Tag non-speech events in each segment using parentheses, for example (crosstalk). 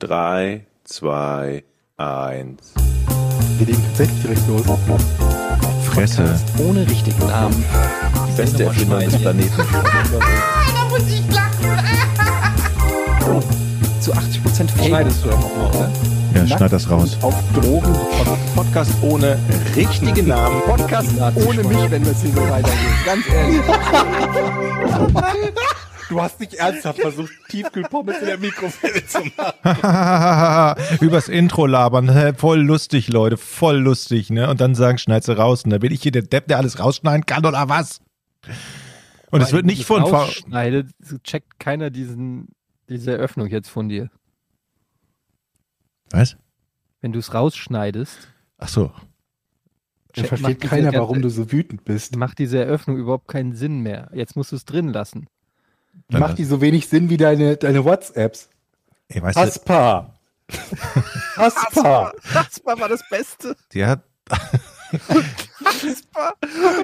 3, 2, 1. Wir legen tatsächlich direkt los. Fresse. Ohne richtigen Namen. Die beste Erfindung des Planeten. (laughs) Da muss ich lachen. Zu 80 Prozent schneidest du doch nochmal, oder? Ja, schneid das raus. Auf Drogen. Podcast ohne richtigen Namen. Podcast ohne mich, wenn das hier so weitergeht. Ganz ehrlich. (laughs) (laughs) Du hast nicht ernsthaft versucht, Tiefkühlpommes in der Mikrowelle zu machen. (laughs) Übers Intro labern. Voll lustig, Leute. Voll lustig, ne? Und dann sagen, schneid sie raus. Und da bin ich hier der Depp, der alles rausschneiden kann, oder was? Und es wird nicht von... Schneidet, checkt keiner diesen, diese Eröffnung jetzt von dir. Was? Wenn du es rausschneidest, Ach so. Dann versteht keiner, ganze- warum du so wütend bist. macht diese Eröffnung überhaupt keinen Sinn mehr. Jetzt musst du es drin lassen. Dann Macht die so wenig Sinn wie deine, deine WhatsApps. Ey, weißt du, Haspa. Haspa. (laughs) Das war das Beste. die hat...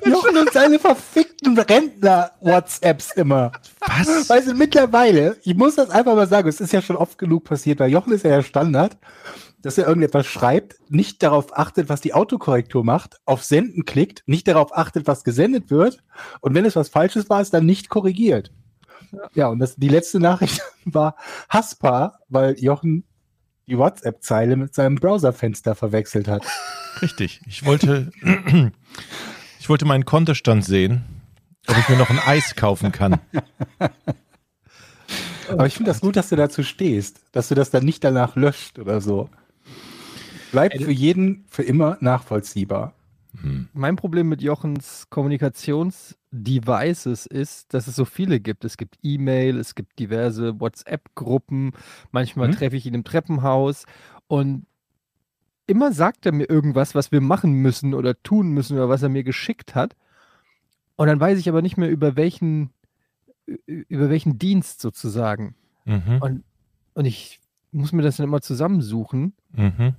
Jochen und seine verfickten Rentner-WhatsApps immer. Was? Weißt du, mittlerweile, ich muss das einfach mal sagen, es ist ja schon oft genug passiert, weil Jochen ist ja der Standard, dass er irgendetwas schreibt, nicht darauf achtet, was die Autokorrektur macht, auf Senden klickt, nicht darauf achtet, was gesendet wird und wenn es was Falsches war, es dann nicht korrigiert. Ja, und das, die letzte Nachricht (laughs) war Haspa, weil Jochen die WhatsApp-Zeile mit seinem Browserfenster verwechselt hat. Richtig. Ich wollte... (clears throat) ich wollte meinen Kontostand sehen, ob ich mir noch ein Eis kaufen kann. Aber ich finde das gut, dass du dazu stehst, dass du das dann nicht danach löscht oder so. Bleibt für jeden für immer nachvollziehbar. Mein Problem mit Jochens Kommunikationsdevices ist, dass es so viele gibt. Es gibt E-Mail, es gibt diverse WhatsApp-Gruppen, manchmal Mhm. treffe ich ihn im Treppenhaus und immer sagt er mir irgendwas, was wir machen müssen oder tun müssen oder was er mir geschickt hat. Und dann weiß ich aber nicht mehr über welchen, über welchen Dienst sozusagen. Mhm. Und, und ich muss mir das dann immer zusammensuchen. Mhm.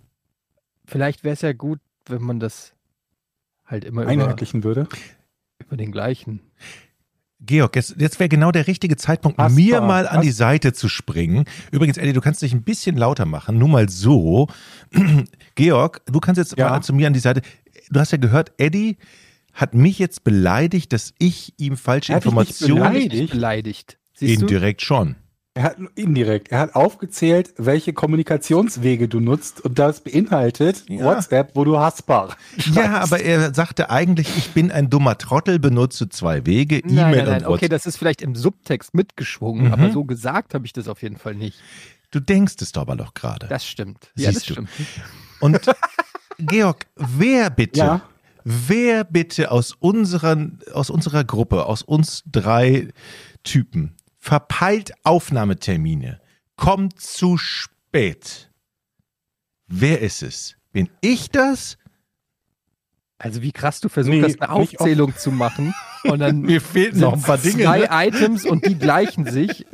Vielleicht wäre es ja gut, wenn man das halt immer über, Einheitlichen würde. über den gleichen. Georg, jetzt, jetzt wäre genau der richtige Zeitpunkt, Haspa, mir mal an die Has- Seite zu springen. Übrigens, Eddie, du kannst dich ein bisschen lauter machen, nur mal so. (clears throat) Georg, du kannst jetzt Ja. mal zu mir an die Seite. Du hast ja gehört, Eddie hat mich jetzt beleidigt, dass ich ihm falsche hat dich nicht Informationen beleidigt? beleidigt. Siehst du? indirekt schon. Er hat indirekt, er hat aufgezählt, welche Kommunikationswege du nutzt und das beinhaltet Ja. WhatsApp, wo du Haspa. Ja, aber er sagte eigentlich, ich bin ein dummer Trottel, benutze zwei Wege, Nein, E-Mail nein, nein. und Okay, WhatsApp. das ist vielleicht im Subtext mitgeschwungen, Mhm. aber so gesagt habe ich das auf jeden Fall nicht. Du denkst es doch aber doch gerade. Das stimmt. Ja, das Siehst du. stimmt. Und (laughs) Georg, wer bitte, Ja. wer bitte aus, unseren, aus unserer Gruppe, aus uns drei Typen, verpeilt Aufnahmetermine, kommt zu spät? Wer ist es? Bin ich das? Also wie krass du versuchst, Nee, das eine Aufzählung zu machen und dann (laughs) Mir fehlten sind noch ein paar Dinge. zwei Ne? Items und die (laughs) gleichen sich.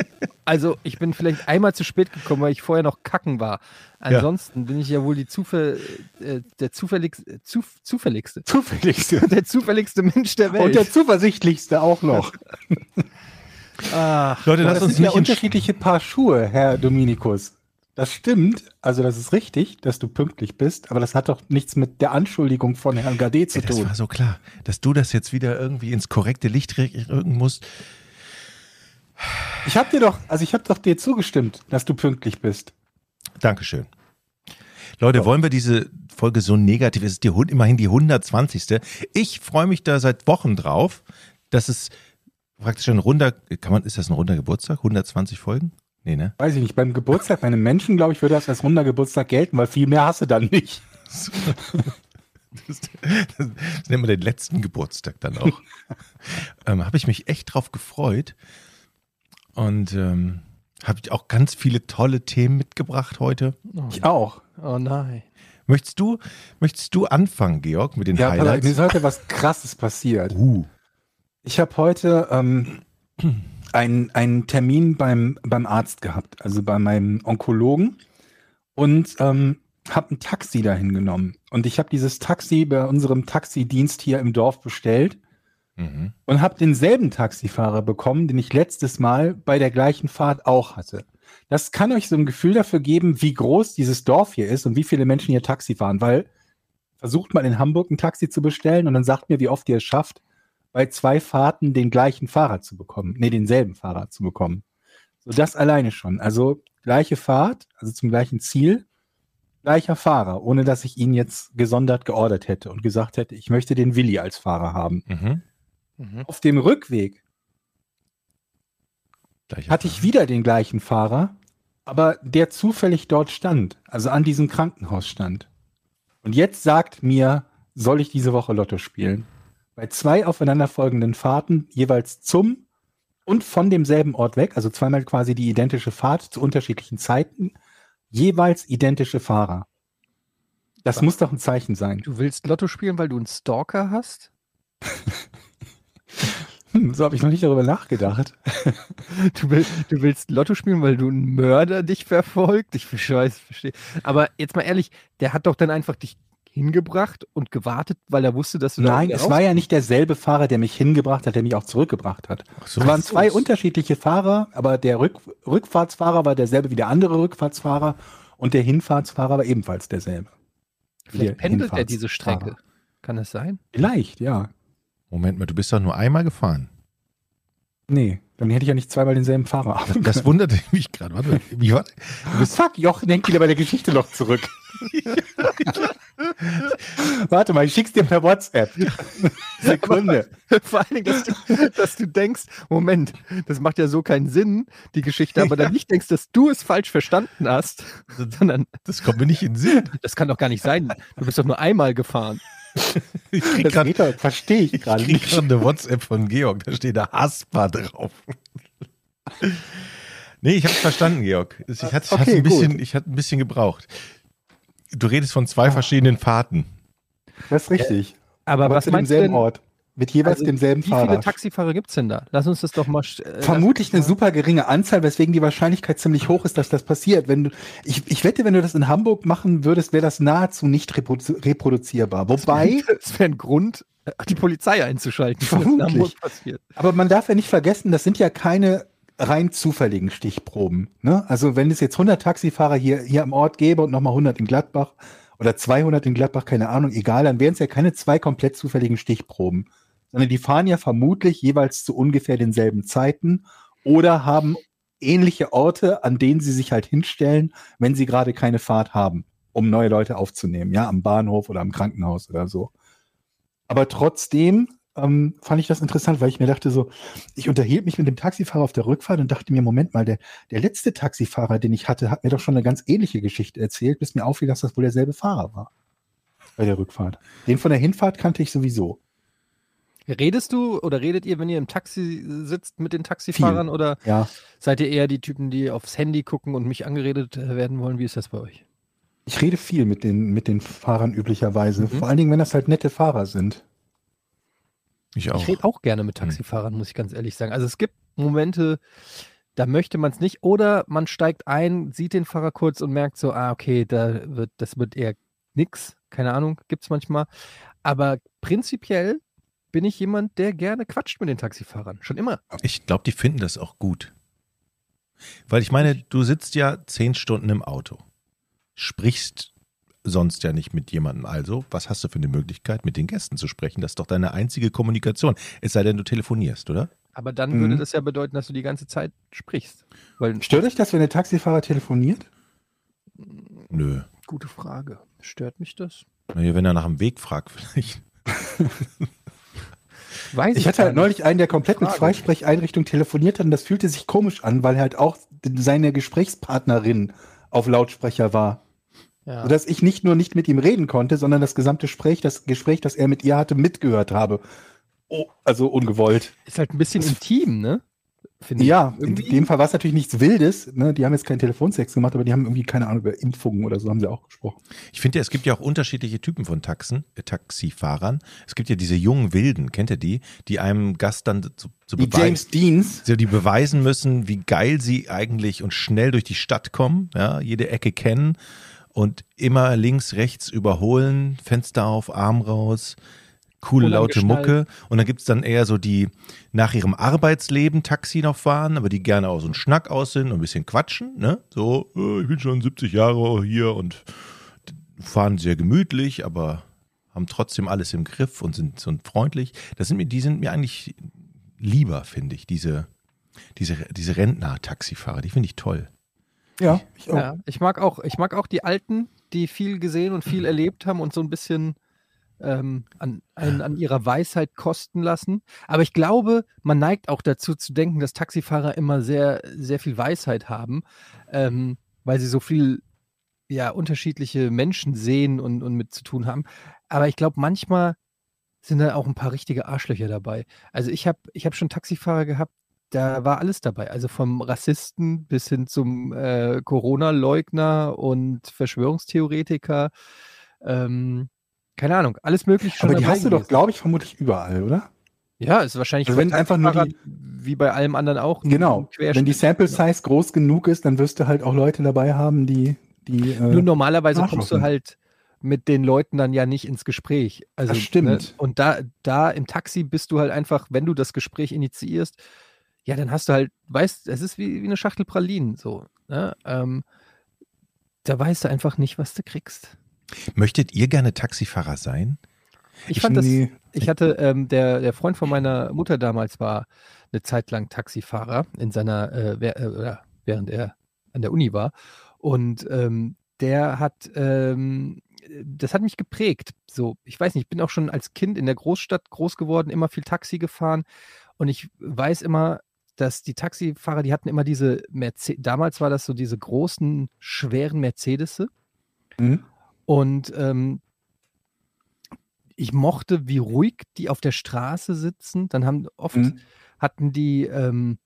Also ich bin vielleicht einmal zu spät gekommen, weil ich vorher noch kacken war. Ansonsten bin ich ja wohl die Zufall, äh, der zufälligste, zu, zufälligste, Zufälligste. (laughs) der zufälligste Mensch der Welt. Und der zuversichtlichste auch noch. Ach, Leute, Das sind ja unterschiedliche Paar Schuhe, Herr Dominikus. Das stimmt, also das ist richtig, dass du pünktlich bist, aber das hat doch nichts mit der Anschuldigung von Herrn Gade zu Ey, das tun. war so klar, dass du das jetzt wieder irgendwie ins korrekte Licht rücken musst. Ich habe dir doch, also ich habe doch dir zugestimmt, dass du pünktlich bist. Dankeschön. Leute, wollen wir diese Folge so negativ? Es ist die, immerhin die 120. Ich freue mich da seit Wochen drauf, dass es praktisch ein runder, kann man, ist das ein runder Geburtstag? 120 Folgen? Nee, ne? Weiß ich nicht, beim Geburtstag bei einem Menschen, glaube ich, würde das als runder Geburtstag gelten, weil viel mehr hast du dann nicht. Das, das nennen wir den letzten Geburtstag dann auch. (laughs) ähm, habe ich mich echt drauf gefreut und ähm, habe auch ganz viele tolle Themen mitgebracht heute. Ich auch. oh nein. Möchtest du, möchtest du anfangen, Georg, mit den Ja, pass auf, mir Highlights? ist heute was Krasses passiert. Uh, Ich habe heute ähm, einen, einen Termin beim, beim Arzt gehabt, also bei meinem Onkologen und ähm, habe ein Taxi dahin genommen. Und ich habe dieses Taxi bei unserem Taxidienst hier im Dorf bestellt mhm. und habe denselben Taxifahrer bekommen, den ich letztes Mal bei der gleichen Fahrt auch hatte. das kann euch so ein Gefühl dafür geben, wie groß dieses Dorf hier ist und wie viele Menschen hier Taxi fahren, weil versucht mal in Hamburg ein Taxi zu bestellen und dann sagt mir, wie oft ihr es schafft, bei zwei Fahrten den gleichen Fahrer zu bekommen, nee, denselben Fahrer zu bekommen. So das alleine schon. Also gleiche Fahrt, also zum gleichen Ziel, gleicher Fahrer, ohne dass ich ihn jetzt gesondert geordert hätte und gesagt hätte, ich möchte den Willi als Fahrer haben. Mhm. Mhm. Auf dem Rückweg Gleicher hatte ich wieder den gleichen Fahrer, aber der zufällig dort stand, also an diesem Krankenhaus stand. Und jetzt sagt mir, soll ich diese Woche Lotto spielen? Bei zwei aufeinanderfolgenden Fahrten, jeweils zum und von demselben Ort weg, also zweimal quasi die identische Fahrt zu unterschiedlichen Zeiten, jeweils identische Fahrer. Das muss doch ein Zeichen sein. Du willst Lotto spielen, weil du einen Stalker hast? Hm, so habe ich noch nicht darüber nachgedacht. (laughs) Du, will, du willst Lotto spielen, weil du ein Mörder dich verfolgt? Ich scheiß, verstehe. Aber jetzt mal ehrlich, der hat doch dann einfach dich hingebracht und gewartet, weil er wusste, dass du da Nein, wieder es war ja nicht derselbe Fahrer, der mich hingebracht hat, der mich auch zurückgebracht hat. Ach so. Es waren zwei unterschiedliche Fahrer, aber der Rück Rückfahrtsfahrer war derselbe wie der andere Rückfahrtsfahrer und der Hinfahrtsfahrer war ebenfalls derselbe. Vielleicht der pendelt er diese Strecke. Kann das sein? Vielleicht, ja. Moment mal, du bist doch nur einmal gefahren. Nee, dann hätte ich ja nicht zweimal denselben Fahrer haben Das können. wunderte mich gerade. Warte, wie war Fuck, Jochen, denk wieder bei der Geschichte noch zurück. (laughs) Warte mal, ich schick's dir per WhatsApp. Sekunde. Vor allen Dingen, dass du, dass du denkst, Moment, das macht ja so keinen Sinn, die Geschichte, aber dann nicht denkst, dass du es falsch verstanden hast, sondern Das kommt mir nicht in den Sinn. das kann doch gar nicht sein. Du bist doch nur einmal gefahren. (laughs) Ich krieg verstehe ich gerade krieg nicht. grad eine WhatsApp von Georg, da steht da Haspa drauf. Nee, ich habe verstanden, Georg. Ich hatte, ich, hatte Okay, ein bisschen, gut. ich hatte ein bisschen gebraucht. Du redest von zwei verschiedenen Fahrten. Das ist richtig. Aber, Aber was meinst du demselben denn, Ort. Mit jeweils also, demselben wie viele Fahrer. Taxifahrer gibt es denn da? Lass uns das doch mal... Äh, Vermutlich eine super geringe Anzahl, weswegen die Wahrscheinlichkeit ziemlich hoch ist, dass das passiert. Wenn du, ich, ich wette, wenn du das in Hamburg machen würdest, wäre das nahezu nicht reprodu reproduzierbar. Wobei, Es wäre ein Grund, die Polizei einzuschalten, das Vermutlich. Hamburg passiert. aber man darf ja nicht vergessen, das sind ja keine rein zufälligen Stichproben. Ne? Also wenn es jetzt 100 Taxifahrer hier, hier am Ort gäbe und nochmal 100 in Gladbach oder 200 in Gladbach, keine Ahnung, egal, dann wären es ja keine zwei komplett zufälligen Stichproben, sondern die fahren ja vermutlich jeweils zu ungefähr denselben Zeiten oder haben ähnliche Orte, an denen sie sich halt hinstellen, wenn sie gerade keine Fahrt haben, um neue Leute aufzunehmen, ja, am Bahnhof oder am Krankenhaus oder so. Aber trotzdem ähm, fand ich das interessant, weil ich mir dachte so, ich unterhielt mich mit dem Taxifahrer auf der Rückfahrt und dachte mir, Moment mal, der, der letzte Taxifahrer, den ich hatte, hat mir doch schon eine ganz ähnliche Geschichte erzählt, bis mir auffiel, dass das wohl derselbe Fahrer war bei der Rückfahrt. Den von der Hinfahrt kannte ich sowieso. Redest du oder redet ihr, wenn ihr im Taxi sitzt mit den Taxifahrern oder Ja, seid ihr eher die Typen, die aufs Handy gucken und mich angeredet äh, werden wollen? Wie ist das bei euch? ich rede viel mit den, mit den Fahrern üblicherweise. Mhm. Vor allen Dingen, wenn das halt nette Fahrer sind. Ich auch. Ich rede auch gerne mit Taxifahrern, muss ich ganz ehrlich sagen. Also es gibt Momente, da möchte man es nicht. Oder man steigt ein, sieht den Fahrer kurz und merkt so, ah, okay, da wird, das wird eher nix. Keine Ahnung, gibt es manchmal. Aber prinzipiell bin ich jemand, der gerne quatscht mit den Taxifahrern. Schon immer. Ich glaube, die finden das auch gut. Weil ich meine, du sitzt ja zehn Stunden im Auto, sprichst sonst ja nicht mit jemandem. Also, was hast du für eine Möglichkeit, mit den Gästen zu sprechen? Das ist doch deine einzige Kommunikation. Es sei denn, du telefonierst, oder? Aber dann Mhm. würde das ja bedeuten, dass du die ganze Zeit sprichst. Weil, Stört euch das, wenn der Taxifahrer telefoniert? Nö. gute Frage. Stört mich das? Naja, wenn er nach dem Weg fragt, vielleicht. (laughs) Weiß Ich hatte halt neulich einen, der komplett mit Frage. Freisprecheinrichtung telefoniert hat und das fühlte sich komisch an, weil halt auch seine Gesprächspartnerin auf Lautsprecher war. Ja. Sodass ich nicht nur nicht mit ihm reden konnte, sondern das gesamte Gespräch, das Gespräch, das er mit ihr hatte, mitgehört habe. Oh, also ungewollt. Ist halt ein bisschen intim, ne? Finde Ja, in Irgendwie- dem Fall war es natürlich nichts Wildes. Ne? Die haben jetzt keinen Telefonsex gemacht, aber die haben irgendwie, keine Ahnung, über Impfungen oder so haben sie auch gesprochen. Ich finde ja, es gibt ja auch unterschiedliche Typen von Taxen, äh, Taxifahrern. Es gibt ja diese jungen Wilden, kennt ihr die, die einem Gast dann zu, zu Die beweisen, James Deans. so, die beweisen müssen, wie geil sie eigentlich und schnell durch die Stadt kommen, ja, jede Ecke kennen und immer links, rechts überholen, Fenster auf, Arm raus. Coole, laute. Mucke. Und dann gibt's dann eher so die nach ihrem Arbeitsleben Taxi noch fahren, aber die gerne auch so einen Schnack aus sind und ein bisschen quatschen. Ne? So, äh, ich bin schon 70 Jahre hier und fahren sehr gemütlich, aber haben trotzdem alles im Griff und sind, sind freundlich. Das sind mir, die sind mir eigentlich lieber, finde ich, diese, diese, diese Rentner-Taxifahrer. Die finde ich toll. Ja, ich auch. Ja, ich mag auch, ich mag auch die Alten, die viel gesehen und viel (clears throat) erlebt haben und so ein bisschen ähm, an, an, an ihrer Weisheit kosten lassen. Aber ich glaube, man neigt auch dazu zu denken, dass Taxifahrer immer sehr, sehr viel Weisheit haben, ähm, weil sie so viel ja, unterschiedliche Menschen sehen und, und mit zu tun haben. Aber ich glaube, manchmal sind da auch ein paar richtige Arschlöcher dabei. Also ich habe ich hab schon Taxifahrer gehabt, da war alles dabei. Also vom Rassisten bis hin zum äh, Corona-Leugner und Verschwörungstheoretiker. Ähm, keine Ahnung, alles mögliche schon Aber die hast du doch, glaube ich, vermutlich überall, oder? Ja, ist wahrscheinlich Also wenn einfach nur die- wie bei allem anderen auch. Genau. Wenn die Sample Size groß genug ist, dann wirst du halt auch Leute dabei haben, die, die äh, Nur normalerweise kommst du halt mit den Leuten dann ja nicht ins Gespräch. Also, Das stimmt. Ne? Und da, da im Taxi bist du halt einfach, wenn du das Gespräch initiierst, ja, dann hast du halt, weißt, es ist wie, wie eine Schachtel Pralinen, so. Ne? Ähm, da weißt du einfach nicht, was du kriegst. Möchtet ihr gerne Taxifahrer sein? Ich, fand das, nee. ich hatte, ähm, der, der Freund von meiner Mutter damals war eine Zeit lang Taxifahrer in seiner, äh, äh, während er an der Uni war. Und ähm, der hat, ähm, das hat mich geprägt. So, ich weiß nicht, ich bin auch schon als Kind in der Großstadt groß geworden, immer viel Taxi gefahren. Und ich weiß immer, dass die Taxifahrer, die hatten immer diese Mercedes, damals war das so diese großen, schweren Mercedes. Mhm. Und ähm, ich mochte, wie ruhig die auf der Straße sitzen. Dann haben oft Mhm. hatten die, ähm,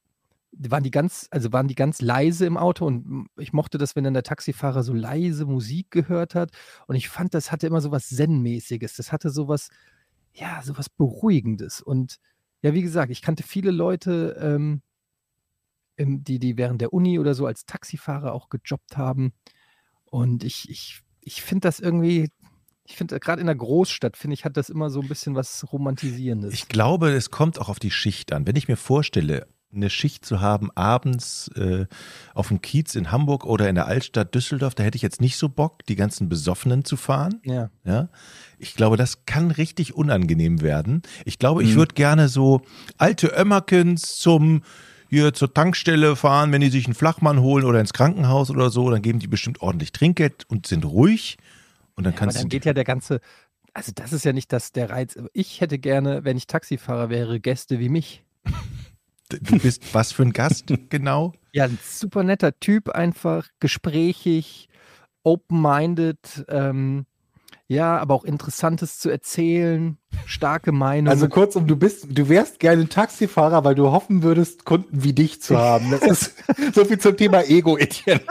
waren die ganz, also waren die ganz leise im Auto und ich mochte das, wenn dann der Taxifahrer so leise Musik gehört hat. Und ich fand, das hatte immer so was Zen-mäßiges. Das hatte so was, ja, so was Beruhigendes. Und ja, wie gesagt, ich kannte viele Leute, ähm, die, die während der Uni oder so als Taxifahrer auch gejobbt haben. Und ich, ich, ich finde das irgendwie, ich finde, gerade in der Großstadt, finde ich, hat das immer so ein bisschen was Romantisierendes. Ich glaube, es kommt auch auf die Schicht an. Wenn ich mir vorstelle, eine Schicht zu haben abends äh, auf dem Kiez in Hamburg oder in der Altstadt Düsseldorf, da hätte ich jetzt nicht so Bock, die ganzen Besoffenen zu fahren. ja. Ja, ich glaube, das kann richtig unangenehm werden. Ich glaube, ich Mhm. würde gerne so alte Ömmerkens zum hier zur Tankstelle fahren, wenn die sich einen Flachmann holen oder ins Krankenhaus oder so, dann geben die bestimmt ordentlich Trinkgeld und sind ruhig. Und dann Ja, aber kannst dann du geht ja der ganze, also das ist ja nicht das der Reiz. Ich hätte gerne, wenn ich Taxifahrer wäre, Gäste wie mich. du bist was für ein Gast (laughs) genau? Ja, ein super netter Typ, einfach gesprächig, open-minded, ähm, ja, aber auch Interessantes zu erzählen, starke Meinung. Also kurzum, du bist, du wärst gerne Taxifahrer, weil du hoffen würdest, Kunden wie dich zu haben. Das ist (laughs) so viel zum Thema Ego, Etienne.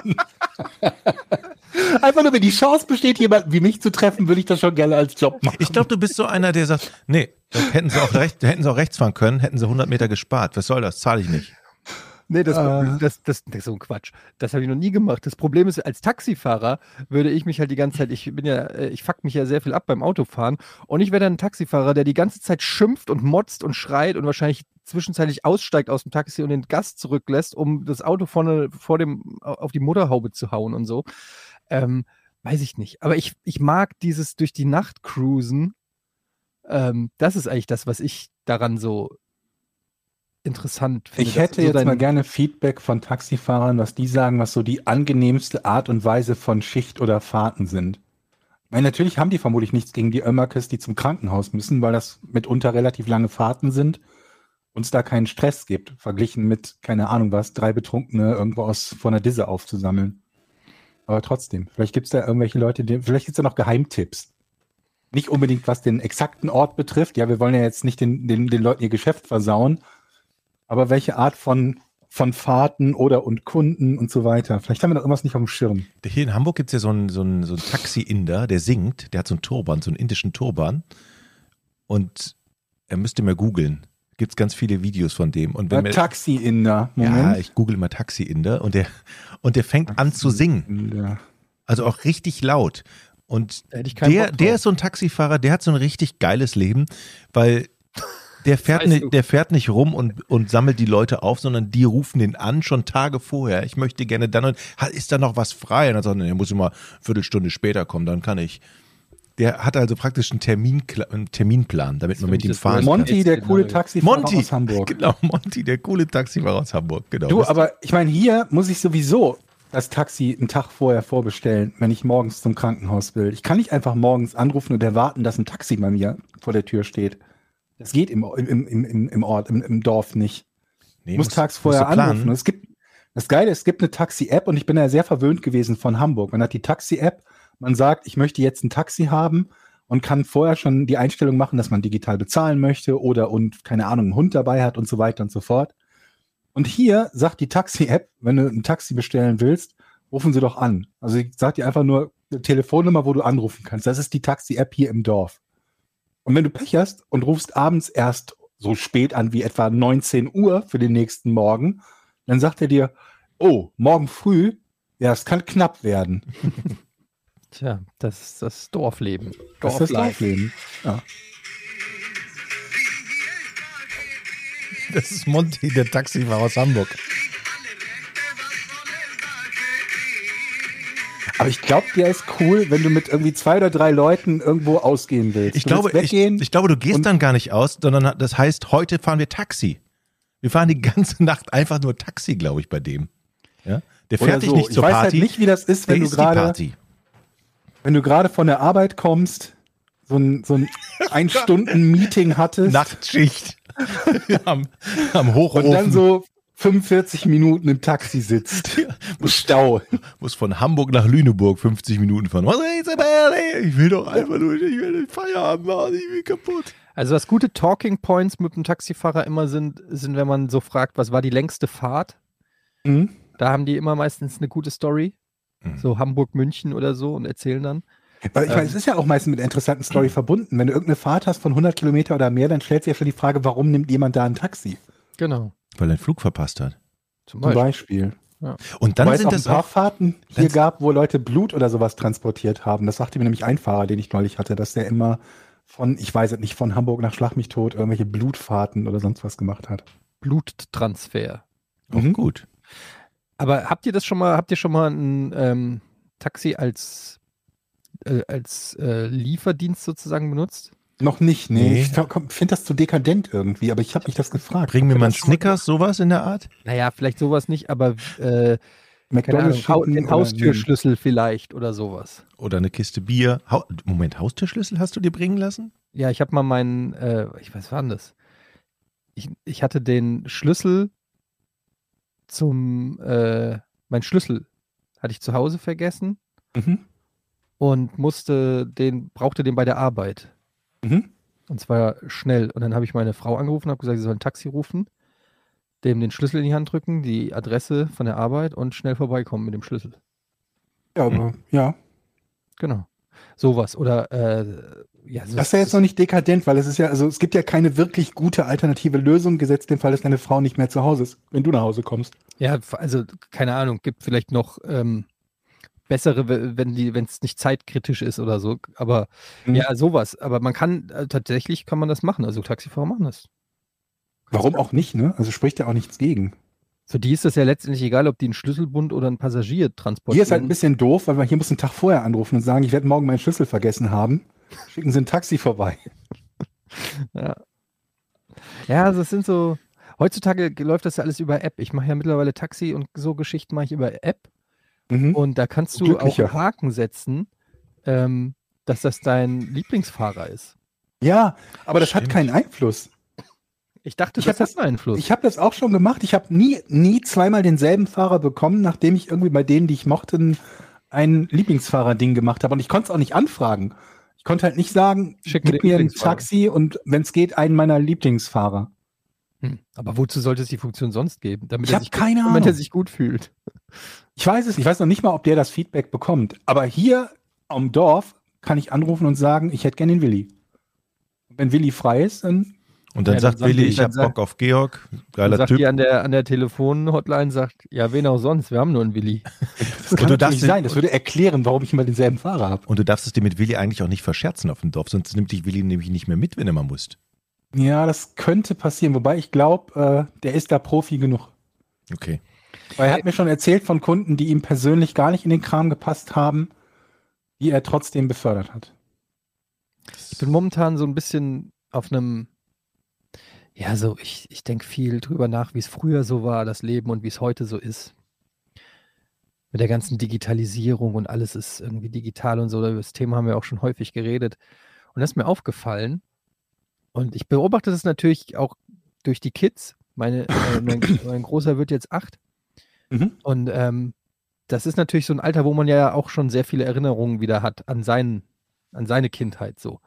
Einfach nur, wenn die Chance besteht, jemanden wie mich zu treffen, würde ich das schon gerne als Job machen. Ich glaube, du bist so einer, der sagt, nee, da hätten sie auch recht, hätten sie auch rechts fahren können, hätten sie 100 Meter gespart. Was soll das? Zahle ich nicht. Nee, das, Äh. das, das, das ist so ein Quatsch. Das habe ich noch nie gemacht. Das Problem ist, als Taxifahrer würde ich mich halt die ganze Zeit, ich bin ja, äh, ich fuck mich ja sehr viel ab beim Autofahren und ich wäre dann ein Taxifahrer, der die ganze Zeit schimpft und motzt und schreit und wahrscheinlich zwischenzeitlich aussteigt aus dem Taxi und den Gast zurücklässt, um das Auto vorne vor dem auf die Mutterhaube zu hauen und so. Ähm, weiß ich nicht. Aber ich, ich mag dieses durch die Nacht cruisen. Ähm, das ist eigentlich das, was ich daran so interessant finde. Ich hätte so jetzt mal gerne Feedback von Taxifahrern, was die sagen, was so die angenehmste Art und Weise von Schicht oder Fahrten sind. Ich meine, natürlich haben die vermutlich nichts gegen die Ömmerkes, die zum Krankenhaus müssen, weil das mitunter relativ lange Fahrten sind und es da keinen Stress gibt, verglichen mit, keine Ahnung was, drei Betrunkene irgendwo aus von der Disse aufzusammeln. Aber trotzdem, vielleicht gibt es da irgendwelche Leute, die, vielleicht gibt es da noch Geheimtipps. Nicht unbedingt, was den exakten Ort betrifft. Ja, wir wollen ja jetzt nicht den, den, den Leuten ihr Geschäft versauen. Aber welche Art von, von Fahrten oder und Kunden und so weiter? Vielleicht haben wir da irgendwas nicht auf dem Schirm. Hier in Hamburg gibt es ja so einen, so einen, so einen Taxi-Inder, der singt, der hat so einen Turban, so einen indischen Turban. Und er müsste mal googeln. Gibt es ganz viele Videos von dem. Und wenn Äh, wir, Taxi-Inder. ja, Moment. ich google mal Taxi-Inder und der, und der fängt an zu singen. Also auch richtig laut. Und der, der ist so ein Taxifahrer, der hat so ein richtig geiles Leben, weil der fährt, nicht, der fährt nicht rum und, und sammelt die Leute auf, sondern die rufen den an, schon Tage vorher. Ich möchte gerne dann und ist da noch was frei? Und dann sagt er, er muss immer eine Viertelstunde später kommen, dann kann ich. Der hat also praktisch einen, Termin, einen Terminplan, damit man mit ihm fahren kann. Monty, der coole genau. Taxifahrer Monty, aus Hamburg. (laughs) genau, Monty, der coole Taxifahrer aus Hamburg, genau. Du, aber ich meine, hier muss ich sowieso das Taxi einen Tag vorher vorbestellen, wenn ich morgens zum Krankenhaus will. Ich kann nicht einfach morgens anrufen und erwarten, dass ein Taxi bei mir vor der Tür steht. Das geht im, im, im, im, Ort, im, im Dorf nicht. nee, Ich muss musst- tags musst vorher du anrufen. Es gibt, das Geile ist, es gibt eine Taxi-App und ich bin ja sehr verwöhnt gewesen von Hamburg. Man hat die Taxi-App, man sagt, ich möchte jetzt ein Taxi haben und kann vorher schon die Einstellung machen, dass man digital bezahlen möchte oder und, keine Ahnung, einen Hund dabei hat und so weiter und so fort. Und hier sagt die Taxi-App, wenn du ein Taxi bestellen willst, rufen sie doch an. Also ich sag dir einfach nur eine Telefonnummer, wo du anrufen kannst. Das ist die Taxi-App hier im Dorf. Und wenn du Pech hast und rufst abends erst so spät an wie etwa 19 Uhr für den nächsten Morgen, dann sagt er dir, oh, morgen früh, ja, es kann knapp werden. (laughs) Tja, das ist das Dorfleben. Das ist das. Dorfleben. Ja. Das ist Monty, der Taxifahrer aus Hamburg. Aber ich glaube, der ist cool, wenn du mit irgendwie zwei oder drei Leuten irgendwo ausgehen willst. Ich du glaube, ich, ich glaube, du gehst dann gar nicht aus, sondern das heißt, heute fahren wir Taxi. Wir fahren die ganze (laughs) Nacht einfach nur Taxi, glaube ich, bei dem. Ja? Der fährt dich so. nicht ich zur weiß Party. halt nicht, wie das ist, der wenn du ist die gerade wenn du gerade von der Arbeit kommst, so ein, so ein (laughs) Ein-Stunden-Meeting hattest Nachtschicht (laughs) am, am Hochofen. und dann so 45 Minuten im Taxi sitzt. Im Stau. muss von Hamburg nach Lüneburg 50 Minuten fahren. Was? Ich will doch einfach nur, ich will den Feierabend machen, ich bin kaputt. Also was gute Talking Points mit dem Taxifahrer immer sind, sind, wenn man so fragt, was war die längste Fahrt? Mhm. Da haben die immer meistens eine gute Story. Mhm. So Hamburg-München oder so und erzählen dann. Weil ich meine, Ähm. es ist ja auch meistens mit einer interessanten Story verbunden. Wenn du irgendeine Fahrt hast von 100 Kilometer oder mehr, dann stellt sich ja schon die Frage, warum nimmt jemand da ein Taxi? Genau. Weil er einen Flug verpasst hat. Zum Zum Beispiel. Beispiel. Und dann Weil es sind auch ein das paar auch, Fahrten hier gab, wo Leute Blut oder sowas transportiert haben. Das sagte mir nämlich ein Fahrer, den ich neulich hatte, dass der immer von, ich weiß es nicht, von Hamburg nach Schlag mich tot irgendwelche Blutfahrten oder sonst was gemacht hat. Bluttransfer. auch Mhm. gut. Aber habt ihr das schon mal, habt ihr schon mal ein ähm, Taxi als, äh, als äh, Lieferdienst sozusagen benutzt? Noch nicht, nee. Nee. Ich finde das zu dekadent irgendwie, aber ich habe mich das gefragt. Bring mir Habt ihr mal schon Snickers, sowas in der Art. Naja, vielleicht sowas nicht, aber äh, McDonald's Ahnung, den oder- Haustürschlüssel vielleicht oder sowas. Oder eine Kiste Bier. Hau Moment, Haustürschlüssel hast du dir bringen lassen? Ja, ich habe mal meinen, äh, ich weiß, was war denn das? Ich, ich hatte den Schlüssel zum, äh, mein Schlüssel hatte ich zu Hause vergessen Mhm. und musste den, brauchte den bei der Arbeit. Mhm. Und zwar schnell. Und dann habe ich meine Frau angerufen, habe gesagt, sie soll ein Taxi rufen, dem den Schlüssel in die Hand drücken, die Adresse von der Arbeit und schnell vorbeikommen mit dem Schlüssel. Ja, aber ja. Genau. Sowas. Oder äh, ja, so, Das ist ja jetzt noch nicht dekadent, weil es ist ja, also es gibt ja keine wirklich gute alternative Lösung, gesetzt den Fall, dass deine Frau nicht mehr zu Hause ist, wenn du nach Hause kommst. Ja, also keine Ahnung, gibt vielleicht noch ähm, bessere, we- wenn die, wenn es nicht zeitkritisch ist oder so. Aber Mhm. ja, sowas. Aber man kann äh, tatsächlich kann man das machen. Also Taxifahrer machen das. Warum auch nicht, ne? Also spricht ja auch nichts gegen. Für die ist das ja letztendlich egal, ob die einen Schlüsselbund oder einen Passagier transportieren. Hier ist halt ein bisschen doof, weil man hier muss einen Tag vorher anrufen und sagen, ich werde morgen meinen Schlüssel vergessen haben. Schicken Sie ein Taxi vorbei. (laughs) Ja. Ja, also es sind so. Heutzutage läuft das ja alles über App. Ich mache ja mittlerweile Taxi und so Geschichten mache ich über App. Mhm. Und da kannst du auch einen Haken setzen, ähm, dass das dein Lieblingsfahrer ist. Ja, aber das Stimmt. hat keinen Einfluss. Ich dachte, Ich das hat einen Einfluss. Ich habe das auch schon gemacht. Ich habe nie, nie zweimal denselben Fahrer bekommen, nachdem ich irgendwie bei denen, die ich mochte, ein- Lieblingsfahrer-Ding gemacht habe. Und ich konnte es auch nicht anfragen. Ich konnte halt nicht sagen, Schick gib mir ein. Taxi und wenn es geht, einen meiner Lieblingsfahrer. Hm. Aber wozu sollte es die Funktion sonst geben? Damit Ich er sich keine gut, damit er sich gut fühlt. Ich weiß es, ich weiß noch nicht mal, ob der das Feedback bekommt. Aber hier am Dorf kann ich anrufen und sagen, ich hätte gern den Willi. Und wenn Willi frei ist, dann Und dann Ja, dann sagt sagt Willi, ich dann hab sagt- Bock auf Georg, Dann geiler sagt Typ. die an der, an der Telefon-Hotline, sagt, ja, wen auch sonst, wir haben nur einen Willi. (laughs) Das Und kann du darfst natürlich den- sein. Das würde erklären, warum ich immer denselben Fahrer habe. Und du darfst es dir mit Willi eigentlich auch nicht verscherzen auf dem Dorf, sonst nimmt dich Willi nämlich nicht mehr mit, wenn er mal muss. Ja, das könnte passieren. Wobei ich glaube, äh, der ist da Profi genug. Okay. Weil er hat mir schon erzählt von Kunden, die ihm persönlich gar nicht in den Kram gepasst haben, die er trotzdem befördert hat. Ich bin momentan so ein bisschen auf einem, ja, so, ich, ich denke viel drüber nach, wie es früher so war, das Leben und wie es heute so ist. Mit der ganzen Digitalisierung und alles ist irgendwie digital und so. Über das Thema haben wir auch schon häufig geredet. Und das ist mir aufgefallen. Und ich beobachte das natürlich auch durch die Kids. Meine, äh, mein, (coughs) mein Großer wird jetzt acht. Mhm. Und ähm, das ist natürlich so ein Alter, wo man ja auch schon sehr viele Erinnerungen wieder hat an, seinen, an seine Kindheit so.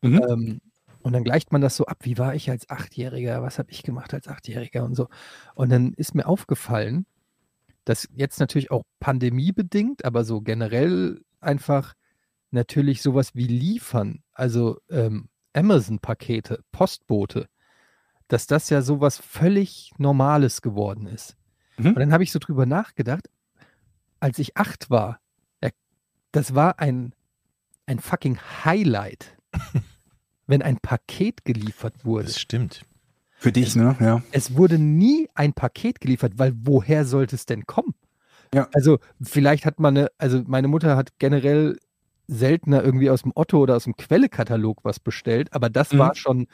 Mhm. Ähm, und dann gleicht man das so ab, wie war ich als Achtjähriger, was habe ich gemacht als Achtjähriger und so. Und dann ist mir aufgefallen, dass jetzt natürlich auch pandemiebedingt, aber so generell einfach natürlich sowas wie liefern, also ähm, Amazon-Pakete, Postbote, dass das ja sowas völlig Normales geworden ist. Mhm. Und dann habe ich so drüber nachgedacht, als ich acht war, das war ein, ein fucking Highlight, (laughs) wenn ein Paket geliefert wurde. Das stimmt. Für dich, ne? Ja. Es wurde nie ein Paket geliefert, weil woher sollte es denn kommen? Ja. Also vielleicht hat man eine, also meine Mutter hat generell seltener irgendwie aus dem Otto oder aus dem Quelle-Katalog was bestellt, aber das Mhm. war schon,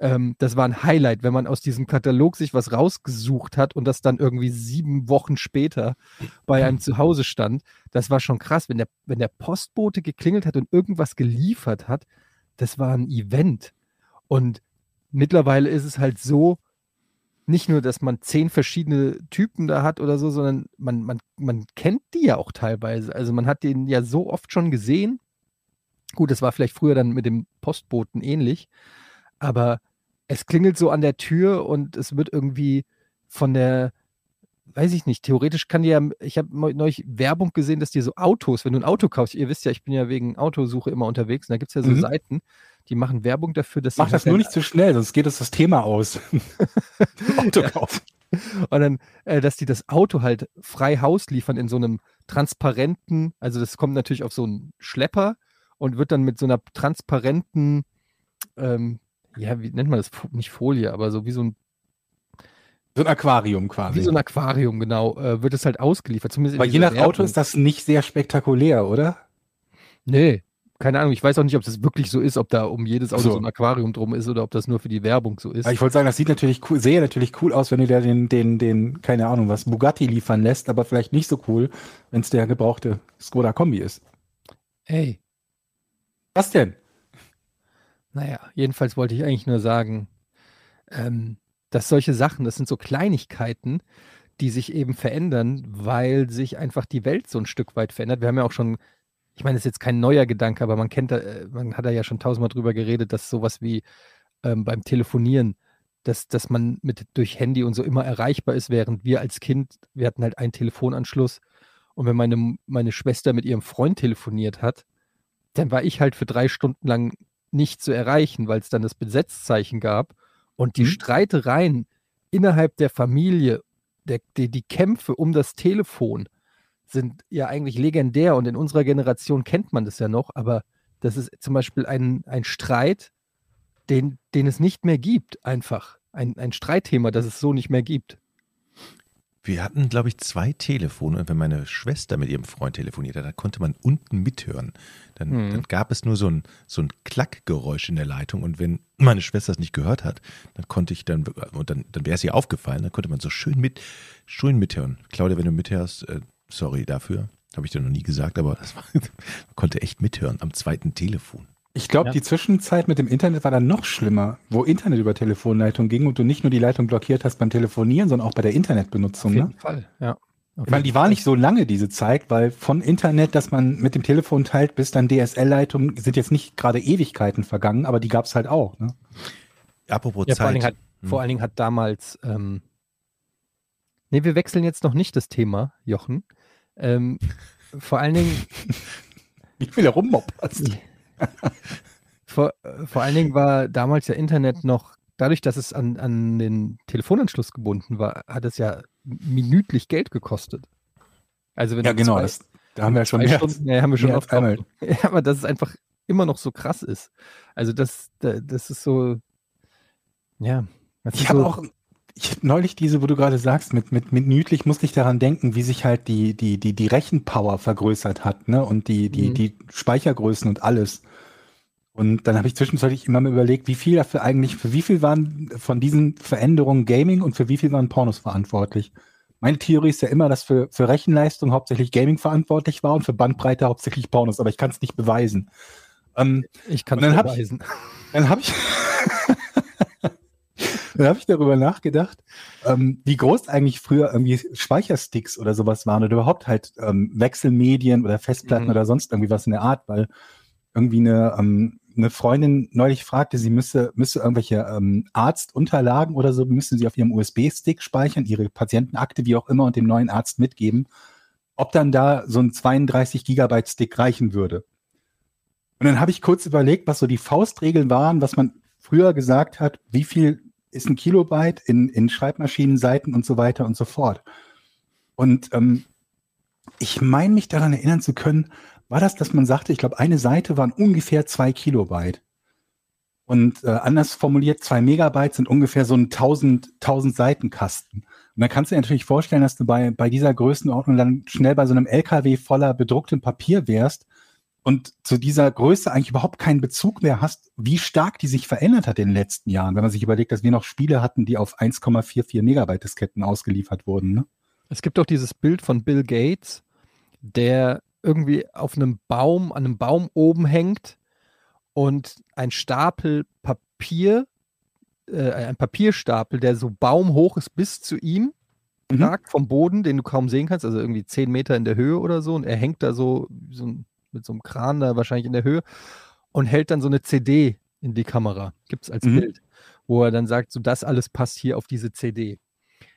ähm, das war ein Highlight, wenn man aus diesem Katalog sich was rausgesucht hat und das dann irgendwie sieben Wochen später bei einem zu Hause stand. Das war schon krass, wenn der, wenn der Postbote geklingelt hat und irgendwas geliefert hat, das war ein Event. Und mittlerweile ist es halt so, nicht nur, dass man zehn verschiedene Typen da hat oder so, sondern man, man, man kennt die ja auch teilweise. Also man hat den ja so oft schon gesehen. Gut, das war vielleicht früher dann mit dem Postboten ähnlich, aber es klingelt so an der Tür und es wird irgendwie von der, weiß ich nicht, theoretisch kann die ja, ich habe neulich Werbung gesehen, dass dir so Autos, wenn du ein Auto kaufst, ihr wisst ja, ich bin ja wegen Autosuche immer unterwegs und da gibt es ja so Mhm. Seiten, die machen Werbung dafür, dass Mach das (laughs) nur nicht zu schnell, sonst geht uns das Thema aus. (laughs) Autokauf. Und dann, äh, dass die das Auto halt frei Haus liefern in so einem transparenten, also das kommt natürlich auf so einen Schlepper und wird dann mit so einer transparenten, ähm, ja, wie nennt man das? Nicht Folie, aber so wie so ein, So ein Aquarium quasi. wie so ein Aquarium, genau, äh, wird es halt ausgeliefert. Zumindest in Aber je nach Auto ist das nicht sehr spektakulär, oder? Nee, keine Ahnung. Ich weiß auch nicht, ob das wirklich so ist, ob da um jedes Auto So. so ein Aquarium drum ist oder ob das nur für die Werbung so ist. Aber ich wollte sagen, das sieht natürlich cool, sehe natürlich cool aus, wenn du dir den, den, den, keine Ahnung, was Bugatti liefern lässt, aber vielleicht nicht so cool, wenn es der gebrauchte Skoda Kombi ist. Ey, Was denn? Naja, jedenfalls wollte ich eigentlich nur sagen, ähm, dass solche Sachen, das sind so Kleinigkeiten, die sich eben verändern, weil sich einfach die Welt so ein Stück weit verändert. Wir haben ja auch schon, ich meine, das ist jetzt kein neuer Gedanke, aber man kennt da, äh, man hat da ja schon tausendmal drüber geredet, dass sowas wie ähm, beim Telefonieren, dass, dass man mit durch Handy und so immer erreichbar ist, während wir als Kind, wir hatten halt einen Telefonanschluss und wenn meine, meine Schwester mit ihrem Freund telefoniert hat, dann war ich halt für drei Stunden lang nicht zu erreichen, weil es dann das Besetzzeichen gab und die Mhm. Streitereien innerhalb der Familie, der, die, die Kämpfe um das Telefon sind ja eigentlich legendär und in unserer Generation kennt man das ja noch, aber das ist zum Beispiel ein, ein Streit, den, den es nicht mehr gibt, einfach. Ein, ein Streitthema, das es so nicht mehr gibt. Wir hatten, glaube ich, zwei Telefone und wenn meine Schwester mit ihrem Freund telefoniert hat, dann konnte man unten mithören. Dann, Mhm. dann gab es nur so ein, so ein Klackgeräusch in der Leitung und wenn meine Schwester es nicht gehört hat, dann konnte ich dann, und dann, dann wäre es ihr aufgefallen, dann konnte man so schön mit, schön mithören. Claudia, wenn du mithörst, äh, sorry dafür, habe ich dir noch nie gesagt, aber das war, (laughs) man konnte echt mithören am zweiten Telefon. Ich glaube, Ja. die Zwischenzeit mit dem Internet war dann noch schlimmer, wo Internet über Telefonleitung ging und du nicht nur die Leitung blockiert hast beim Telefonieren, sondern auch bei der Internetbenutzung. Auf jeden Ne? Fall, ja. Auf Ich meine, die war nicht so lange, diese Zeit, weil von Internet, das man mit dem Telefon teilt, bis dann DSL-Leitungen, sind jetzt nicht gerade Ewigkeiten vergangen, aber die gab es halt auch. Ne? Apropos Ja, vor allen, Zeit. Dingen hat, vor allen Dingen hat damals, ähm, nee, wir wechseln jetzt noch nicht das Thema, Jochen. Ähm, vor allen Dingen, (laughs) Wie viel rummoppast. (laughs) vor, äh, vor allen Dingen war damals ja Internet noch dadurch, dass es an, an den Telefonanschluss gebunden war, hat es ja minütlich Geld gekostet. Also wenn Ja, genau. zwei- Das, da haben wir schon zwei mehr. Stunden, ja, haben wir schon oft einmal. (laughs) Ja, aber dass es einfach immer noch so krass ist. Also das, da- das ist so, ja. das Ich habe so, auch, ich hab neulich diese, wo du gerade sagst, mit, mit, mit minütlich musste ich daran denken, wie sich halt die, die, die, die Rechenpower vergrößert hat, ne? Und die, die, Mhm. die Speichergrößen und alles. Und dann habe ich zwischenzeitlich immer mal überlegt, wie viel dafür eigentlich, für wie viel waren von diesen Veränderungen Gaming und für wie viel waren Pornos verantwortlich? Meine Theorie ist ja immer, dass für, für Rechenleistung hauptsächlich Gaming verantwortlich war und für Bandbreite hauptsächlich Pornos, aber ich kann es nicht beweisen. Ähm, ich kann es hab ich- beweisen. dann habe ich, (laughs) dann habe ich darüber nachgedacht, ähm, wie groß eigentlich früher irgendwie Speichersticks oder sowas waren oder überhaupt halt ähm, Wechselmedien oder Festplatten Mhm. oder sonst irgendwie was in der Art, weil irgendwie eine, ähm, eine Freundin neulich fragte, sie müsse, müsse irgendwelche ähm, Arztunterlagen oder so, müssen sie auf ihrem USB-Stick speichern, ihre Patientenakte, wie auch immer, und dem neuen Arzt mitgeben, ob dann da so ein 32 Gigabyte Stick reichen würde. Und dann habe ich kurz überlegt, was so die Faustregeln waren, was man früher gesagt hat, wie viel ist ein Kilobyte in, in Schreibmaschinenseiten und so weiter und so fort. Und ähm, ich meine mich daran erinnern zu können, war das, dass man sagte, ich glaube, eine Seite waren ungefähr zwei Kilobyte. Und äh, anders formuliert, zwei Megabyte sind ungefähr so ein 1000, 1000 Seitenkasten. Und dann kannst du dir natürlich vorstellen, dass du bei, bei dieser Größenordnung dann schnell bei so einem LKW voller bedrucktem Papier wärst und zu dieser Größe eigentlich überhaupt keinen Bezug mehr hast, wie stark die sich verändert hat in den letzten Jahren, wenn man sich überlegt, dass wir noch Spiele hatten, die auf 1,44 Megabyte Disketten ausgeliefert wurden. Ne? Es gibt doch dieses Bild von Bill Gates, der irgendwie auf einem Baum, an einem Baum oben hängt und ein Stapel Papier, äh, ein Papierstapel, der so baumhoch ist bis zu ihm, Mhm. ragt vom Boden, den du kaum sehen kannst, also irgendwie zehn Meter in der Höhe oder so, und er hängt da so, so ein- mit so einem Kran da wahrscheinlich in der Höhe und hält dann so eine CD in die Kamera. Gibt es als Mhm. Bild, wo er dann sagt, so das alles passt hier auf diese CD.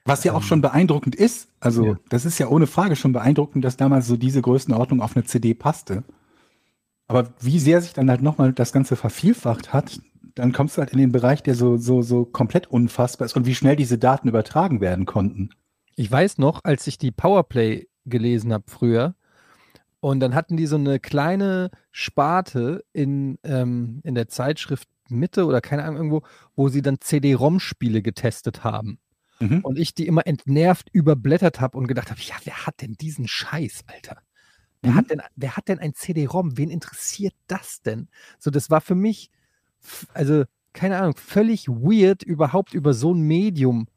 Was ja auch Ähm, schon beeindruckend ist. Also, ja. das ist ja ohne Frage schon beeindruckend, dass damals so diese Größenordnung auf eine CD passte. Aber wie sehr sich dann halt nochmal das Ganze vervielfacht hat, dann kommst du halt in den Bereich, der so, so, so komplett unfassbar ist und wie schnell diese Daten übertragen werden konnten. Ich weiß noch, als ich die Powerplay gelesen habe früher, und dann hatten die so eine kleine Sparte in, ähm, in der Zeitschrift Mitte oder keine Ahnung irgendwo, wo sie dann CD-ROM-Spiele getestet haben. Mhm. Und ich die immer entnervt überblättert habe und gedacht habe, ja, wer hat denn diesen Scheiß, Alter? Wer, Mhm. hat denn, wer hat denn ein CD-ROM? Wen interessiert das denn? So, das war für mich, also, keine Ahnung, völlig weird, überhaupt über so ein Medium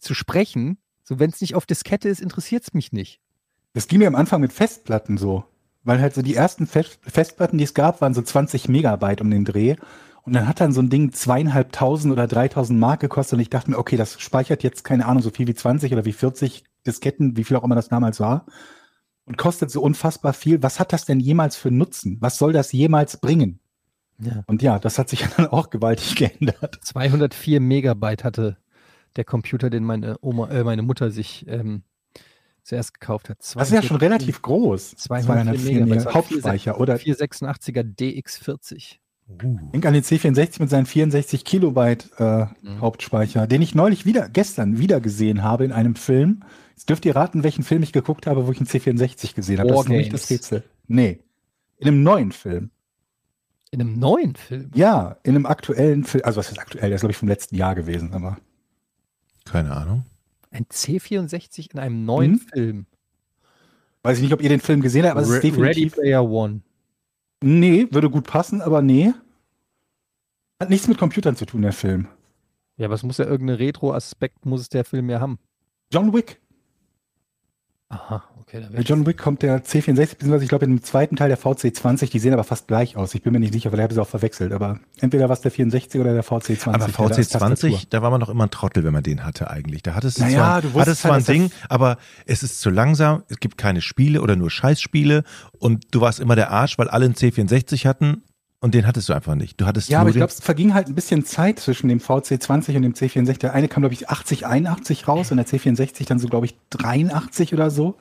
zu sprechen. So, wenn es nicht auf Diskette ist, interessiert es mich nicht. Das ging mir am Anfang mit Festplatten so. Weil halt so die ersten Fest Festplatten, die es gab, waren so 20 Megabyte um den Dreh. Und dann hat dann so ein Ding zweieinhalbtausend oder dreitausend Mark gekostet und ich dachte mir, okay, das speichert jetzt keine Ahnung, so viel wie 20 oder wie 40 Disketten, wie viel auch immer das damals war. Und kostet so unfassbar viel. Was hat das denn jemals für Nutzen? Was soll das jemals bringen? Ja. Und ja, das hat sich (laughs) dann auch gewaltig geändert. 204 Megabyte hatte der Computer, den meine Oma, äh, meine Mutter sich ähm, zuerst gekauft hat. Das ist ja schon 204 relativ groß. 204 Megabyte. Hauptspeicher, oder? 486er DX40. Denk an den C64 mit seinen 64 Kilobyte äh, Mhm. Hauptspeicher, den ich neulich wieder, gestern wieder gesehen habe in einem Film. Jetzt dürft ihr raten, welchen Film ich geguckt habe, wo ich einen C64 gesehen habe. Das ist nicht das. Rätsel. Nee. In einem neuen Film. In einem neuen Film. Ja, in einem aktuellen Film. Also was ist aktuell? Der ist, glaube ich, vom letzten Jahr gewesen, aber. Keine Ahnung. Ein C64 in einem neuen Mhm. Film. Weiß ich nicht, ob ihr den Film gesehen habt, aber es ist Re- Ready definitiv. Player One. Nee, würde gut passen, aber nee. Hat nichts mit Computern zu tun, der Film. Ja, aber es muss ja irgendeinen Retro-Aspekt, muss es der Film ja haben. John Wick. Aha, okay. Da Bei John Wick kommt der C64, beziehungsweise ich glaube im zweiten Teil der VC20, die sehen aber fast gleich aus. Ich bin mir nicht sicher, weil ich habe sie auch verwechselt. Aber entweder war es der 64 oder der VC20. Aber der da als Tastatur. VC20, da war man noch immer ein Trottel, wenn man den hatte eigentlich. Da hattest du Naja, zwar, du hattest zwar halt, ein Ding, aber es ist zu langsam, es gibt keine Spiele oder nur Scheißspiele und du warst immer der Arsch, weil alle einen C64 hatten und den hattest du einfach nicht. Du hattest Ja, aber ich glaube, es verging halt ein bisschen Zeit zwischen dem VC20 und dem C64. Der eine kam, glaube ich, 80, 81 raus und der C64 dann so, glaube ich, 83 oder so.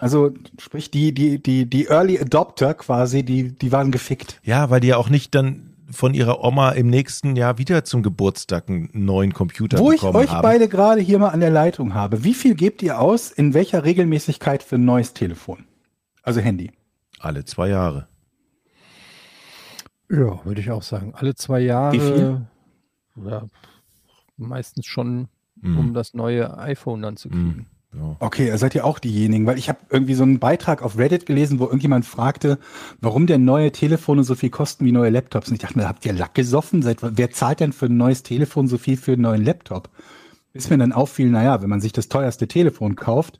Also, sprich, die, die, die, die Early Adopter quasi, die, die waren gefickt. ja, weil die ja auch nicht dann von ihrer Oma im nächsten Jahr wieder zum Geburtstag einen neuen Computer Wo ich bekommen euch haben. beide gerade hier mal an der Leitung habe, wie viel gebt ihr aus, in welcher Regelmäßigkeit für ein neues Telefon? Also Handy. Alle zwei Jahre. Ja, würde ich auch sagen. Alle zwei Jahre. Wie viel? Ja, meistens schon, Mhm. um das neue iPhone dann zu kriegen. Ja. Okay, ihr seid ja auch diejenigen, weil ich habe irgendwie so einen Beitrag auf Reddit gelesen, wo irgendjemand fragte, warum denn neue Telefone so viel kosten wie neue Laptops. Und ich dachte mir, habt ihr Lack gesoffen? Seit, wer zahlt denn für ein neues Telefon so viel für einen neuen Laptop? Bis mir dann auffiel, naja, wenn man sich das teuerste Telefon kauft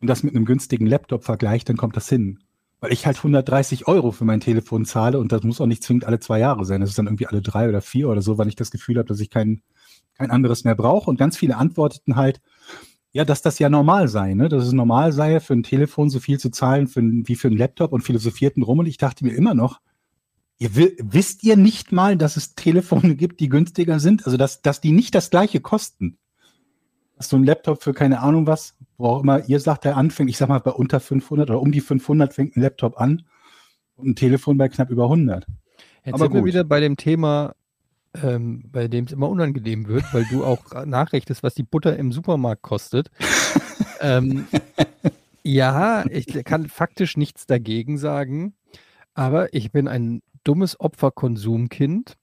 und das mit einem günstigen Laptop vergleicht, dann kommt das hin. Weil ich halt 130 Euro für mein Telefon zahle und das muss auch nicht zwingend alle zwei Jahre sein. Das ist dann irgendwie alle drei oder vier oder so, weil ich das Gefühl habe, dass ich kein, kein anderes mehr brauche. Und ganz viele antworteten halt, ja, dass das ja normal sei, ne? Dass es normal sei, für ein Telefon so viel zu zahlen für wie für ein Laptop und philosophierten rum. Und ich dachte mir immer noch, ihr wi- wisst ihr nicht mal, dass es Telefone (laughs) gibt, die günstiger sind? Also, dass, dass die nicht das gleiche kosten. Dass so ein Laptop für keine Ahnung was, wo auch immer ihr sagt, der anfängt, ich sag mal bei unter 500 oder um die 500 fängt ein Laptop an und ein Telefon bei knapp über 100. Jetzt Aber sind wir gut. wieder bei dem Thema, ähm, bei dem es immer unangenehm wird, weil du auch (laughs) nachrichtest, was die Butter im Supermarkt kostet. (laughs) ähm, ja, ich kann faktisch nichts dagegen sagen, aber ich bin ein dummes Opferkonsumkind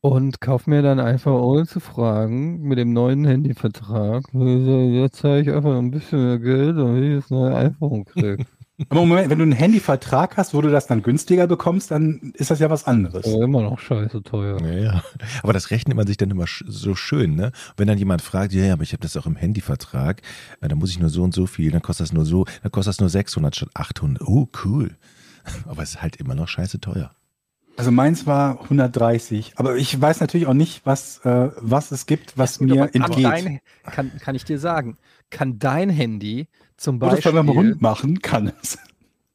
und kaufe mir dann einfach, ohne zu fragen, mit dem neuen Handyvertrag, jetzt zahle ich einfach ein bisschen mehr Geld, damit ich das neue iPhone kriege. (laughs) Aber Moment, wenn du einen Handyvertrag hast, wo du das dann günstiger bekommst, dann ist das ja was anderes. Aber immer noch scheiße teuer. Ja, ja. Aber das rechnet man sich dann immer so schön, ne? Wenn dann jemand fragt, ja, ja, aber ich habe das auch im Handyvertrag, äh, dann muss ich nur so und so viel, dann kostet das nur so, dann kostet das nur 600 statt 800. Oh, cool. (laughs) Aber es ist halt immer noch scheiße teuer. Also meins war 130, aber ich weiß natürlich auch nicht, was, äh, was es gibt, was Ja, gut, mir entgeht. Dein, kann, kann ich dir sagen, kann dein Handy zum Oder das bei meinem Beispiel, Hund machen kann es.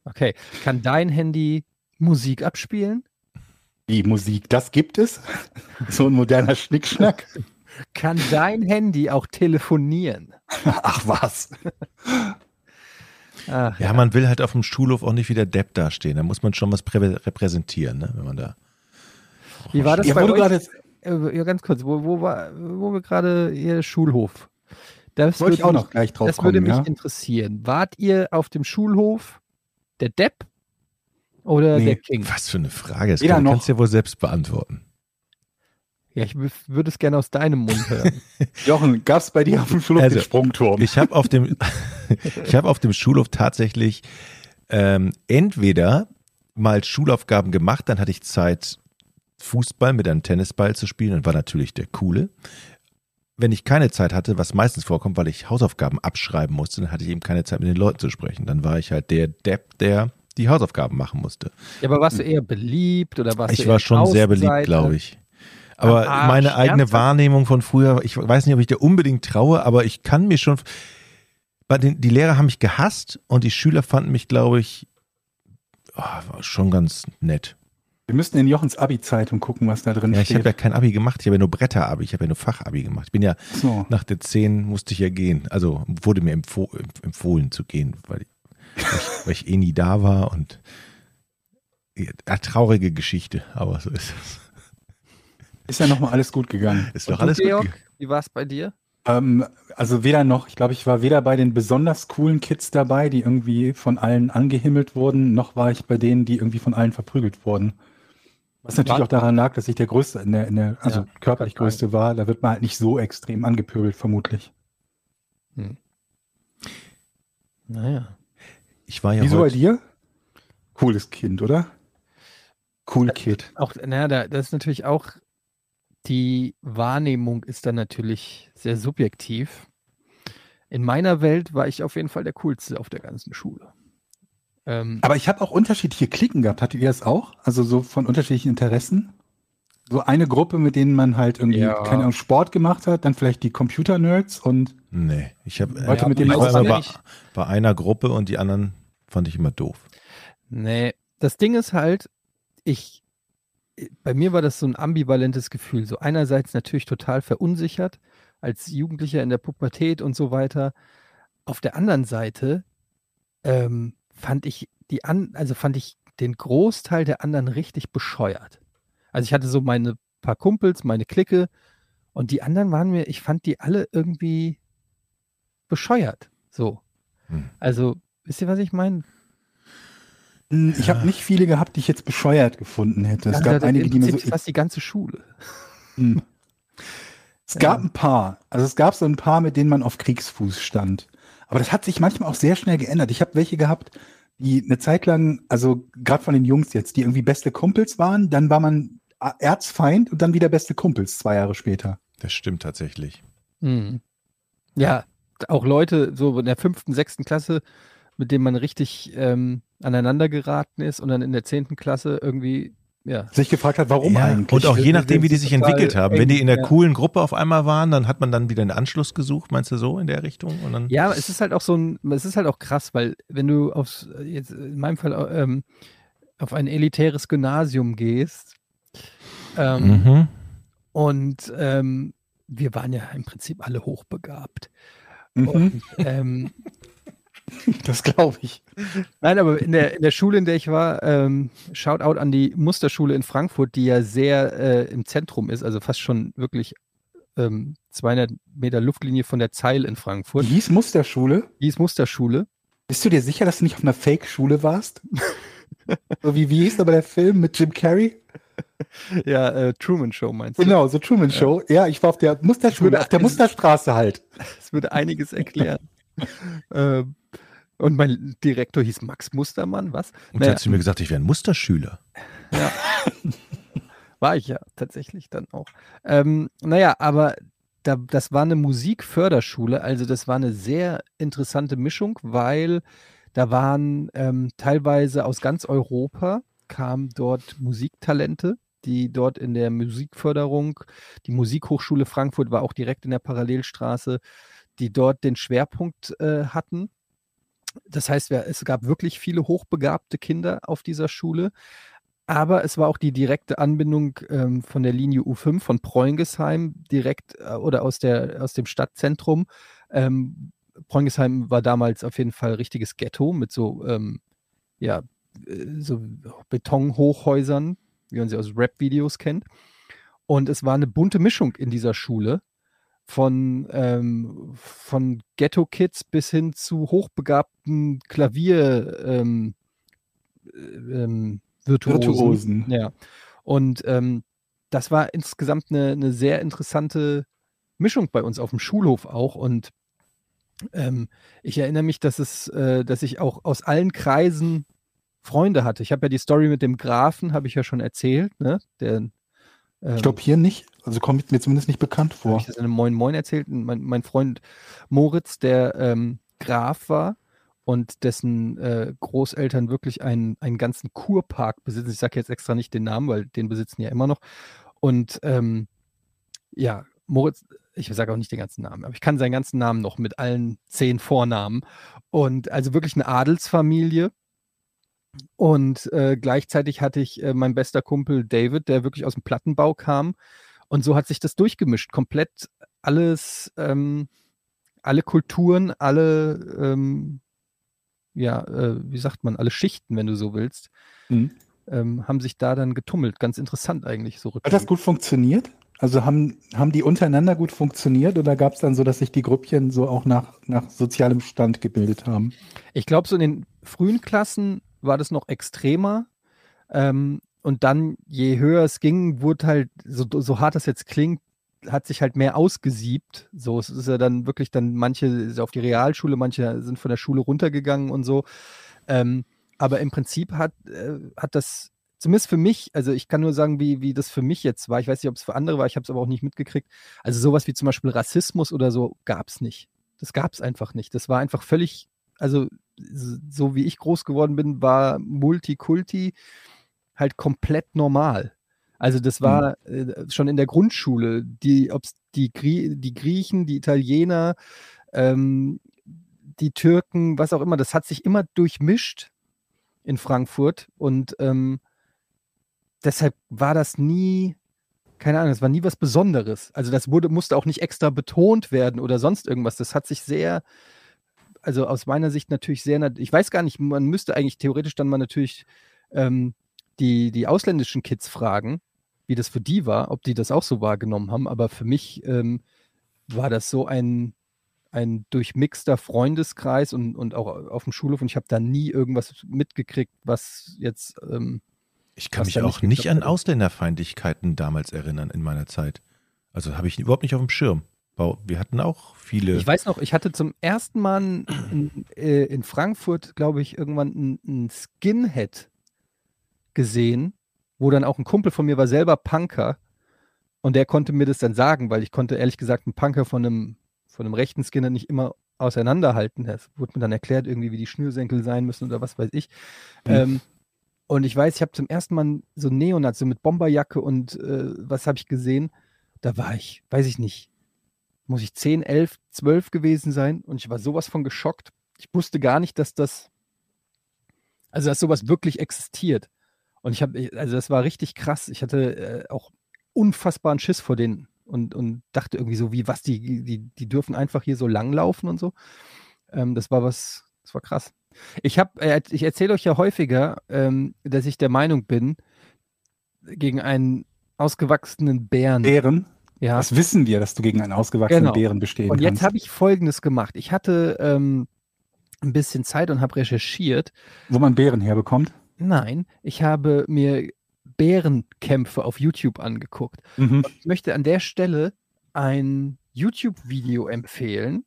okay, kann dein Handy Musik abspielen? Die Musik, das gibt es. So ein moderner Schnickschnack. Kann dein Handy auch telefonieren? Ach was. Ach, Ja, man will halt auf dem Schulhof auch nicht wie der Depp dastehen. Da muss man schon was prä repräsentieren, ne? Wenn man da. Wie war das Ja, bei wo du euch? gerade, Äh, Ja, ganz kurz, wo, wo, war, wo wir gerade hier Schulhof? Das wollte ich würde auch mich- noch gleich drauf Das würde kommen, mich ja. interessieren. Wart ihr auf dem Schulhof der Depp oder Nee. der King? Was für eine Frage. Das kann, noch. kannst du ja wohl selbst beantworten. Ja, ich wü- würde es gerne aus deinem Mund hören. (laughs) Jochen, gab es bei dir auf dem Schulhof Also, den Sprungturm? Ich habe auf dem, (laughs) ich habe auf dem Schulhof tatsächlich ähm, entweder mal Schulaufgaben gemacht, dann hatte ich Zeit, Fußball mit einem Tennisball zu spielen und war natürlich der Coole. Wenn ich keine Zeit hatte, was meistens vorkommt, weil ich Hausaufgaben abschreiben musste, dann hatte ich eben keine Zeit mit den Leuten zu sprechen. Dann war ich halt der Depp, der die Hausaufgaben machen musste. Ja, aber warst du eher beliebt oder warst du Ich war schon sehr beliebt, glaube ich. Aber Ah, meine eigene ernsthaft? Wahrnehmung von früher, ich weiß nicht, ob ich dir unbedingt traue, aber ich kann mir schon. Den, die Lehrer haben mich gehasst und die Schüler fanden mich, glaube ich, war schon ganz nett. Wir müssten in Jochens Abi-Zeitung gucken, was da drin Ja, ich steht. habe ja kein Abi gemacht, ich habe ja nur Bretter-Abi, ich habe ja nur Fachabi gemacht. Ich bin ja so. nach der 10 musste ich ja gehen. Also wurde mir empfoh empfohlen zu gehen, weil ich, weil ich, weil ich eh nie da war und ja, traurige Geschichte, aber so ist es. Ist ja nochmal alles gut gegangen. Ist doch alles gut. Georg, ge- wie war es bei dir? Ähm, also weder noch, ich glaube, ich war weder bei den besonders coolen Kids dabei, die irgendwie von allen angehimmelt wurden, noch war ich bei denen, die irgendwie von allen verprügelt wurden. Was natürlich War- auch daran lag, dass ich der Größte in der, in der also Ja, körperlich. Größte war. Da wird man halt nicht so extrem angepöbelt, vermutlich. Naja. Ich war ja Wieso bei dir? Cooles Kind, oder? Cool Kid. Auch, naja, da, das ist natürlich auch, die Wahrnehmung ist dann natürlich sehr subjektiv. In meiner Welt war ich auf jeden Fall der Coolste auf der ganzen Schule. Ähm, Aber ich habe auch unterschiedliche Klicken gehabt. Hattet ihr das auch? Also so von unterschiedlichen Interessen? So eine Gruppe, mit denen man halt irgendwie, Ja. keine Ahnung, Sport gemacht hat, dann vielleicht die Computer-Nerds und Nee, ich habe Leute, ja, mit denen ich war bei, bei einer Gruppe und die anderen fand ich immer doof. Nee, das Ding ist halt, ich, bei mir war das so ein ambivalentes Gefühl. So einerseits natürlich total verunsichert als Jugendlicher in der Pubertät und so weiter. Auf der anderen Seite ähm, fand ich die an, also fand ich den Großteil der anderen richtig bescheuert. Also ich hatte so meine paar Kumpels, meine Clique und die anderen waren mir, ich fand die alle irgendwie bescheuert. So. Hm. Also, wisst ihr, was ich meine? Hm, Ich habe nicht viele gehabt, die ich jetzt bescheuert gefunden hätte. Es Ja, gab einige, die mir so. Fast die ganze Schule. Hm. (laughs) Es gab ein paar. Also es gab so ein paar, mit denen man auf Kriegsfuß stand. Aber das hat sich manchmal auch sehr schnell geändert. Ich habe welche gehabt, die eine Zeit lang, also gerade von den Jungs jetzt, die irgendwie beste Kumpels waren, dann war man Erzfeind und dann wieder beste Kumpels zwei Jahre später. Das stimmt tatsächlich. Mhm. Ja, auch Leute so in der fünften, sechsten Klasse, mit denen man richtig ähm, aneinander geraten ist und dann in der zehnten Klasse irgendwie, ja. Sich gefragt hat, warum ja, eigentlich? Und auch je nachdem, wie die sich entwickelt haben. eng, Wenn die in der ja. coolen Gruppe auf einmal waren, dann hat man dann wieder einen Anschluss gesucht, meinst du so in der Richtung? Und dann, Ja, es ist halt auch so ein, es ist halt auch krass, weil wenn du aufs, jetzt in meinem Fall ähm, auf ein elitäres Gymnasium gehst ähm, Mhm. und ähm, wir waren ja im Prinzip alle hochbegabt. Mhm, Und, ähm, (laughs) das glaube ich. Nein, aber in der, in der Schule, in der ich war, ähm, Shoutout an die Musterschule in Frankfurt, die ja sehr äh, im Zentrum ist, also fast schon wirklich ähm, 200 Meter Luftlinie von der Zeil in Die Frankfurt. hieß Musterschule. Die ist Musterschule. Bist du dir sicher, dass du nicht auf einer Fake-Schule warst? (laughs) so wie, wie hieß aber der Film mit Jim Carrey? Ja, äh, Truman Show meinst du? Genau, so Truman Show. Ja, ich war auf der Musterschule, auf der Musterstraße halt. (laughs) Das würde einiges erklären. ähm, und mein Direktor hieß Max Mustermann, was? Und Naja, hast du mir gesagt, ich wäre ein Musterschüler. (laughs) War ich ja tatsächlich dann auch. Ähm, naja, aber da, das war eine Musikförderschule, also das war eine sehr interessante Mischung, weil da waren ähm, teilweise aus ganz Europa kamen dort Musiktalente, die dort in der Musikförderung, die Musikhochschule Frankfurt war auch direkt in der Parallelstraße, die dort den Schwerpunkt äh, hatten. Das heißt, es gab wirklich viele hochbegabte Kinder auf dieser Schule. Aber es war auch die direkte Anbindung ähm, von der Linie U5 von Preungesheim direkt äh, oder aus, der, aus dem Stadtzentrum. Ähm, Preungesheim war damals auf jeden Fall richtiges Ghetto mit so, ähm, ja, äh, so Betonhochhäusern, wie man sie aus Rap-Videos kennt. Und es war eine bunte Mischung in dieser Schule von, ähm, von Ghetto-Kids bis hin zu hochbegabten Klavier- ähm, äh, ähm, Virtuosen. Virtuosen. Ja. Und ähm, das war insgesamt eine, eine sehr interessante Mischung bei uns auf dem Schulhof auch. Und ähm, ich erinnere mich, dass es, äh, dass ich auch aus allen Kreisen Freunde hatte. Ich habe ja die Story mit dem Grafen, habe ich ja schon erzählt, ne? Der ähm, Ich glaube hier nicht. Also kommt mir zumindest nicht bekannt habe vor. ich das in einem Moin Moin erzählt. Mein, mein Freund Moritz, der ähm, Graf war und dessen äh, Großeltern wirklich einen, einen ganzen Kurpark besitzen. Ich sage jetzt extra nicht den Namen, weil den besitzen ja immer noch. Und ähm, ja, Moritz, ich sage auch nicht den ganzen Namen, aber ich kann seinen ganzen Namen noch mit allen zehn Vornamen. Und also wirklich eine Adelsfamilie. Und äh, gleichzeitig hatte ich äh, mein bester Kumpel David, der wirklich aus dem Plattenbau kam. Und so hat sich das durchgemischt. Komplett alles, ähm, alle Kulturen, alle, ähm, ja, äh, wie sagt man, alle Schichten, wenn du so willst, Mhm. ähm, haben sich da dann getummelt. Ganz interessant eigentlich so Hat das gut funktioniert? Also haben, haben die untereinander gut funktioniert oder gab es dann so, dass sich die Grüppchen so auch nach, nach sozialem Stand gebildet haben? Ich glaube, so in den frühen Klassen war das noch extremer. Ähm, und dann, je höher es ging, wurde halt, so, so hart das jetzt klingt, hat sich halt mehr ausgesiebt. So, es ist ja dann wirklich dann, manche sind auf die Realschule, manche sind von der Schule runtergegangen und so. Ähm, aber im Prinzip hat, äh, hat das, zumindest für mich, also ich kann nur sagen, wie, wie das für mich jetzt war. Ich weiß nicht, ob es für andere war, ich habe es aber auch nicht mitgekriegt. Also sowas wie zum Beispiel Rassismus oder so gab es nicht. Das gab es einfach nicht. Das war einfach völlig, also so wie ich groß geworden bin, war Multikulti halt komplett normal. Also das war äh, schon in der Grundschule, die, ob's die, Grie die Griechen, die Italiener, ähm, die Türken, was auch immer, das hat sich immer durchmischt in Frankfurt und ähm, deshalb war das nie, keine Ahnung, das war nie was Besonderes. Also das wurde, musste auch nicht extra betont werden oder sonst irgendwas. Das hat sich sehr, also aus meiner Sicht natürlich sehr, ich weiß gar nicht, man müsste eigentlich theoretisch dann mal natürlich ähm, die, die ausländischen Kids fragen, wie das für die war, ob die das auch so wahrgenommen haben, aber für mich ähm, war das so ein, ein durchmixter Freundeskreis und, und auch auf dem Schulhof und ich habe da nie irgendwas mitgekriegt, was jetzt ähm, Ich kann mich auch nicht nicht an. Ausländerfeindlichkeiten damals erinnern in meiner Zeit. Also habe ich überhaupt nicht auf dem Schirm. Wir hatten auch viele. Ich weiß noch, ich hatte zum ersten Mal in, in, äh, Frankfurt, glaube ich, irgendwann ein Skinhead gesehen, wo dann auch ein Kumpel von mir war selber Punker und der konnte mir das dann sagen, weil ich konnte ehrlich gesagt einen Punker von einem, von einem rechten Skinhead nicht immer auseinanderhalten. Das wurde mir dann erklärt, irgendwie, wie die Schnürsenkel sein müssen oder was weiß ich. Ähm, und ich weiß, ich habe zum ersten Mal so einen Neonat, so mit Bomberjacke und äh, was habe ich gesehen? Da war ich, weiß ich nicht, muss ich 10, 11, 12 gewesen sein und ich war sowas von geschockt. Ich wusste gar nicht, dass das, also dass sowas wirklich existiert. Und ich habe, also das war richtig krass. Ich hatte äh, auch unfassbaren Schiss vor denen und, und dachte irgendwie so, wie was, die, die, die dürfen einfach hier so langlaufen und so. Ähm, das war was, das war krass. Ich habe, äh, ich erzähle euch ja häufiger, ähm, dass ich der Meinung bin, gegen einen ausgewachsenen Bären. Bären. ja, Das wissen wir, dass du gegen einen ausgewachsenen Genau. Bären bestehen Und jetzt kannst. habe ich Folgendes gemacht. Ich hatte ähm, ein bisschen Zeit und habe recherchiert. Wo man Bären herbekommt. Nein, ich habe mir Bärenkämpfe auf YouTube angeguckt. Mhm. Ich möchte an der Stelle ein YouTube-Video empfehlen.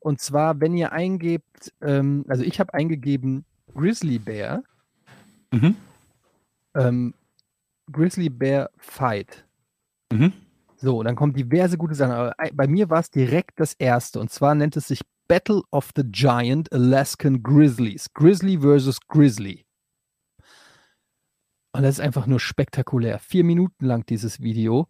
Und zwar, wenn ihr eingebt, ähm, also ich habe eingegeben Grizzly Bear, Mhm. ähm, Grizzly Bear Fight. Mhm. So, und dann kommen diverse gute Sachen. Aber ei- bei mir war es direkt das erste. Und zwar nennt es sich Battle of the Giant Alaskan Grizzlies. Grizzly versus Grizzly. Und das ist einfach nur spektakulär. Vier Minuten lang dieses Video.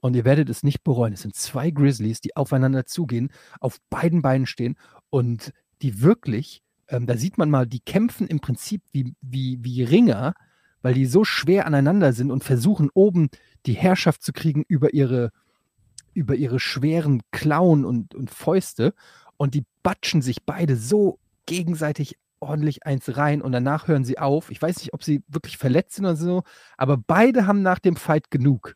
Und ihr werdet es nicht bereuen. Es sind zwei Grizzlies, die aufeinander zugehen, auf beiden Beinen stehen und die wirklich, ähm, da sieht man mal, die kämpfen im Prinzip wie, wie, wie Ringer, weil die so schwer aneinander sind und versuchen oben die Herrschaft zu kriegen über ihre, über ihre schweren Klauen und, und Fäuste. Und die batschen sich beide so gegenseitig ordentlich eins rein und danach hören sie auf. Ich weiß nicht, ob sie wirklich verletzt sind oder so, aber beide haben nach dem Fight genug.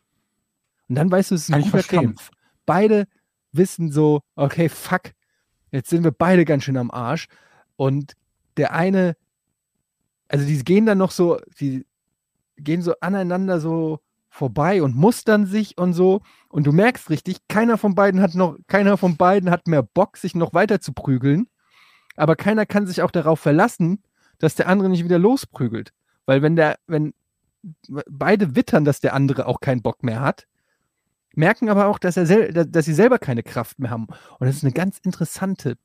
Und dann weißt du, es ist ein Kann guter. Kampf. Beide wissen so, okay, fuck, jetzt sind wir beide ganz schön am Arsch. Und der eine, also die gehen dann noch so, die gehen so aneinander so vorbei und mustern sich und so. Und du merkst richtig, keiner von beiden hat noch, keiner von beiden hat mehr Bock, sich noch weiter zu prügeln. Aber keiner kann sich auch darauf verlassen, dass der andere nicht wieder losprügelt. Weil wenn der, wenn beide wittern, dass der andere auch keinen Bock mehr hat, merken aber auch, dass, er dass- dass sie selber keine Kraft mehr haben. Und das ist eine ganz interessante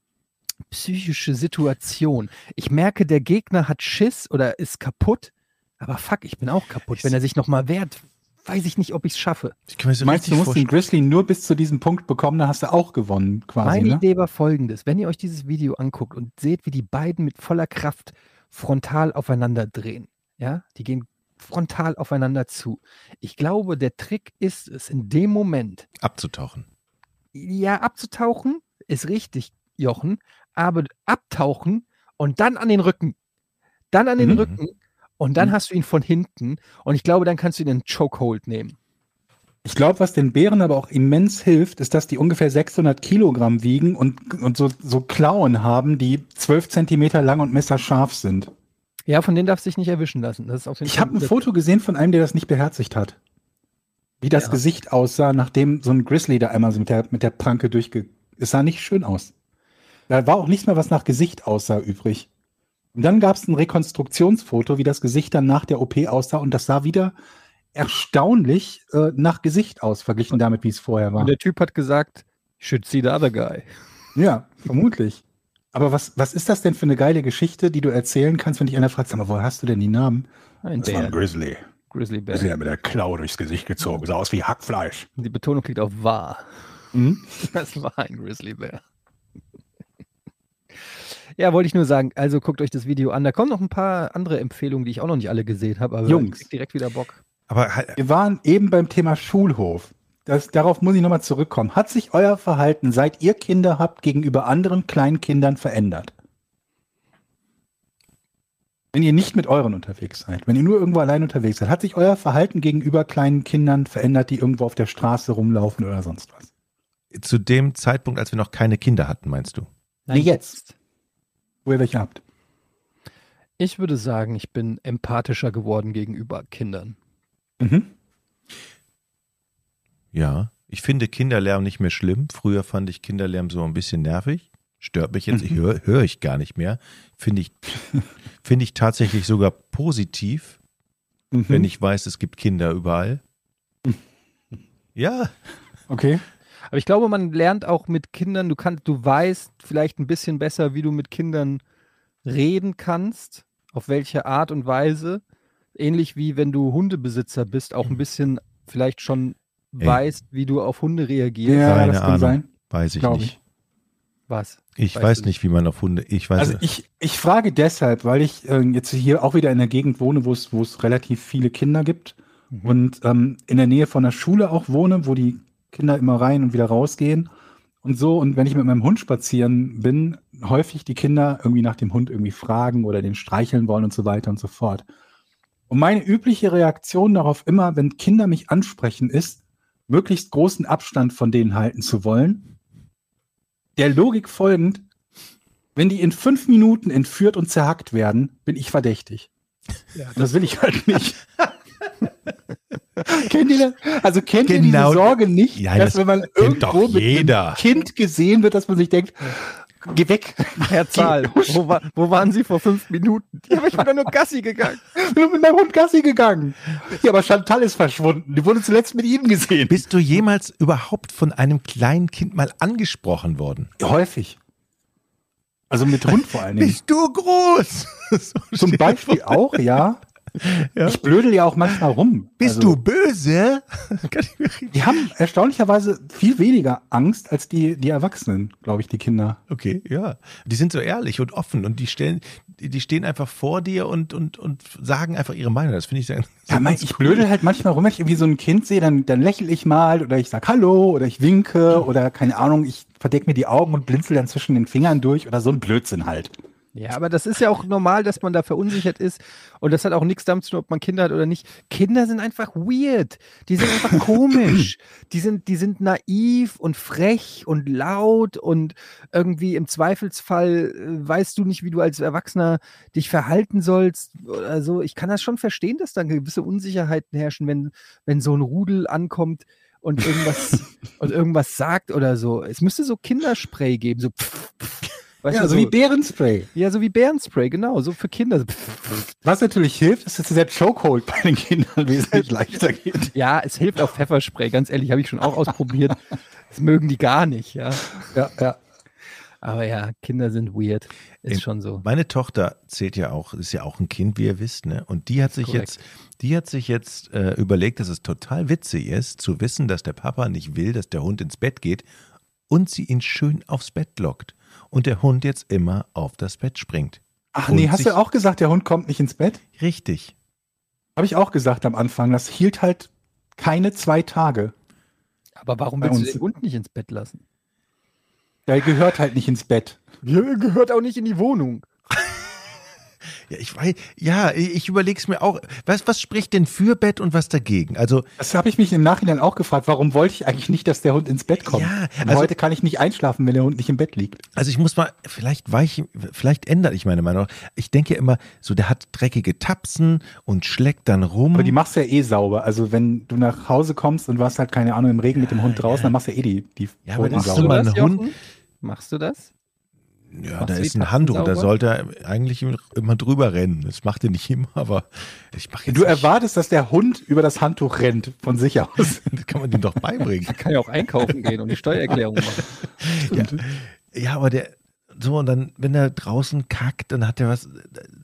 psychische Situation. Ich merke, der Gegner hat Schiss oder ist kaputt, aber fuck, ich bin auch kaputt. Wenn er sich nochmal wehrt, weiß ich nicht, ob ich es schaffe. Ich so Meinst du, musst den. Grizzly nur bis zu diesem Punkt bekommen, dann hast du auch gewonnen, quasi. Meine Ne? Idee war folgendes: Wenn ihr euch dieses Video anguckt und seht, wie die beiden mit voller Kraft frontal aufeinander drehen, ja, die gehen frontal aufeinander zu. Ich glaube, der Trick ist es, in dem Moment, Abzutauchen. ja, abzutauchen, ist richtig, Jochen, aber abtauchen und dann an den Rücken. Dann an den Mhm. Rücken und dann Mhm. hast du ihn von hinten und ich glaube, dann kannst du ihn in einen Chokehold nehmen. Ich glaube, was den Bären aber auch immens hilft, ist, dass die ungefähr 600 Kilogramm wiegen und, und so, so Klauen haben, die 12 Zentimeter lang und messerscharf sind. Ja, von denen darfst du dich nicht erwischen lassen. Ich habe ein Foto gesehen von einem, der das nicht beherzigt hat. Wie das Ja. Gesicht aussah, nachdem so ein Grizzly da einmal so mit der, mit der Pranke durchge... Es sah nicht schön aus. Da war auch nichts mehr, was nach Gesicht aussah, übrig. Und dann gab es ein Rekonstruktionsfoto, wie das Gesicht dann nach der OP aussah und das sah wieder erstaunlich äh, nach Gesicht aus, verglichen damit, wie es vorher war. Und der Typ hat gesagt, should see the other guy. Ja, vermutlich. Aber was, was ist das denn für eine geile Geschichte, die du erzählen kannst, wenn dich einer fragt, sag mal, woher hast du denn die Namen? Ein Das war ein Bär, Grizzly. Grizzly Bear. Ist ja mit der Klaue durchs Gesicht gezogen. Sah aus wie Hackfleisch. Die Betonung liegt auf wahr. Mhm. (laughs) Das war ein Grizzly Bear. Ja, wollte ich nur sagen. Also guckt euch das Video an. Da kommen noch ein paar andere Empfehlungen, die ich auch noch nicht alle gesehen habe, aber Jungs. direkt wieder Bock. Aber halt, Wir waren eben beim Thema Schulhof. Das, darauf muss ich nochmal zurückkommen. Hat sich euer Verhalten, seit ihr Kinder habt, gegenüber anderen kleinen Kindern verändert? Wenn ihr nicht mit euren unterwegs seid, wenn ihr nur irgendwo allein unterwegs seid, hat sich euer Verhalten gegenüber kleinen Kindern verändert, die irgendwo auf der Straße rumlaufen oder sonst was? Zu dem Zeitpunkt, als wir noch keine Kinder hatten, meinst du? Nee, jetzt. Wo ihr welche habt. Ich würde sagen, ich bin empathischer geworden gegenüber Kindern. Mhm. Ja. Ich finde Kinderlärm nicht mehr schlimm. Früher fand ich Kinderlärm so ein bisschen nervig. Stört mich jetzt, ich höre hör ich gar nicht mehr. Finde ich, (laughs) finde ich tatsächlich sogar positiv, Mhm. wenn ich weiß, es gibt Kinder überall. Ja, Okay. Aber ich glaube, man lernt auch mit Kindern, du kannst, du weißt vielleicht ein bisschen besser, wie du mit Kindern reden kannst, auf welche Art und Weise. Ähnlich wie wenn du Hundebesitzer bist, auch ein bisschen vielleicht schon Ey. weißt, wie du auf Hunde reagierst. Ja, Keine das kann Ahnung. sein. weiß ich Glaub nicht. Was? Ich weiß nicht, wie man auf Hunde. Ich weiß. Also ich, ich frage deshalb, weil ich äh, jetzt hier auch wieder in der Gegend wohne, wo es, wo es relativ viele Kinder gibt und ähm, in der Nähe von der Schule auch wohne, wo die Kinder immer rein und wieder rausgehen und so. Und wenn ich mit meinem Hund spazieren bin, häufig die Kinder irgendwie nach dem Hund irgendwie fragen oder den streicheln wollen und so weiter und so fort. Und meine übliche Reaktion darauf immer, wenn Kinder mich ansprechen, ist, möglichst großen Abstand von denen halten zu wollen. Der Logik folgend, wenn die in fünf Minuten entführt und zerhackt werden, bin ich verdächtig. Das will ich halt nicht. (laughs) (laughs) kennt ihr das? Also kennt ihr Genau. diese Sorge nicht, Ja, dass das wenn man irgendwo mit jeder. einem Kind gesehen wird, dass man sich denkt, geh weg. (laughs) Herr Zahl, wo, war, wo waren Sie vor fünf Minuten? Ja, aber ich bin doch nur Gassi gegangen. (laughs) Ich bin mit meinem Hund Gassi gegangen. Ja, aber Chantal ist verschwunden. Die wurde zuletzt mit Ihnen gesehen. Bist du jemals überhaupt von einem kleinen Kind mal angesprochen worden? Häufig. Also mit Hund vor allen Dingen. Bist du groß? So Zum Beispiel auch, ja. Ja. Ich blödel ja auch manchmal rum. Bist Also- du böse? (laughs) Die haben erstaunlicherweise viel weniger Angst als die, die Erwachsenen, glaube ich, die Kinder. Okay, ja. Die sind so ehrlich und offen und die stellen, die stehen einfach vor dir und, und, und sagen einfach ihre Meinung. Das finde ich sehr. Ja, mein, ich blödel halt manchmal rum, wenn ich irgendwie so ein Kind sehe, dann, dann lächle ich mal oder ich sag Hallo oder ich winke oder keine Ahnung, ich verdeck mir die Augen und blinzel dann zwischen den Fingern durch oder so ein Blödsinn halt. Ja, aber das ist ja auch normal, dass man da verunsichert ist. Und das hat auch nichts damit zu tun, ob man Kinder hat oder nicht. Kinder sind einfach weird. Die sind einfach (laughs) komisch. Die sind, die sind naiv und frech und laut und irgendwie im Zweifelsfall äh, weißt du nicht, wie du als Erwachsener dich verhalten sollst oder so. Ich kann das schon verstehen, dass da gewisse Unsicherheiten herrschen, wenn, wenn so ein Rudel ankommt und irgendwas, (laughs) und irgendwas sagt oder so. Es müsste so Kinderspray geben, so pff, pff. Weißt ja, du, so wie Bärenspray. ja, so wie Bärenspray, genau, so für Kinder. Was natürlich hilft, ist, dass dieser Chokehold bei den Kindern wesentlich leichter geht. Ja, es hilft auch Pfefferspray, ganz ehrlich, habe ich schon auch ausprobiert. Das mögen die gar nicht, ja. Ja, ja. Aber ja, Kinder sind weird. Ist Im- schon so. Meine Tochter zählt ja auch, ist ja auch ein Kind, wie ihr wisst, ne? Und die hat sich korrekt. jetzt, die hat sich jetzt äh, überlegt, dass es total witzig ist, zu wissen, dass der Papa nicht will, dass der Hund ins Bett geht und sie ihn schön aufs Bett lockt. Und der Hund jetzt immer auf das Bett springt. Ach nee, hast du auch gesagt, der Hund kommt nicht ins Bett? Richtig. Habe ich auch gesagt am Anfang. Das hielt halt keine zwei Tage. Aber warum willst du uns- den Hund nicht ins Bett lassen? Der gehört halt nicht ins Bett. Ja, gehört auch nicht in die Wohnung. Ja, ich weiß, ja, ich überlege es mir auch. Was, was spricht denn für Bett und was dagegen? Also, Das habe ich mich im Nachhinein auch gefragt. Warum wollte ich eigentlich nicht, dass der Hund ins Bett kommt? Ja, also- heute kann ich nicht einschlafen, wenn der Hund nicht im Bett liegt. also ich muss mal, vielleicht weich, vielleicht ändere ich meine Meinung. Ich denke ja immer, so der hat dreckige Tapsen und schlägt dann rum. Aber die machst du ja eh sauber. Also wenn du nach Hause kommst und warst halt, keine Ahnung, im Regen mit dem Hund draußen, dann machst du ja eh die, die Ja, aber Machst du das, Hund- Jochen? Machst du das? Ja, da ist ein Handtuch, da sollte er eigentlich immer drüber rennen. Das macht er nicht (laughs) immer, aber ich mache jetzt Du nicht. erwartest, dass der Hund über das Handtuch rennt, von sich aus. (laughs) Das kann man ihm doch beibringen. (laughs) Kann ja auch einkaufen gehen und die Steuererklärung machen. ja. ja, aber der, so, und dann, wenn er draußen kackt, dann hat er was,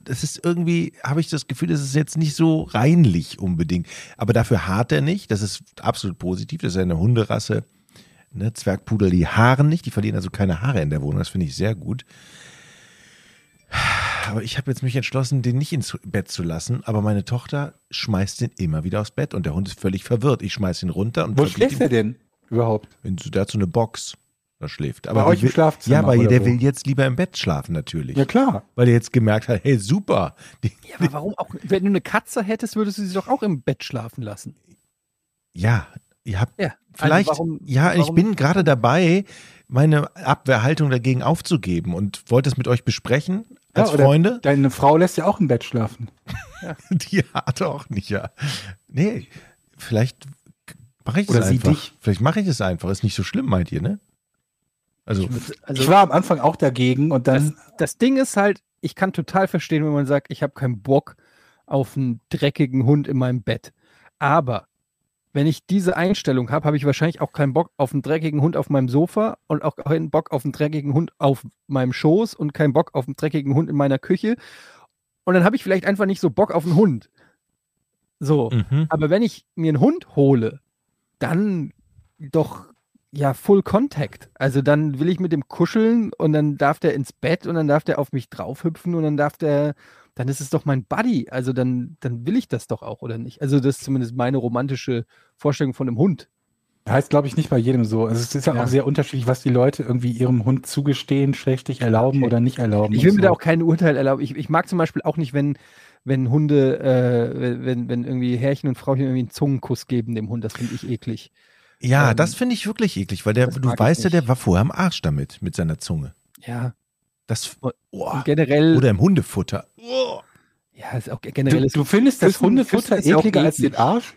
das ist irgendwie, habe ich das Gefühl, das ist jetzt nicht so reinlich unbedingt. Aber dafür hart er nicht, das ist absolut positiv, das ist eine Hunderasse, ne, Zwergpudel, die haaren nicht, die verlieren also keine Haare in der Wohnung, das finde ich sehr gut. Aber ich habe jetzt mich entschlossen, den nicht ins Bett zu lassen, aber meine Tochter schmeißt den immer wieder aufs Bett und der Hund ist völlig verwirrt. Ich schmeiß ihn runter und Wo schläft er denn überhaupt? ihm- Der hat so eine Box. Oder schläft. Bei Aber euch die im will, Schlafzimmer. ja, aber oder der wo? will jetzt lieber im Bett schlafen natürlich. Ja, klar. Weil er jetzt gemerkt hat, hey, super. Die, Ja, aber warum auch? Wenn du eine Katze hättest, würdest du sie doch auch im Bett schlafen lassen. ja, ihr habt Ja. vielleicht, Also warum, ja, ich warum- bin gerade dabei, meine Abwehrhaltung dagegen aufzugeben und wollte es mit euch besprechen als Ja, Freunde. Deine Frau lässt ja auch im Bett schlafen. (laughs) Die hat auch nicht, ja. Nee, vielleicht mache ich es Oder sie einfach. dich. Vielleicht mache ich es einfach. Ist nicht so schlimm, meint ihr, ne? Also, Also, ich war am Anfang auch dagegen und das, dann, das Ding ist halt, ich kann total verstehen, wenn man sagt, ich habe keinen Bock auf einen dreckigen Hund in meinem Bett. Aber wenn ich diese Einstellung habe, habe ich wahrscheinlich auch keinen Bock auf einen dreckigen Hund auf meinem Sofa und auch keinen Bock auf einen dreckigen Hund auf meinem Schoß und keinen Bock auf einen dreckigen Hund in meiner Küche. Und dann habe ich vielleicht einfach nicht so Bock auf einen Hund. So. mhm. Aber wenn ich mir einen Hund hole, dann doch ja Full Contact. Also dann will ich mit dem kuscheln und dann darf der ins Bett und dann darf der auf mich draufhüpfen und dann darf der, dann ist es doch mein Buddy. Also dann, dann will ich das doch auch, oder nicht? Also das ist zumindest meine romantische Vorstellung von einem Hund. heißt glaube ich nicht bei jedem so. Also es ist ja, Ja. auch sehr unterschiedlich, was die Leute irgendwie ihrem Hund zugestehen, schlechtlich erlauben Okay. oder nicht erlauben. Ich will mir so. da auch kein Urteil erlauben. Ich, ich mag zum Beispiel auch nicht, wenn, wenn Hunde, äh, wenn- wenn, irgendwie Herrchen und Frauchen irgendwie einen Zungenkuss geben dem Hund. Das finde ich eklig. Ja, Ähm, das finde ich wirklich eklig, weil der, du weißt ja, der war vorher am Arsch damit, mit seiner Zunge. Ja. Das, oh, generell, oder im Hundefutter. Oh. ja, ist auch generell Du, ist du findest das Küssen- Hundefutter auch ekliger als den Arsch?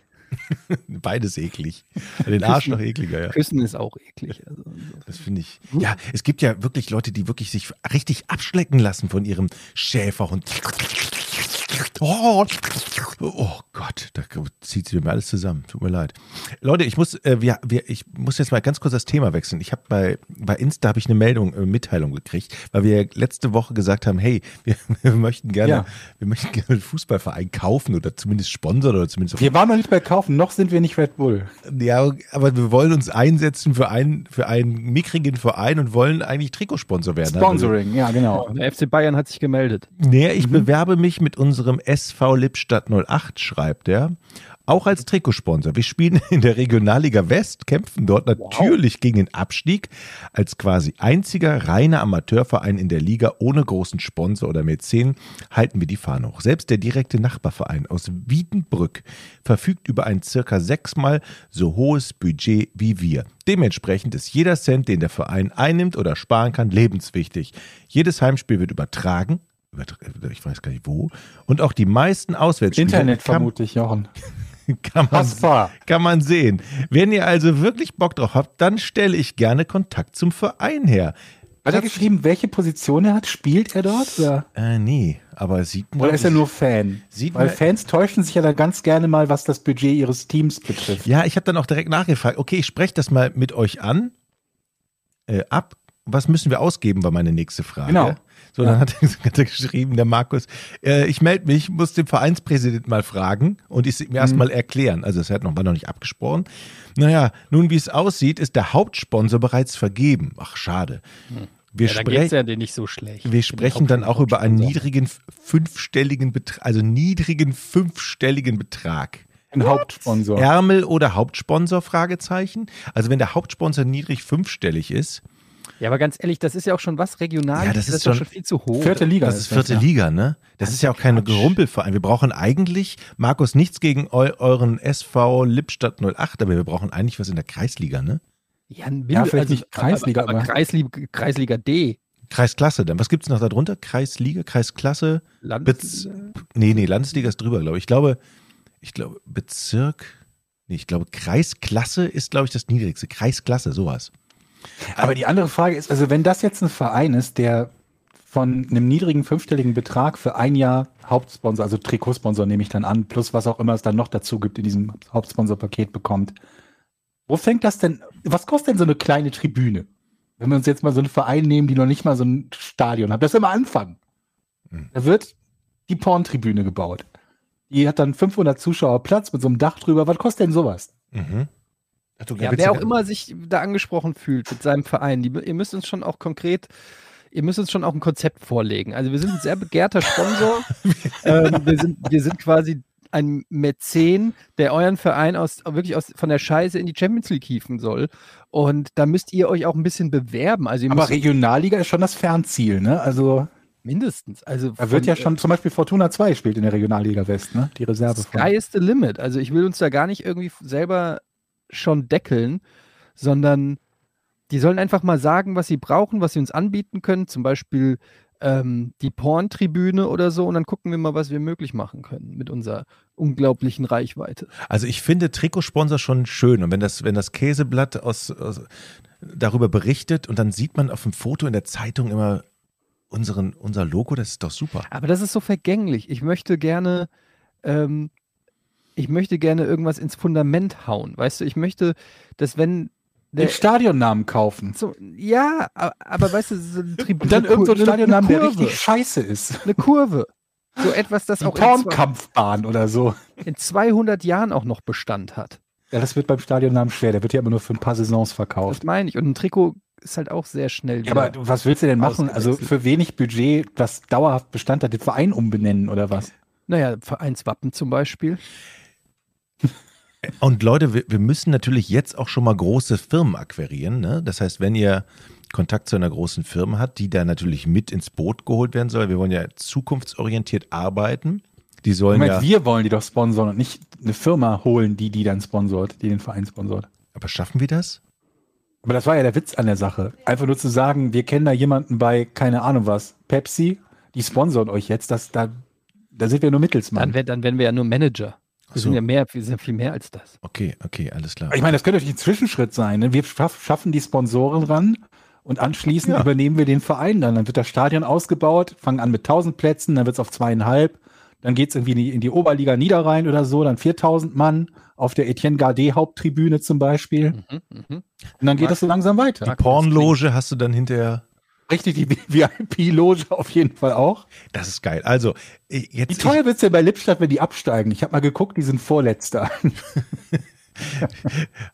Beides eklig. Den Arsch (laughs) noch ekliger, ja. Küssen ist auch eklig. (laughs) Also, Das finde ich. Ja, es gibt ja wirklich Leute, die wirklich sich richtig abschlecken lassen von ihrem Schäferhund. Oh, oh Gott, da zieht sich mir alles zusammen. Tut mir leid. Leute, ich muss, äh, wir, wir, ich muss jetzt mal ganz kurz das Thema wechseln. Ich habe bei, bei Insta habe ich eine Meldung, äh, Mitteilung gekriegt, weil wir letzte Woche gesagt haben, hey, (laughs) wir, wir möchten gerne, Ja. wir möchten gerne einen Fußballverein kaufen oder zumindest sponsern oder zumindest Wir waren noch nicht bei Kaufen, noch sind wir nicht Red Bull. ja, aber wir wollen uns einsetzen für einen, für einen mickrigen Verein und wollen eigentlich Trikotsponsor werden. Sponsoring, ja genau. der FC Bayern hat sich gemeldet. Nee, ich bewerbe mich mit unserem SV Lippstadt 08, schreibt er. Auch als Trikotsponsor. Wir spielen (laughs) in der Regionalliga West, kämpfen dort natürlich gegen den Abstieg. Als quasi einziger reiner Amateurverein in der Liga ohne großen Sponsor oder Mäzen halten wir die Fahne hoch. Selbst der direkte Nachbarverein aus Wiedenbrück verfügt über ein circa sechsmal so hohes Budget wie wir. Dementsprechend ist jeder Cent, den der Verein einnimmt oder sparen kann, lebenswichtig. Jedes Heimspiel wird übertragen. Übertra- Ich weiß gar nicht wo. Und auch die meisten Auswärtsspiele Internet kann, vermute ich, Jochen. (laughs) kann, man, Passbar. kann man sehen. Wenn ihr also wirklich Bock drauf habt, dann stelle ich gerne Kontakt zum Verein her. Hat er geschrieben, welche Position er hat? Spielt er dort? Oder, Äh, nee, aber sieht man. oder ist er nur Fan? Sieht Weil man- Fans täuschen sich ja dann ganz gerne mal, was das Budget ihres Teams betrifft. Ja, ich habe dann auch direkt nachgefragt. Okay, ich spreche das mal mit euch an. Äh, ab. Was müssen wir ausgeben, war meine nächste Frage. Genau. So, dann hat, er, (laughs) hat er geschrieben, der Markus, äh, ich melde mich, muss den Vereinspräsident mal fragen und ich mir erst mal erklären. Also es hat noch, war noch nicht abgesprochen. Naja, nun wie es aussieht, ist der Hauptsponsor bereits vergeben. Ach, schade. Wir, Ja, sprech- ja nicht so schlecht. wir sprechen dann auch über einen niedrigen fünfstelligen Betrag, also niedrigen fünfstelligen Betrag. Ein Hauptsponsor. Ärmel oder Hauptsponsor? Fragezeichen. Also wenn der Hauptsponsor niedrig fünfstellig ist, Ja, aber ganz ehrlich, das ist ja auch schon was regional. Ja, das ist doch schon- schon viel zu hoch. Vierte Liga. das ist vierte ja. Liga, ne? Das, ist ja auch keine Gerumpelverein. Wir brauchen eigentlich, Markus, nichts gegen eu euren SV Lippstadt 08, aber wir brauchen eigentlich was in der Kreisliga, ne? Ja, ein Ja, vielleicht nicht Kreisliga, aber, aber aber- Kreisliga, Kreisliga D. Kreisklasse dann. Was gibt's noch da drunter? Kreisliga, Kreisklasse? Land, Bez nee, nee, Landesliga ist drüber, glaube ich. Ich glaube, ich glaube, Bezirk, nee, ich glaube, Kreisklasse ist, glaube ich, das niedrigste. Kreisklasse, sowas. Aber die andere Frage ist, also wenn das jetzt ein Verein ist, der von einem niedrigen fünfstelligen Betrag für ein Jahr Hauptsponsor, also Trikotsponsor nehme ich dann an, plus was auch immer es dann noch dazu gibt in diesem Hauptsponsorpaket bekommt. Wo fängt das denn, was kostet denn so eine kleine Tribüne? Wenn wir uns jetzt mal so einen Verein nehmen, die noch nicht mal so ein Stadion haben, das ist immer Anfang. Hm. Da wird die Porntribüne gebaut. Die hat dann 500 Zuschauer Platz mit so einem Dach drüber. Was kostet denn sowas? Mhm. Ach, du, Ja, wer auch immer sich da angesprochen fühlt mit seinem Verein, die, ihr müsst uns schon auch konkret, ihr müsst uns schon auch ein Konzept vorlegen. Also wir sind ein sehr begehrter Sponsor. (laughs) ähm, wir, sind, wir sind quasi ein Mäzen, der euren Verein aus, wirklich aus, von der Scheiße in die Champions League hieven soll. Und da müsst ihr euch auch ein bisschen bewerben. Also Aber Regionalliga ist schon das Fernziel, ne? Also mindestens. Also da wird ja schon zum Beispiel Fortuna 2 spielt in der Regionalliga West, ne? Die Reserve von. Sky is the limit. Also ich will uns da gar nicht irgendwie selber schon deckeln, sondern die sollen einfach mal sagen, was sie brauchen, was sie uns anbieten können. Zum Beispiel ähm, die Porn-Tribüne oder so. Und dann gucken wir mal, was wir möglich machen können mit unserer unglaublichen Reichweite. Also ich finde Trikotsponsor schon schön. Und wenn das, wenn das Käseblatt aus, aus, darüber berichtet und dann sieht man auf dem Foto in der Zeitung immer unseren, unser Logo, das ist doch super. Aber das ist so vergänglich. Ich möchte gerne, ähm, ich möchte gerne irgendwas ins Fundament hauen. Weißt du, ich möchte, dass wenn Den Stadionnamen kaufen. so, ja, a- aber weißt du, so eine Tribüne, Und dann irgendein so Stadionnamen, der richtig scheiße ist. eine Kurve. So etwas, das auch Pornkampfbahn oder so. in 200 Jahren auch noch Bestand hat. Ja, das wird beim Stadionnamen schwer. Der wird ja immer nur für ein paar Saisons Das verkauft. meine ich. Und ein Trikot ist halt auch sehr schnell Ja, aber was willst du denn machen? Also für wenig Budget, das dauerhaft Bestand hat, den Verein umbenennen oder was? Naja, Vereinswappen zum Beispiel. (laughs) Und Leute, wir, wir müssen natürlich jetzt auch schon mal große Firmen akquirieren. Ne? Das heißt, wenn ihr Kontakt zu einer großen Firma habt, die da natürlich mit ins Boot geholt werden soll, wir wollen ja zukunftsorientiert arbeiten. Die sollen Moment, ja, wir wollen die doch sponsoren und nicht eine Firma holen, die die dann sponsort, die den Verein sponsort. aber schaffen wir das? Aber das war ja der Witz an der Sache. Einfach nur zu sagen, wir kennen da jemanden bei, keine Ahnung was, Pepsi, die sponsoren euch jetzt, das, da, da sind wir nur Mittelsmann. Dann, dann wären wir ja nur Manager. Wir so. sind ja mehr, wir sind ja viel mehr als das. Okay, okay, alles klar. Ich meine, das könnte natürlich ein Zwischenschritt sein. Ne? Wir schaff, schaffen die Sponsoren ran und anschließend Ja. übernehmen wir den Verein dann. Dann wird das Stadion ausgebaut, fangen an mit 1000 Plätzen, dann wird es auf zweieinhalb. Dann geht es irgendwie in die, in die Oberliga Niederrhein oder so, dann 4000 Mann auf der Etienne Gardet Haupttribüne zum Beispiel. Mhm, mhm. Und dann geht das so langsam weiter. Die Pornloge hast du dann hinterher. Richtig, die VIP-Loge auf jeden Fall auch. Das ist geil. Also, äh, Wie jetzt. teuer wird's denn bei Lippstadt, wenn die absteigen? Ich habe mal geguckt, die sind Vorletzter. (laughs)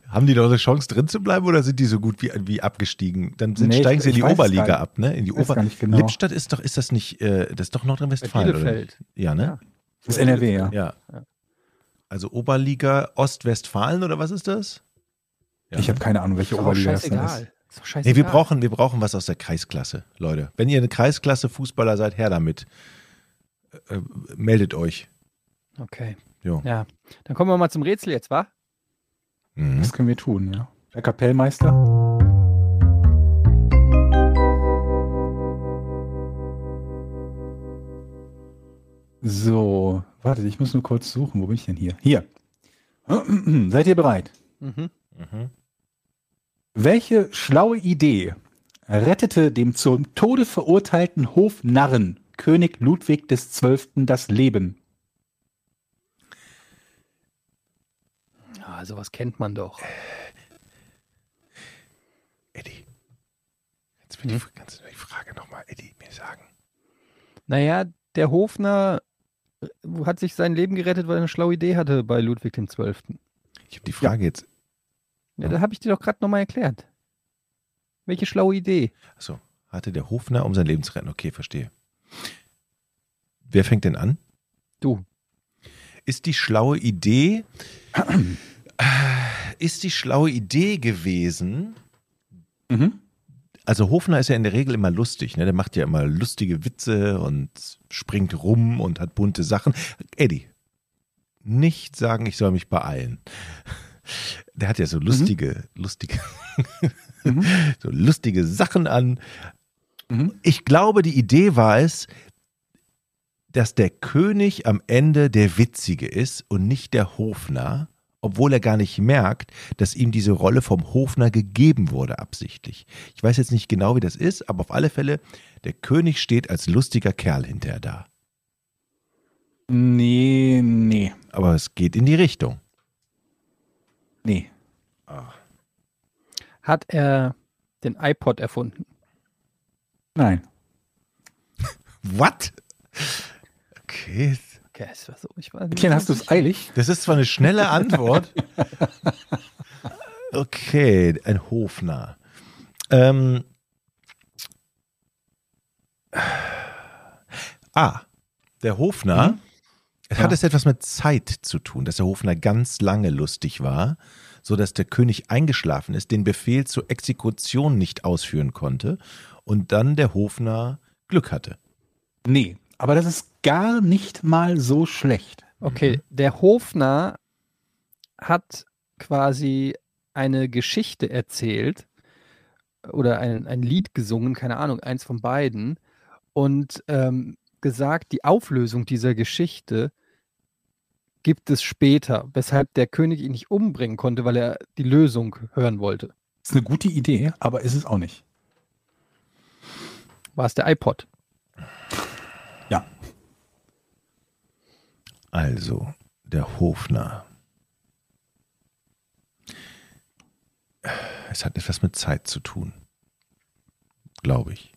Haben die noch eine Chance drin zu bleiben oder sind die so gut wie, wie abgestiegen? Dann sind, Nee, ich- steigen sie in die Oberliga ab, ne? In die Ober genau. Lippstadt ist doch, ist das nicht, äh, das ist doch Nordrhein-Westfalen, oder? Bielefeld. Ja, ne? Das ist NRW, ja. Ja. Ja. Also Oberliga Ostwestfalen oder was ist das? Ja, Ich habe keine Ahnung, welche Oberliga das ist. Ist doch. Nee, wir brauchen, wir brauchen was aus der Kreisklasse, Leute. Wenn ihr eine Kreisklasse Fußballer seid, her damit. Äh, äh, meldet euch. Okay. Jo. Ja. Dann kommen wir mal zum Rätsel jetzt, wa? Mhm. Das können wir tun, ja. Der Kapellmeister. So, warte, ich muss nur kurz suchen. Wo bin ich denn hier? Hier. (clears throat) Seid ihr bereit? Mhm. Mhm. Welche schlaue Idee rettete dem zum Tode verurteilten Hofnarren König Ludwig XII. das Leben? Ja, sowas kennt man doch. Eddie. Kannst du mir die, kannst du mir die Frage nochmal, Eddie, mir sagen? Naja, der Hofner äh, hat sich sein Leben gerettet, weil er eine schlaue Idee hatte bei Ludwig XII. Ich habe die Frage jetzt. Ja, da habe ich dir doch gerade nochmal erklärt. Welche schlaue Idee? Achso, hatte der Hofner, um sein Leben zu retten. Okay, verstehe. Wer fängt denn an? Du. Ist die schlaue Idee, (clears throat) ist die schlaue Idee gewesen, Mhm. also Hofner ist ja in der Regel immer lustig, ne? Der macht ja immer lustige Witze und springt rum und hat bunte Sachen. Eddie, nicht sagen, ich soll mich beeilen. Der hat ja so lustige, lustige, Mhm. (laughs) so lustige Sachen an. Mhm. Ich glaube, die Idee war es, dass der König am Ende der Witzige ist und nicht der Hofner, obwohl er gar nicht merkt, dass ihm diese Rolle vom Hofner gegeben wurde, absichtlich. Ich weiß jetzt nicht genau, wie das ist, aber auf alle Fälle, der König steht als lustiger Kerl hinterher da. Nee, nee, Aber es geht in die Richtung. Nee. Hat er den iPod erfunden? Nein. (laughs) What? Okay. Okay, ist was so. Ich weiß Etienne, hast du es eilig? Das ist zwar eine schnelle Antwort. (laughs) Okay, ein Hofner. Ähm. Ah, der Hofner Hat Ja. es etwas mit Zeit zu tun, dass der Hofner ganz lange lustig war, so dass der König eingeschlafen ist, den Befehl zur Exekution nicht ausführen konnte und dann der Hofner Glück hatte? Nee, aber das ist gar nicht mal so schlecht. Okay, der Hofner hat quasi eine Geschichte erzählt oder ein, ein Lied gesungen, keine Ahnung, eins von beiden, und ähm, gesagt, die Auflösung dieser Geschichte gibt es später, weshalb der König ihn nicht umbringen konnte, weil er die Lösung hören wollte. Ist eine gute Idee, aber ist es auch nicht. War es der iPod? Ja. Also, der Hofner. Es hat etwas mit Zeit zu tun. Glaube ich.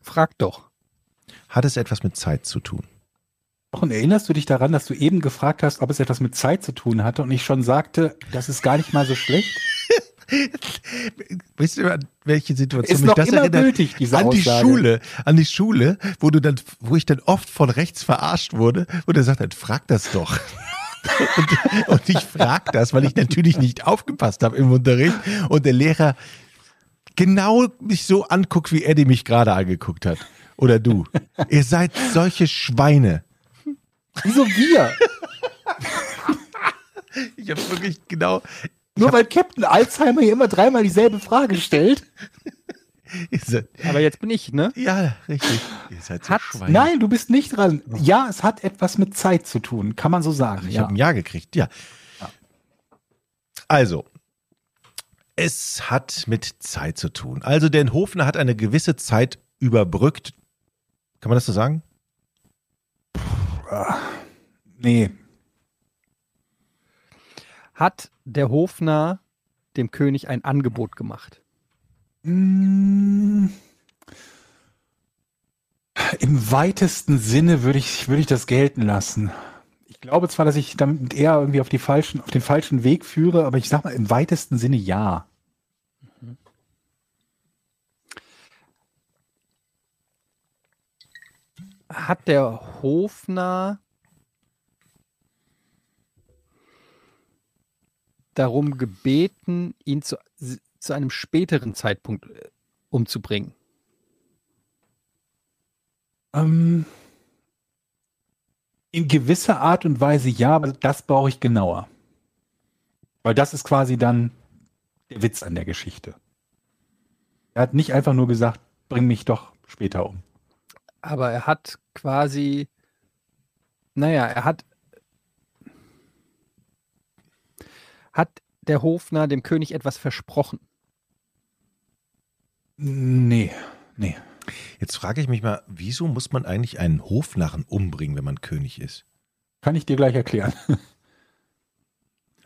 Frag doch. Hat es etwas mit Zeit zu tun? Und erinnerst du dich daran, dass du eben gefragt hast, ob es etwas mit Zeit zu tun hatte und ich schon sagte, das ist gar nicht mal so schlecht? (laughs) Weißt du, an welche Situation Ist mich noch das immer erinnert? gültig, diese an die Aussage. Schule, an die Schule, wo du dann, wo ich dann oft von rechts verarscht wurde, wo der sagt, dann frag das doch. (laughs) und, und ich frag das, weil ich natürlich nicht aufgepasst habe im Unterricht und der Lehrer genau mich so anguckt, wie Eddie mich gerade angeguckt hat. Oder du. Ihr seid solche Schweine. Wieso wir? Ich habe wirklich genau. Nur weil Captain Alzheimer hier immer dreimal dieselbe Frage stellt? Seid, Aber jetzt bin ich, ne? ja, richtig. Ihr seid so Hat- Schweine. Nein, du bist nicht dran. Ja, es hat etwas mit Zeit zu tun, kann man so sagen. Ich ja. habe ein Ja gekriegt, ja. Also, es hat mit Zeit zu tun. Also, der Hofner hat eine gewisse Zeit überbrückt. Kann man das so sagen? Nee, Hat der Hofner dem König ein Angebot gemacht? Mm, Im weitesten Sinne würde ich, würde ich das gelten lassen. Ich glaube zwar, dass ich damit eher irgendwie auf, die falschen, auf den falschen Weg führe, aber ich sag mal, im weitesten Sinne ja. Hat der Hofner darum gebeten, ihn zu, zu einem späteren Zeitpunkt äh, umzubringen? Ähm, in gewisser Art und Weise ja, aber das brauche ich genauer. Weil das ist quasi dann der Witz an der Geschichte. Er hat nicht einfach nur gesagt, bring mich doch später um. Aber er hat quasi, naja, er hat, hat der Hofner dem König etwas versprochen. Nee, nee. Jetzt frage ich mich mal, wieso muss man eigentlich einen Hofnarren umbringen, wenn man König ist? Kann ich dir gleich erklären.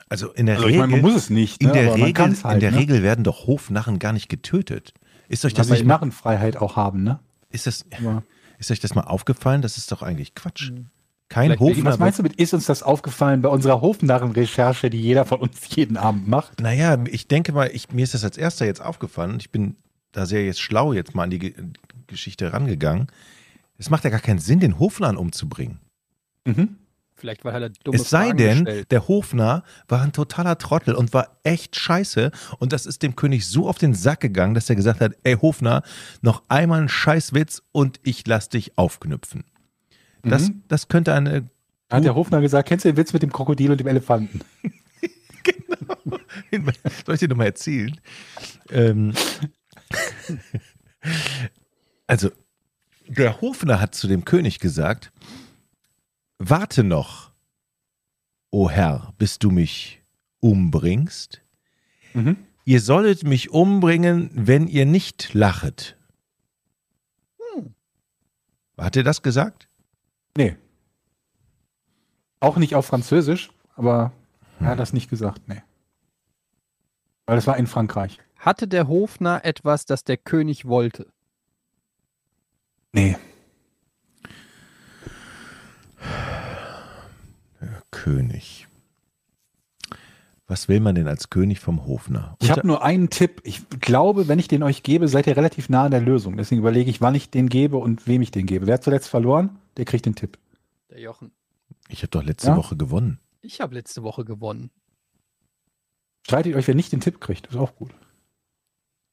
Also in der Also ich Regel, meine, man muss es nicht, in ne? der, aber man Regel, halt, in der ne? Regel werden doch Hofnarren gar nicht getötet. Ist euch das Weil sie nicht Narrenfreiheit auch haben, ne? ist das, Aber ist euch das mal aufgefallen? Das ist doch eigentlich Quatsch. Mhm. Kein Vielleicht will was meinst du mit, ist uns das aufgefallen bei unserer Hofnarren-Recherche, die jeder von uns jeden Abend macht? Naja, ich denke mal, ich, mir ist das als erster jetzt aufgefallen. Ich bin da sehr jetzt schlau jetzt mal an die Ge Geschichte rangegangen. Es macht ja gar keinen Sinn, den Hofnarren umzubringen. Mhm. Vielleicht, weil er dumme es sei Fragen denn, gestellt. der Hofnarr war ein totaler Trottel und war echt scheiße. Und das ist dem König so auf den Sack gegangen, dass er gesagt hat, ey Hofnarr, noch einmal einen Scheißwitz und ich lass dich aufknüpfen. Das, Mhm. das könnte eine Da hat der Hofner gesagt, kennst du den Witz mit dem Krokodil und dem Elefanten? (laughs) (laughs) Soll ich dir nochmal erzählen? Ähm, (laughs) also, der Hofner hat zu dem König gesagt, warte noch, o Herr, bis du mich umbringst. Mhm. Ihr solltet mich umbringen, wenn ihr nicht lachet. Hat er das gesagt? Nee. Auch nicht auf Französisch, aber er hat das nicht gesagt, nee. Weil das war in Frankreich. Hatte der Hofner etwas, das der König wollte? Nee. König. Was will man denn als König vom Hofner? Ich habe nur einen Tipp. Ich glaube, wenn ich den euch gebe, seid ihr relativ nah an der Lösung. Deswegen überlege ich, wann ich den gebe und wem ich den gebe. Wer hat zuletzt verloren, der kriegt den Tipp. Der Jochen. Ich habe doch letzte Ja? Woche gewonnen. Ich habe letzte Woche gewonnen. Streitet euch, wer nicht den Tipp kriegt. Das ist auch gut.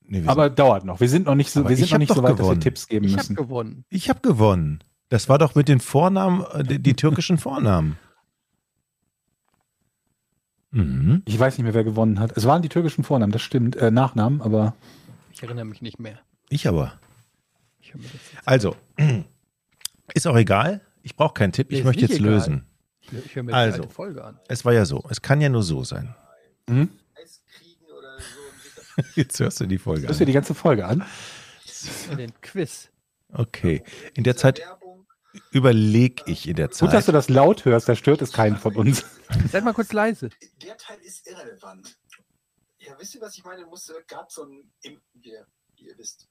Nee, Aber dauert noch. Wir sind noch nicht so, wir sind ich noch nicht so weit, dass gewonnen. wir Tipps geben Ich habe müssen. gewonnen. sind, ich habe gewonnen. Das war doch mit den Vornamen, äh, die, die türkischen Vornamen. Mhm. Ich weiß nicht mehr, wer gewonnen hat. Es waren die türkischen Vornamen, das stimmt. Äh, Nachnamen, aber Ich erinnere mich nicht mehr. Ich aber. Ich Also, (clears throat) ist auch egal. Ich brauche keinen Tipp. Ich ist möchte jetzt egal. lösen. ich, höre mir Also. die Folge an. Es war ja so. Es kann ja nur so sein. hm? (laughs) Jetzt hörst du die Folge hörst du an. die ganze Folge an? Den Quiz. Okay. In der Zeit. Überlege ich in der Gut, dass Zeit. du das laut hörst, da stört es keinen von uns. Seid mal kurz leise. Der Teil ist irrelevant. Ja, wisst ihr, was ich meine? Musste gerade so ein, im, ihr, ihr wisst.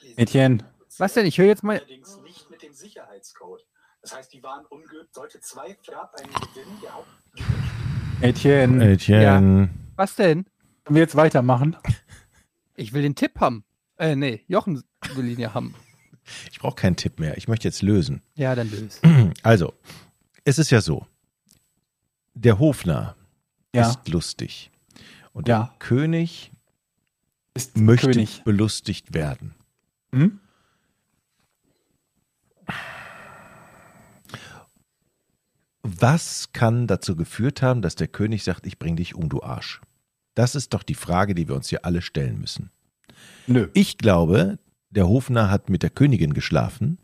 Lesen. Etienne, Was denn? Ich höre jetzt mal. Allerdings nicht mit dem Sicherheitscode. Das heißt, die waren ungeübt. Sollte zwei Frapp einen gewinnen, der Hauptgewinn. Etienne, Etienne. Was denn? können wir jetzt weitermachen? Ich will den Tipp haben. Äh, nee, Jochen will ihn ja haben. Ich brauche keinen Tipp mehr. Ich möchte jetzt lösen. Ja, dann löse. (clears throat) Also, es ist ja so. Der Hofner Ja, ist lustig. Und Ja. der König ist möchte König. belustigt werden. Hm? Was kann dazu geführt haben, dass der König sagt, ich bring dich um, du Arsch? Das ist doch die Frage, die wir uns hier alle stellen müssen. Nö. Ich glaube, der Hofner hat mit der Königin geschlafen.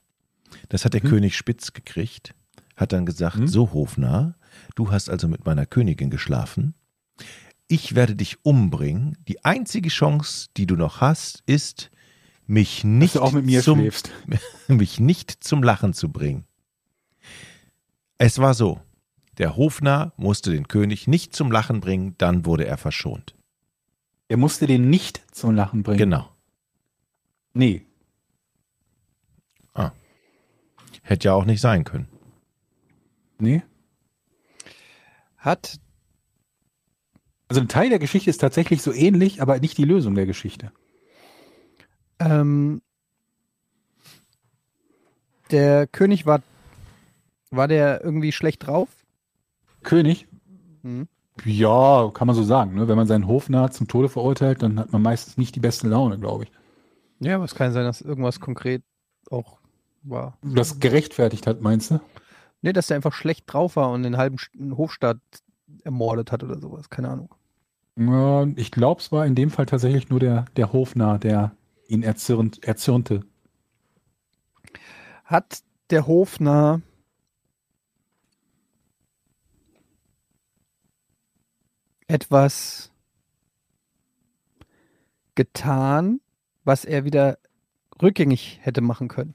Das hat der Mhm. König spitz gekriegt. Hat dann gesagt, Mhm. so Hofner, du hast also mit meiner Königin geschlafen. Ich werde dich umbringen. Die einzige Chance, die du noch hast, ist, mich nicht, zum, (laughs) mich nicht zum Lachen zu bringen. Es war so. Der Hofner musste den König nicht zum Lachen bringen, dann wurde er verschont. Er musste den nicht zum Lachen bringen. Genau. Nee. Hätte ja auch nicht sein können. Nee. Hat Also ein Teil der Geschichte ist tatsächlich so ähnlich, aber nicht die Lösung der Geschichte. ähm, der König war war der irgendwie schlecht drauf? König? Hm. Ja, kann man so sagen. Ne? Wenn man seinen Hofnarr zum Tode verurteilt, dann hat man meistens nicht die beste Laune, glaube ich. Ja, aber es kann sein, dass irgendwas konkret auch war. Das gerechtfertigt hat, meinst du? Nee, dass er einfach schlecht drauf war und den halben St- Hofstaat ermordet hat oder sowas. Keine Ahnung. Ja, ich glaube, es war in dem Fall tatsächlich nur der, der Hofnarr, der ihn erzürnt, erzürnte. Hat der Hofnarr etwas getan, was er wieder rückgängig hätte machen können?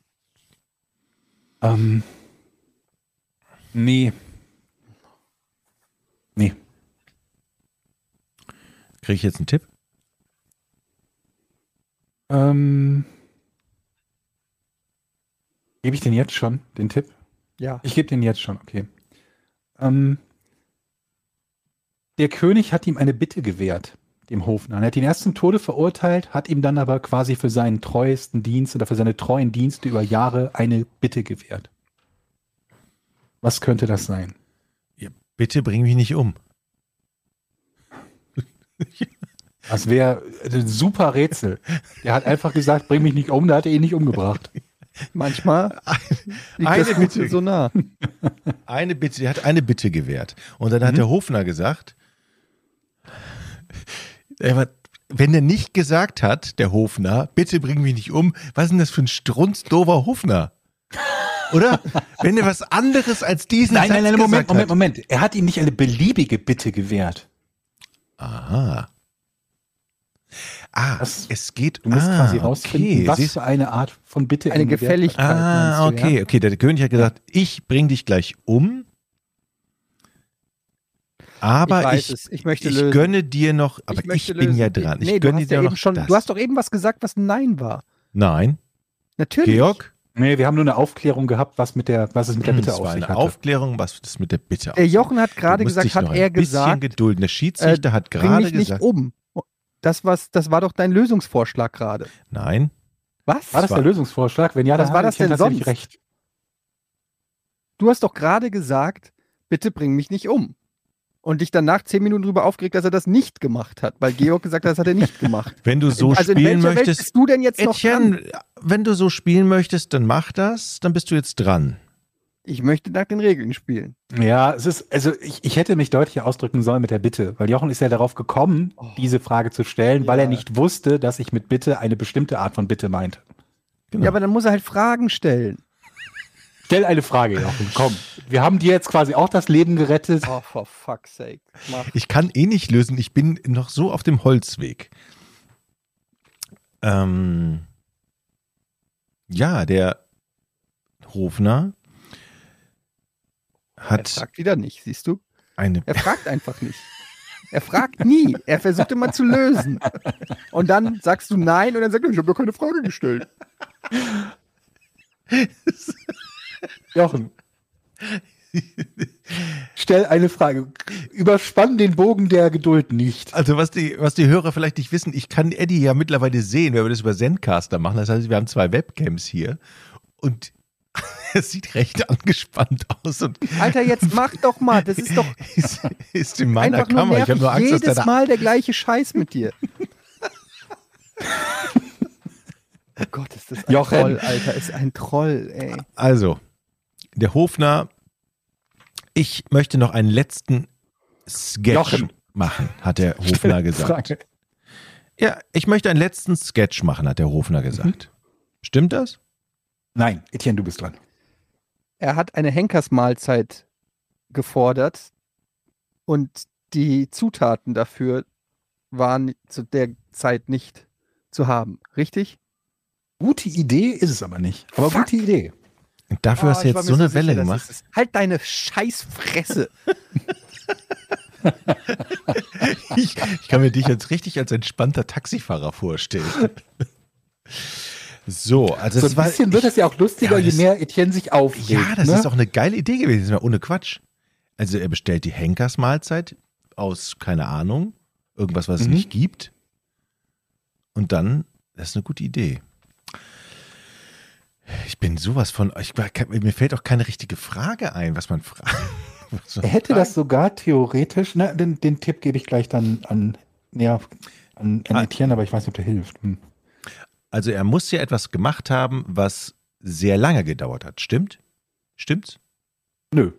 Ähm, nee. Nee. Kriege ich jetzt einen Tipp? Ähm, gebe ich den jetzt schon, den Tipp? Ja. Ich gebe den jetzt schon, okay. Ähm, der König hat ihm eine Bitte gewährt, dem Hofnarr. Er hat ihn erst zum Tode verurteilt, hat ihm dann aber quasi für seinen treuesten Dienst oder für seine treuen Dienste über Jahre eine Bitte gewährt. Was könnte das sein? Bitte bring mich nicht um. (laughs) Das wäre ein super Rätsel. Der hat einfach gesagt, bring mich nicht um, da hat er ihn nicht umgebracht. (laughs) Manchmal liegt eine das Gute Bitte. so nah. Eine Bitte, er hat eine Bitte gewährt. Und dann hat Mhm. der Hofner gesagt, er wenn er nicht gesagt hat, der Hofner, bitte bring mich nicht um, was ist denn das für ein strunzdoofer Hofner? Oder? (laughs) wenn er was anderes als diesen Nein, Satz nein, nein, Moment, gesagt Moment, hat. Moment. Er hat ihm nicht eine beliebige Bitte gewährt. Aha. Ah, Das- es geht Du musst ah, quasi rausfinden, okay. was für eine Art von Bitte Eine. Gefälligkeit. Ah, okay, ja? okay. Der König hat gesagt, ich bring dich gleich um. Aber ich ich, es. Ich möchte ich lösen. gönne dir noch, aber ich, möchte bin lösen. ja dran. Ich Nee, du gönne hast dir ja noch eben schon. das. Du hast doch eben was gesagt, was ein Nein war. Nein, Natürlich. Georg, Nee, wir haben nur eine Aufklärung gehabt, was, mit der, was es mit der Bitte das auf war sich eine hatte. Aufklärung, was das mit der Bitte Der Jochen hat gerade gesagt, hat noch ein er bisschen gesagt, gedulden. Der Schiedsrichter hat bring gerade mich nicht gesagt, um. Das, was, das war doch dein Lösungsvorschlag gerade. nein, Was? War das war- der Lösungsvorschlag? Wenn ja, Was dann war hat das denn sonst? recht. Du hast doch gerade gesagt, bitte bring mich nicht um. Und dich dann nach zehn Minuten darüber aufgeregt, dass er das nicht gemacht hat, weil Georg gesagt hat, das hat er nicht gemacht. (laughs) Wenn du so also spielen welcher Welt möchtest, bist du denn jetzt noch dran? Etienne, wenn du so spielen möchtest, dann mach das, dann bist du jetzt dran. Ich möchte nach den Regeln spielen. Ja, es ist, also ich, ich hätte mich deutlicher ausdrücken sollen mit der Bitte, weil Jochen ist ja darauf gekommen, Oh. diese Frage zu stellen, weil Ja. er nicht wusste, dass ich mit Bitte eine bestimmte Art von Bitte meinte. Genau. Ja, aber dann muss er halt Fragen stellen. Stell eine Frage, Jochen, komm. Wir haben dir jetzt quasi auch das Leben gerettet. Oh, for fuck's sake. Mach. Ich kann eh nicht lösen, ich bin noch so auf dem Holzweg. Ähm, ja, der Hofner Er hat fragt wieder nicht, siehst du? eine. Er fragt einfach nicht. Er fragt nie. Er versucht immer zu lösen. Und dann sagst du nein und dann sagt er, ich habe doch keine Frage gestellt. (laughs) Jochen. Stell eine Frage. Überspann den Bogen der Geduld nicht. Also was die, was die Hörer vielleicht nicht wissen, ich kann Eddie ja mittlerweile sehen, wenn wir das über Zencaster machen. Das heißt, wir haben zwei Webcams hier und (laughs) es sieht recht angespannt aus und Alter, jetzt mach doch mal. Das ist doch (laughs) ist, ist in meiner einfach nur Kammer. Ich nervig. habe nur Angst, dass der Jedes Mal der gleiche Scheiß mit dir. (laughs) oh Gott, ist das ein Jochen. Troll, Alter. Ist ein Troll, ey. Also, der Hofner, ich möchte noch einen letzten Sketch Jochen. machen, hat der Hofner gesagt. Frage. Ja, ich möchte einen letzten Sketch machen, hat der Hofner gesagt. Stimmt das? Nein, Etienne, du bist dran. Er hat eine Henkersmahlzeit gefordert und die Zutaten dafür waren zu der Zeit nicht zu haben. Richtig? Gute Idee ist es aber nicht. Aber Fuck. gute Idee. Und dafür hast du Oh, ich war jetzt mir so eine sicher, Welle dass gemacht. es ist. Halt deine Scheißfresse. Ich, ich kann mir dich jetzt richtig als entspannter Taxifahrer vorstellen. So, also So es ein war, bisschen wird es ja auch lustiger, Ja, je das- mehr Etienne sich aufregt. Ja, das ne? ist auch eine geile Idee gewesen, das ohne Quatsch. Also er bestellt die Henkersmahlzeit aus, keine Ahnung, irgendwas, was es Mhm. nicht gibt. Und dann, das ist eine gute Idee. Ich bin sowas von, ich, mir fällt auch keine richtige Frage ein, was man fragt. (laughs) Was man Er hätte fragt. das sogar theoretisch, ne, den, den Tipp gebe ich gleich dann an, ja, an, an Ah. Etienne, aber ich weiß nicht, ob der hilft. Hm. Also er muss ja etwas gemacht haben, was sehr lange gedauert hat. Stimmt? Stimmt's? Nö.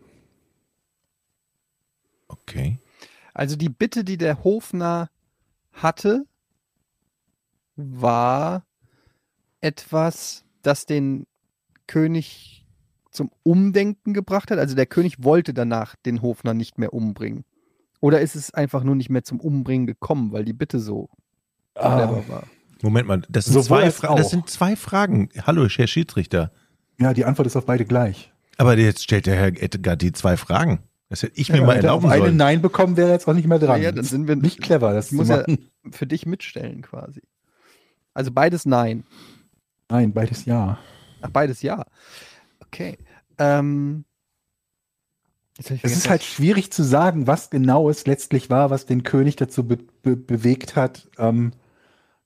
Okay. Also die Bitte, die der Hofner hatte, war etwas, das den König zum Umdenken gebracht hat. Also der König wollte danach den Hofner nicht mehr umbringen. Oder ist es einfach nur nicht mehr zum Umbringen gekommen, weil die Bitte so Ah, clever war? Moment mal, das sind, Sowohl zwei, das sind zwei Fragen. Hallo, Herr Schiedsrichter. ja, die Antwort ist auf beide gleich. Aber jetzt stellt der Herr Edgar die zwei Fragen. Das hätte ich mir Ja, mal er erlauben eine sollen. Nein bekommen, wäre er jetzt auch nicht mehr dran. Ja, dann sind wir nicht clever, das muss ja machen. für dich mitstellen quasi. Also beides Nein. Nein, beides ja. Ach, beides Ja. Okay. Ähm, Es ist halt schwierig zu sagen, was genau es letztlich war, was den König dazu be be bewegt hat, ähm,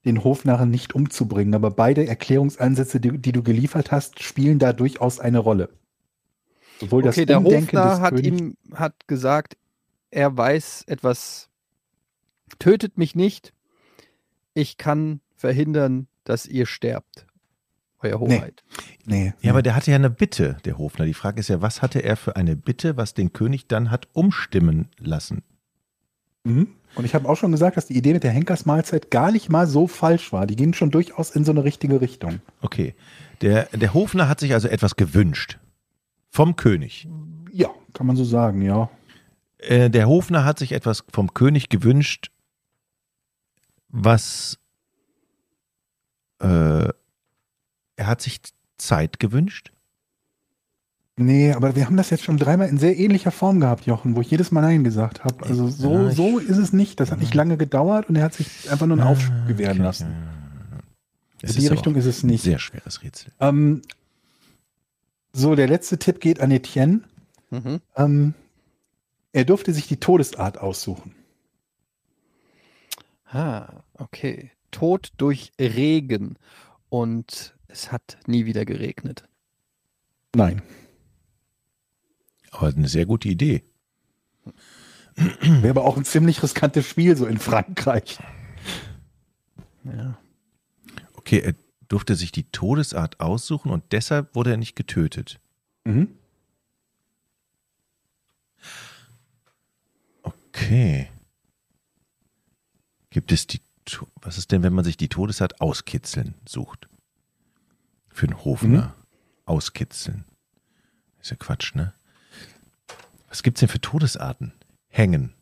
den Hofnarren nicht umzubringen. Aber beide Erklärungsansätze, die, die du geliefert hast, spielen da durchaus eine Rolle. Sowohl Okay, das der Umdenken Hofner des hat Königs, ihm hat gesagt, er weiß etwas, tötet mich nicht, ich kann verhindern, dass ihr sterbt, Euer Nee. Hoheit. nee, Ja, aber der hatte ja eine Bitte, der Hofner. Die Frage ist ja, was hatte er für eine Bitte, was den König dann hat umstimmen lassen? Mhm. Und ich habe auch schon gesagt, dass die Idee mit der Henkersmahlzeit gar nicht mal so falsch war. Die ging schon durchaus in so eine richtige Richtung. Okay. Der, der Hofner hat sich also etwas gewünscht. Vom König. Ja, kann man so sagen, ja. Äh, der Hofner hat sich etwas vom König gewünscht, was äh, er hat sich Zeit gewünscht. Nee, aber wir haben das jetzt schon dreimal in sehr ähnlicher Form gehabt, Jochen, wo ich jedes Mal Nein gesagt habe. Also so, Ja, ich- so ist es nicht. Das hat nicht lange gedauert und er hat sich einfach nur einen Aufschub gewähren Okay. lassen. In die ist Richtung ist es nicht. sehr schweres Rätsel. Ähm, so, der letzte Tipp geht an Etienne. Mhm. Ähm, er durfte sich die Todesart aussuchen. Ah, okay. Tod durch Regen und es hat nie wieder geregnet. Nein. Aber eine sehr gute Idee. Wäre aber auch ein ziemlich riskantes Spiel, so in Frankreich. Ja. Okay, er durfte sich die Todesart aussuchen und deshalb wurde er nicht getötet. Mhm. Okay. Gibt es die. Was ist denn, wenn man sich die Todesart auskitzeln sucht? Für einen Hofner. Auskitzeln. Ist ja Quatsch, ne? Was gibt's denn für Todesarten? Hängen.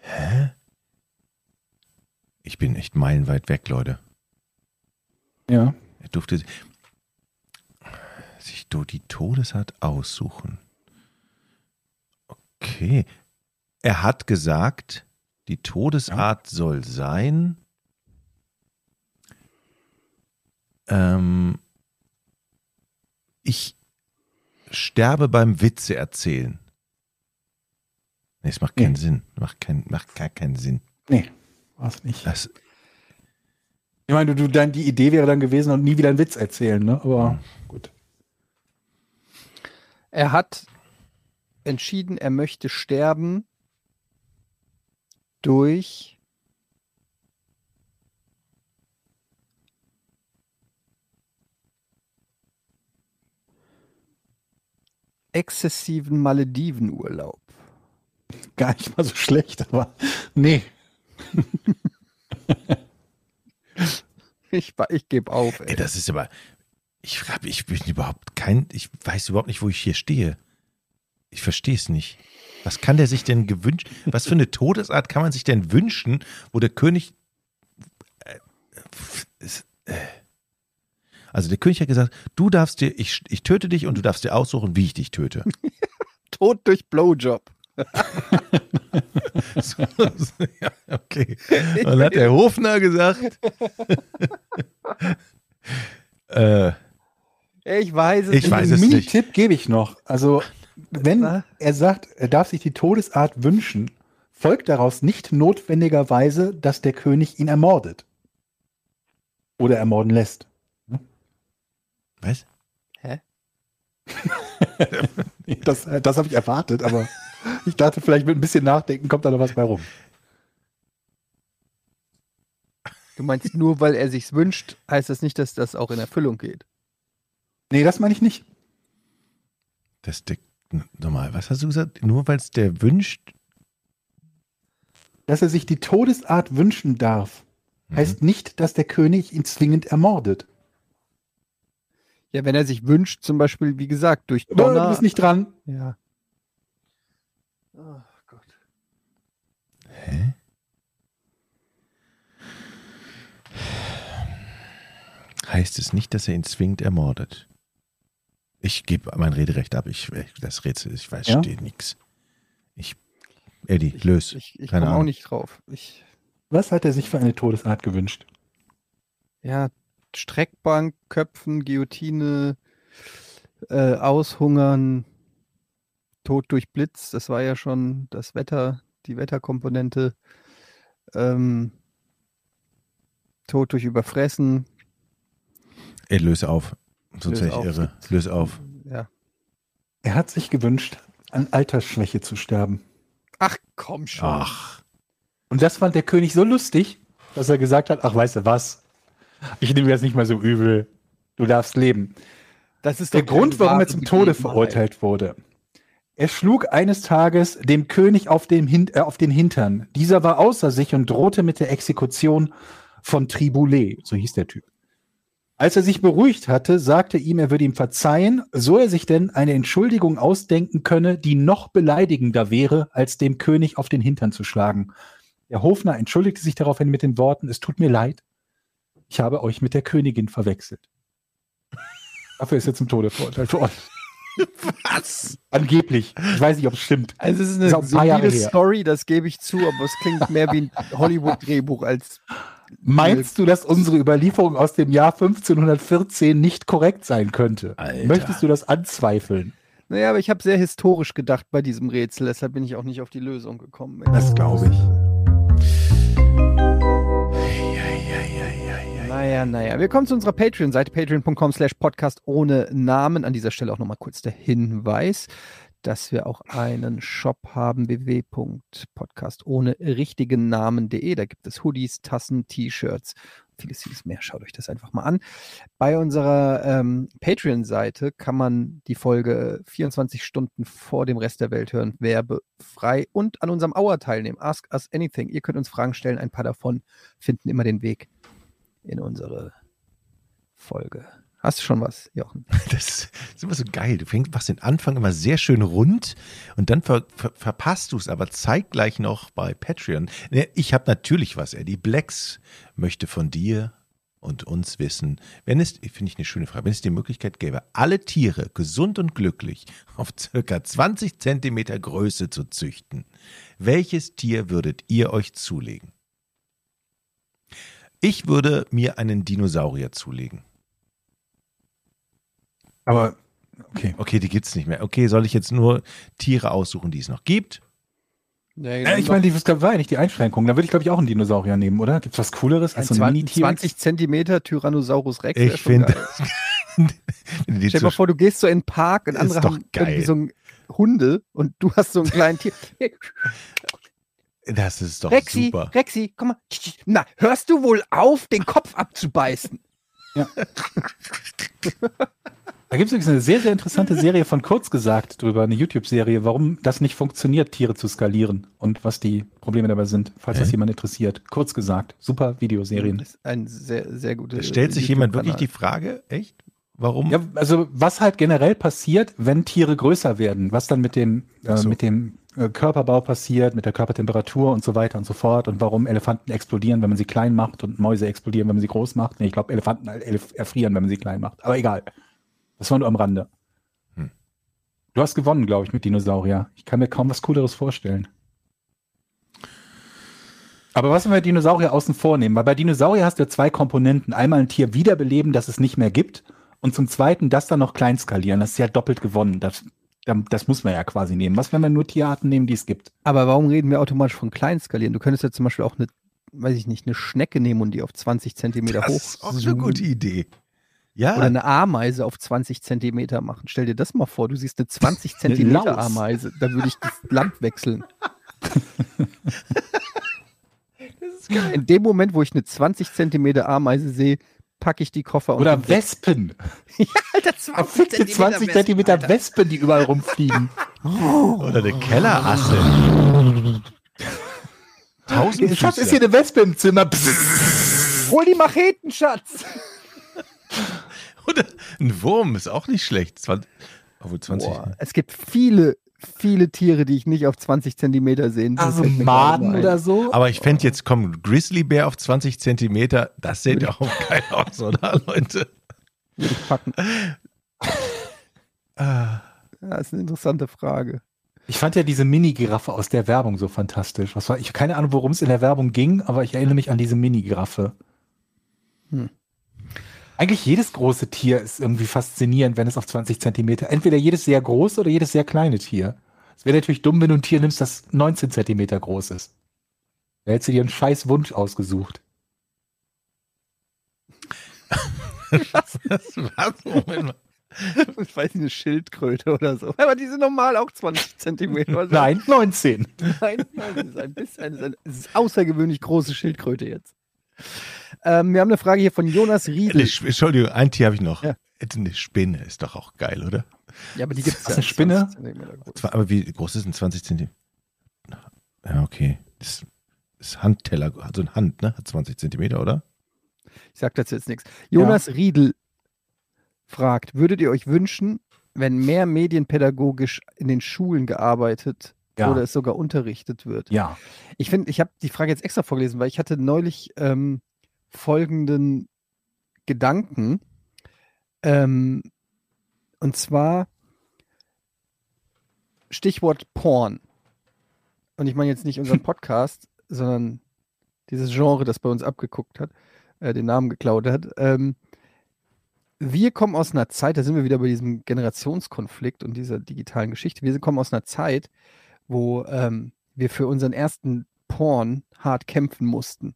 Hä? Ich bin echt meilenweit weg, Leute. Ja. Er durfte sich die Todesart aussuchen. Okay. Er hat gesagt, die Todesart soll sein. Ähm, ich sterbe beim Witze erzählen. Nee, es macht keinen Nee. Sinn. Macht, kein, macht gar keinen Sinn. Nee, war's nicht. Das, Ich meine, du, du, dann, die Idee wäre dann gewesen und nie wieder einen Witz erzählen, ne? Aber gut. Er hat entschieden, er möchte sterben durch exzessiven Maledivenurlaub. Gar nicht mal so schlecht, aber nee. (laughs) Ich, ich gebe auf. ey, Ey. das ist aber. Ich, hab, ich bin überhaupt kein. Ich weiß überhaupt nicht, wo ich hier stehe. Ich verstehe es nicht. Was kann der sich denn gewünscht? Was für eine Todesart kann man sich denn wünschen, wo der König. äh, ist, äh. Also der König hat gesagt, du darfst dir, ich, ich töte dich und du darfst dir aussuchen, wie ich dich töte. (laughs) Tod durch Blowjob. (laughs) So, so, ja, okay. Und dann hat der Hofner gesagt. (laughs) äh, Ich weiß es Ich nicht. weiß Einen es nicht. Mini-Tipp gebe ich noch. Also, wenn er sagt, er darf sich die Todesart wünschen, folgt daraus nicht notwendigerweise, dass der König ihn ermordet. Oder ermorden lässt. Was? (laughs) Das, äh, das habe ich erwartet, aber ich dachte, vielleicht mit ein bisschen Nachdenken kommt da noch was bei rum. Du meinst, nur weil er sich's wünscht, heißt das nicht, dass das auch in Erfüllung geht. Nee, das meine ich nicht. Das der, nochmal, was hast du gesagt? Nur weil es der wünscht. Dass er sich die Todesart wünschen darf, heißt nicht, dass der König ihn zwingend ermordet. Ja, wenn er sich wünscht, zum Beispiel, wie gesagt, durch Donner. du bist nicht dran. ja. Oh Gott. Hä? Heißt es nicht, dass er ihn zwingend ermordet? Ich gebe mein Rederecht ab. Ich, das Rätsel, ich weiß, Ja? steht nichts. Ich, Eddie, lös. Ich, ich Keine komme auch nicht drauf. Ich, Was hat er sich für eine Todesart gewünscht? ja, Streckbank, Köpfen, Guillotine, äh, Aushungern, Tod durch Blitz, das war ja schon das Wetter, die Wetterkomponente. Ähm, Tod durch Überfressen. Ey, löse auf. Sonst Löse wäre ich auf. irre. Löse auf. Ja. Er hat sich gewünscht, an Altersschwäche zu sterben. Ach komm schon. Ach. Und das fand der König so lustig, dass er gesagt hat, ach weißt du was, ich nehme das nicht mal so übel, du darfst leben. Das ist Der Grund, warum er zum Tode verurteilt wurde. Er schlug eines Tages dem König auf den, Hin äh, auf den Hintern. Dieser war außer sich und drohte mit der Exekution von Triboulet, so hieß der Typ. Als er sich beruhigt hatte, sagte ihm, er würde ihm verzeihen, so er sich denn eine Entschuldigung ausdenken könne, die noch beleidigender wäre, als dem König auf den Hintern zu schlagen. Der Hofner entschuldigte sich daraufhin mit den Worten, es tut mir leid, ich habe euch mit der Königin verwechselt. Dafür ist er zum Tode verurteilt worden. Was? Angeblich. Ich weiß nicht, ob es stimmt. Also es ist Ist eine Jahre solide. Story, das gebe ich zu, aber es klingt mehr wie ein Hollywood-Drehbuch als Meinst du, dass unsere Überlieferung aus dem Jahr 1514 nicht korrekt sein könnte? Alter. Möchtest du das anzweifeln? Naja, aber ich habe sehr historisch gedacht bei diesem Rätsel, deshalb bin ich auch nicht auf die Lösung gekommen. Das glaube ich. Naja, naja. Wir kommen zu unserer Patreon-Seite, patreon.com slash podcast ohne Namen. An dieser Stelle auch nochmal kurz der Hinweis, dass wir auch einen Shop haben, www.podcast ohne richtigen Namen.de. Da gibt es Hoodies, Tassen, T-Shirts, vieles, vieles mehr. Schaut euch das einfach mal an. Bei unserer ähm, Patreon-Seite kann man die Folge 24 Stunden vor dem Rest der Welt hören, werbefrei und an unserem Hour teilnehmen. Ask us anything. Ihr könnt uns Fragen stellen. Ein paar davon finden immer den Weg in unsere Folge. Hast du schon was, Jochen? (laughs) Das ist immer so geil. Du fängst, machst den Anfang immer sehr schön rund und dann ver, ver, verpasst du es aber zeitgleich noch bei Patreon. Ich habe natürlich was, Eddie. Blacks möchte von dir und uns wissen, wenn es, finde ich eine schöne Frage, wenn es die Möglichkeit gäbe, alle Tiere gesund und glücklich auf circa 20 Zentimeter Größe zu züchten, welches Tier würdet ihr euch zulegen? Ich würde mir einen Dinosaurier zulegen. Aber, okay. Okay, die gibt's nicht mehr. Okay, soll ich jetzt nur Tiere aussuchen, die es noch gibt? Äh, ich meine, die- das war ja nicht die Einschränkung. Da würde ich, glaube ich, auch einen Dinosaurier nehmen, oder? Gibt es was Cooleres als so ein 20, Mini-Tier? 20 Zentimeter Tyrannosaurus Rex. Ich finde. (laughs) Stell dir mal vor, du gehst so in den Park und andere doch haben geil. irgendwie so ein Hunde und du hast so ein kleines Tier. (laughs) Das ist doch Rexi, super. Rexi, komm mal. Na, hörst du wohl auf, den Kopf abzubeißen? (laughs) Da gibt es übrigens eine sehr, sehr interessante Serie von Kurz gesagt drüber, eine YouTube-Serie, warum das nicht funktioniert, Tiere zu skalieren und was die Probleme dabei sind, falls das Hä? jemand interessiert. Kurz gesagt, super Videoserien. Das ist ein sehr, sehr gutes. Stellt sich jemand wirklich die. Frage, echt? Warum? Ja, also was halt generell passiert, wenn Tiere größer werden, was dann mit dem, äh, so. mit dem äh, Körperbau passiert, mit der Körpertemperatur und so weiter und so fort und warum Elefanten explodieren, wenn man sie klein macht und Mäuse explodieren, wenn man sie groß macht. Nee, ich glaube, Elefanten elef erfrieren, wenn man sie klein macht. Aber egal. Das war nur am Rande. Hm. Du hast gewonnen, glaube ich, mit Dinosaurier. Ich kann mir kaum was Cooleres vorstellen. Aber was, wenn wir Dinosaurier außen vor nehmen? Weil bei Dinosaurier hast du ja zwei Komponenten. Einmal ein Tier wiederbeleben, das es nicht mehr gibt. Und zum Zweiten das dann noch klein skalieren. Das ist ja doppelt gewonnen. Das, das muss man ja quasi nehmen. Was, wenn wir nur Tierarten nehmen, die es gibt? Aber warum reden wir automatisch von klein skalieren? Du könntest ja zum Beispiel auch eine, weiß ich nicht, eine Schnecke nehmen und die auf 20 Zentimeter das hoch. ist auch eine zoomen. gute Idee. Ja, Oder eine Ameise auf 20 Zentimeter machen. Stell dir das mal vor, du siehst eine 20 (laughs) Zentimeter Laus. Ameise. Da würde ich das (laughs) Land wechseln. (laughs) In dem Moment, wo ich eine 20 Zentimeter Ameise sehe, packe ich die Koffer und Oder den- Wespen. (laughs) Alter, Verfickte 20 Zentimeter Wespen, die überall rumfliegen. oder eine Kellerasse. Tausend Schatz, ist hier eine Wespe im Zimmer. Psst. Hol die Macheten, Schatz! Oder ein Wurm ist auch nicht schlecht. 20, obwohl 20. Boah, es gibt viele, viele Tiere, die ich nicht auf 20 Zentimeter sehen will. Also Maden oder so. Aber ich fände jetzt, komm, Grizzlybär auf 20 Zentimeter, das sieht ja auch geil aus, oder, Leute? Würde ich packen. Ah, Ja, ist eine interessante Frage. Ich fand ja diese Mini-Giraffe aus der Werbung so fantastisch. Was war, ich habe keine Ahnung, worum es in der Werbung ging, aber ich erinnere mich an diese Mini-Giraffe. Hm. Eigentlich jedes große Tier ist irgendwie faszinierend, wenn es auf 20 Zentimeter, entweder jedes sehr große oder jedes sehr kleine Tier. Es wäre natürlich dumm, wenn du ein Tier nimmst, das 19 Zentimeter groß ist. Da hättest du dir einen scheiß Wunsch ausgesucht. was, was, Moment mal. Ich weiß nicht, eine Schildkröte oder so. Aber die sind normal auch 20 Zentimeter. Also- Nein, 19. Nein, nein, das ist ein bisschen, das ist, eine, außergewöhnlich große Schildkröte jetzt. Ähm, wir haben eine Frage hier von Jonas Riedel. Entschuldigung, ein Tier habe ich noch. Ja. Eine Spinne ist doch auch geil, oder? Ja, aber die gibt es Was, eine Spinne? Aber wie groß ist ein 20 Zentimeter? Ja, okay. Das ist Handteller, also ein Hand, ne? Hat 20 Zentimeter, oder? Ich sag dazu jetzt nichts. Jonas Riedel fragt, würdet ihr euch wünschen, wenn mehr medienpädagogisch in den Schulen gearbeitet Ja. oder es sogar unterrichtet wird? Ja. Ich finde, ich habe die Frage jetzt extra vorgelesen, weil ich hatte neulich ähm, folgenden Gedanken. Ähm, und zwar Stichwort Porn. Und ich meine jetzt nicht unseren (laughs) Podcast, sondern dieses Genre, das bei uns abgeguckt hat, äh, den Namen geklaut hat. Ähm, wir kommen aus einer Zeit, da sind wir wieder bei diesem Generationskonflikt und dieser digitalen Geschichte. Wir kommen aus einer Zeit, wo ähm, wir für unseren ersten Porn hart kämpfen mussten.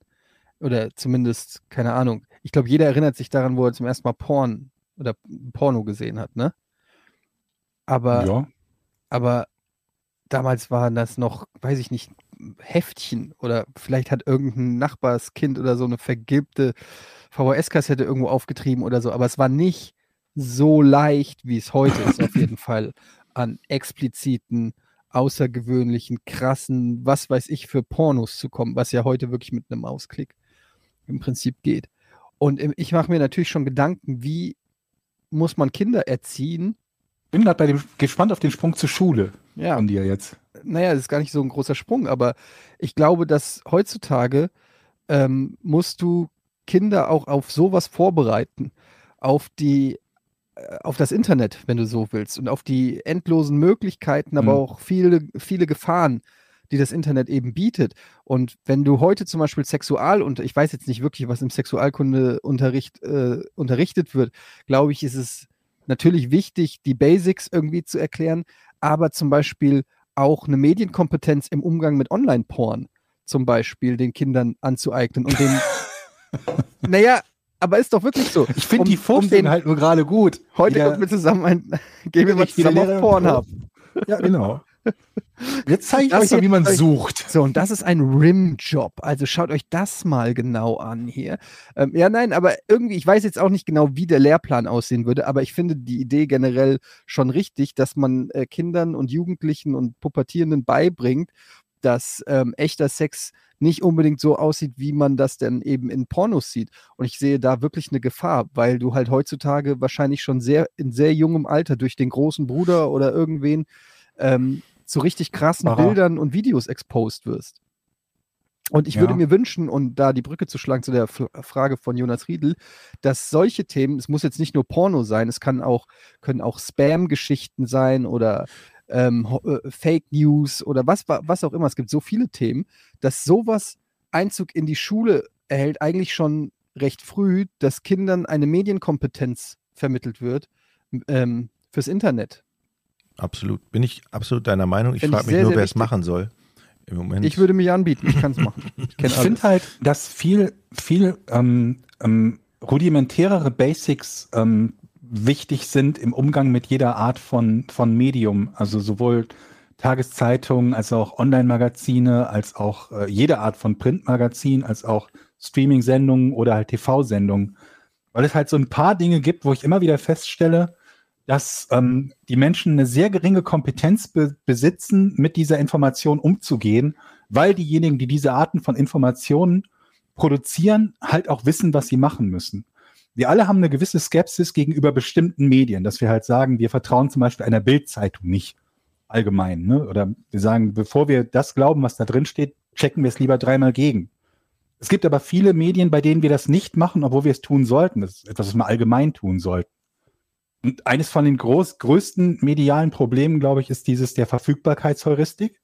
Oder zumindest, keine Ahnung. Ich glaube, jeder erinnert sich daran, wo er zum ersten Mal Porn oder Porno gesehen hat, ne? Aber ja. aber damals waren das noch, weiß ich nicht, Heftchen oder vielleicht hat irgendein Nachbarskind oder so eine vergilbte VHS-Kassette irgendwo aufgetrieben oder so, aber es war nicht so leicht, wie es heute ist, auf jeden (laughs) Fall, an expliziten, außergewöhnlichen, krassen, was weiß ich, für Pornos zu kommen, was ja heute wirklich mit einem Mausklick im Prinzip geht. Und im- ich mache mir natürlich schon Gedanken, wie muss man Kinder erziehen? Bin gerade bei dem gespannt auf den Sprung zur Schule Ja, von dir jetzt. naja, das ist gar nicht so ein großer Sprung, aber ich glaube, dass heutzutage ähm, musst du Kinder auch auf sowas vorbereiten, auf die, äh, auf das Internet, wenn du so willst, und auf die endlosen Möglichkeiten, aber Mhm. auch viele, viele Gefahren, die das Internet eben bietet. Und wenn du heute zum Beispiel Sexual und ich weiß jetzt nicht wirklich, was im Sexualkundeunterricht äh, unterrichtet wird, glaube ich, ist es natürlich wichtig, die Basics irgendwie zu erklären, aber zum Beispiel auch eine Medienkompetenz im Umgang mit Online-Porn zum Beispiel den Kindern anzueignen und den, (laughs) naja, aber ist doch wirklich so. Ich finde Um- die um Vorstellung den- halt nur gerade gut. Heute Wieder- gucken wir zusammen ein, (laughs) gehen wir mal zusammen auf Pornhub. (laughs) Ja, genau. Jetzt zeige ich Das euch mal, wie man sucht. So, und das ist ein Rim-Job. Also schaut euch das mal genau an hier. Ähm, ja, nein, aber irgendwie, ich weiß jetzt auch nicht genau, wie der Lehrplan aussehen würde, aber ich finde die Idee generell schon richtig, dass man äh, Kindern und Jugendlichen und Pubertierenden beibringt, dass ähm, echter Sex nicht unbedingt so aussieht, wie man das denn eben in Pornos sieht. Und ich sehe da wirklich eine Gefahr, weil du halt heutzutage wahrscheinlich schon sehr in sehr jungem Alter durch den großen Bruder oder irgendwen ähm, zu richtig krassen Aha. Bildern und Videos exposed wirst. Und ich Ja. würde mir wünschen, und da die Brücke zu schlagen zu der F Frage von Jonas Riedel, dass solche Themen, es muss jetzt nicht nur Porno sein, es kann auch, können auch Spam-Geschichten sein oder ähm, äh, Fake News oder was, wa- was auch immer. Es gibt so viele Themen, dass sowas Einzug in die Schule erhält, eigentlich schon recht früh, dass Kindern eine Medienkompetenz vermittelt wird ähm, fürs Internet. Absolut. Bin ich absolut deiner Meinung. Ich frage mich sehr, nur, wer es machen soll. Im Moment. Ich würde mich anbieten, ich kann es machen. (laughs) Ich Ich finde halt, dass viel, viel ähm, ähm, rudimentärere Basics ähm, wichtig sind im Umgang mit jeder Art von, von Medium. Also sowohl Tageszeitungen als auch Online-Magazine, als auch äh, jede Art von Printmagazin, als auch Streaming-Sendungen oder halt TV-Sendungen. Weil es halt so ein paar Dinge gibt, wo ich immer wieder feststelle, dass ähm, die Menschen eine sehr geringe Kompetenz be besitzen, mit dieser Information umzugehen, weil diejenigen, die diese Arten von Informationen produzieren, halt auch wissen, was sie machen müssen. Wir alle haben eine gewisse Skepsis gegenüber bestimmten Medien, dass wir halt sagen, wir vertrauen zum Beispiel einer Bildzeitung nicht allgemein. Ne? Oder wir sagen, bevor wir das glauben, was da drin steht, checken wir es lieber dreimal gegen. Es gibt aber viele Medien, bei denen wir das nicht machen, obwohl wir es tun sollten. Das ist etwas, was wir allgemein tun sollten. Und eines von den groß, größten medialen Problemen, glaube ich, ist dieses der Verfügbarkeitsheuristik,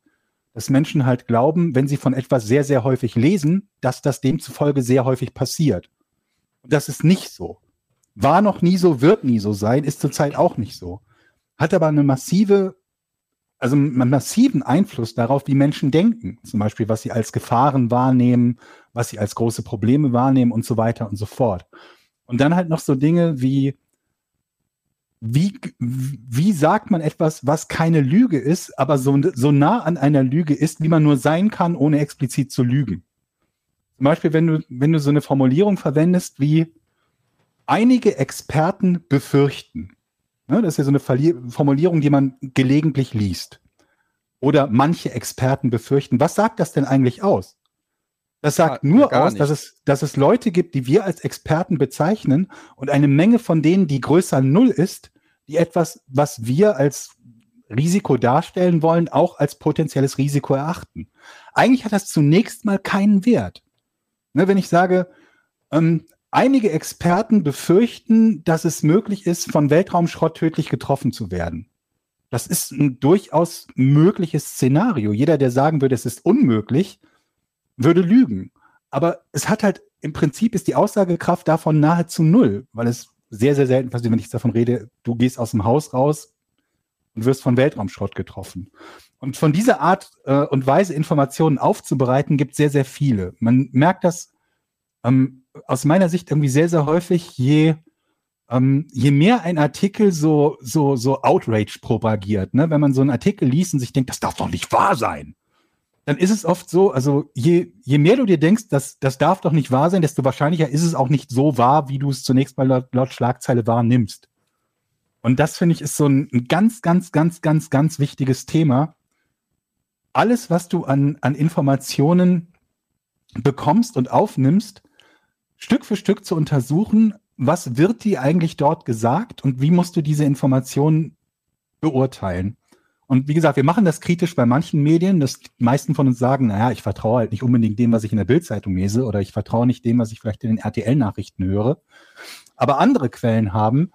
dass Menschen halt glauben, wenn sie von etwas sehr, sehr häufig lesen, dass das demzufolge sehr häufig passiert. Und das ist nicht so. War noch nie so, wird nie so sein, ist zurzeit auch nicht so. Hat aber eine massive, also einen massiven Einfluss darauf, wie Menschen denken. Zum Beispiel, was sie als Gefahren wahrnehmen, was sie als große Probleme wahrnehmen und so weiter und so fort. Und dann halt noch so Dinge wie, wie, wie sagt man etwas, was keine Lüge ist, aber so, so nah an einer Lüge ist, wie man nur sein kann, ohne explizit zu lügen. Zum Beispiel, wenn du, wenn du so eine Formulierung verwendest wie einige Experten befürchten. Ne, das ist ja so eine Verli Formulierung, die man gelegentlich liest. Oder manche Experten befürchten. Was sagt das denn eigentlich aus? Das sagt Ja, nur aus, dass es, dass es Leute gibt, die wir als Experten bezeichnen und eine Menge von denen, die größer Null ist, die etwas, was wir als Risiko darstellen wollen, auch als potenzielles Risiko erachten. Eigentlich hat das zunächst mal keinen Wert. Ne, wenn ich sage, ähm, einige Experten befürchten, dass es möglich ist, von Weltraumschrott tödlich getroffen zu werden. Das ist ein durchaus mögliches Szenario. Jeder, der sagen würde, es ist unmöglich, würde lügen. Aber es hat halt, im Prinzip ist die Aussagekraft davon nahezu null, weil es sehr, sehr selten passiert, wenn ich davon rede, du gehst aus dem Haus raus und wirst von Weltraumschrott getroffen. Und von dieser Art äh, und Weise Informationen aufzubereiten, gibt sehr, sehr viele. Man merkt das ähm, aus meiner Sicht irgendwie sehr, sehr häufig, je ähm, je mehr ein Artikel so, so, so Outrage propagiert, ne, wenn man so einen Artikel liest und sich denkt, das darf doch nicht wahr sein, dann ist es oft so, also je, je mehr du dir denkst, das, das darf doch nicht wahr sein, desto wahrscheinlicher ist es auch nicht so wahr, wie du es zunächst mal laut, laut Schlagzeile wahrnimmst. Und das finde ich ist so ein, ein ganz, ganz, ganz, ganz, ganz wichtiges Thema. Alles, was du an, an Informationen bekommst und aufnimmst, Stück für Stück zu untersuchen, was wird dir eigentlich dort gesagt und wie musst du diese Informationen beurteilen. Und wie gesagt, wir machen das kritisch bei manchen Medien, dass die meisten von uns sagen, naja, ich vertraue halt nicht unbedingt dem, was ich in der Bildzeitung lese oder ich vertraue nicht dem, was ich vielleicht in den RTL-Nachrichten höre. Aber andere Quellen haben,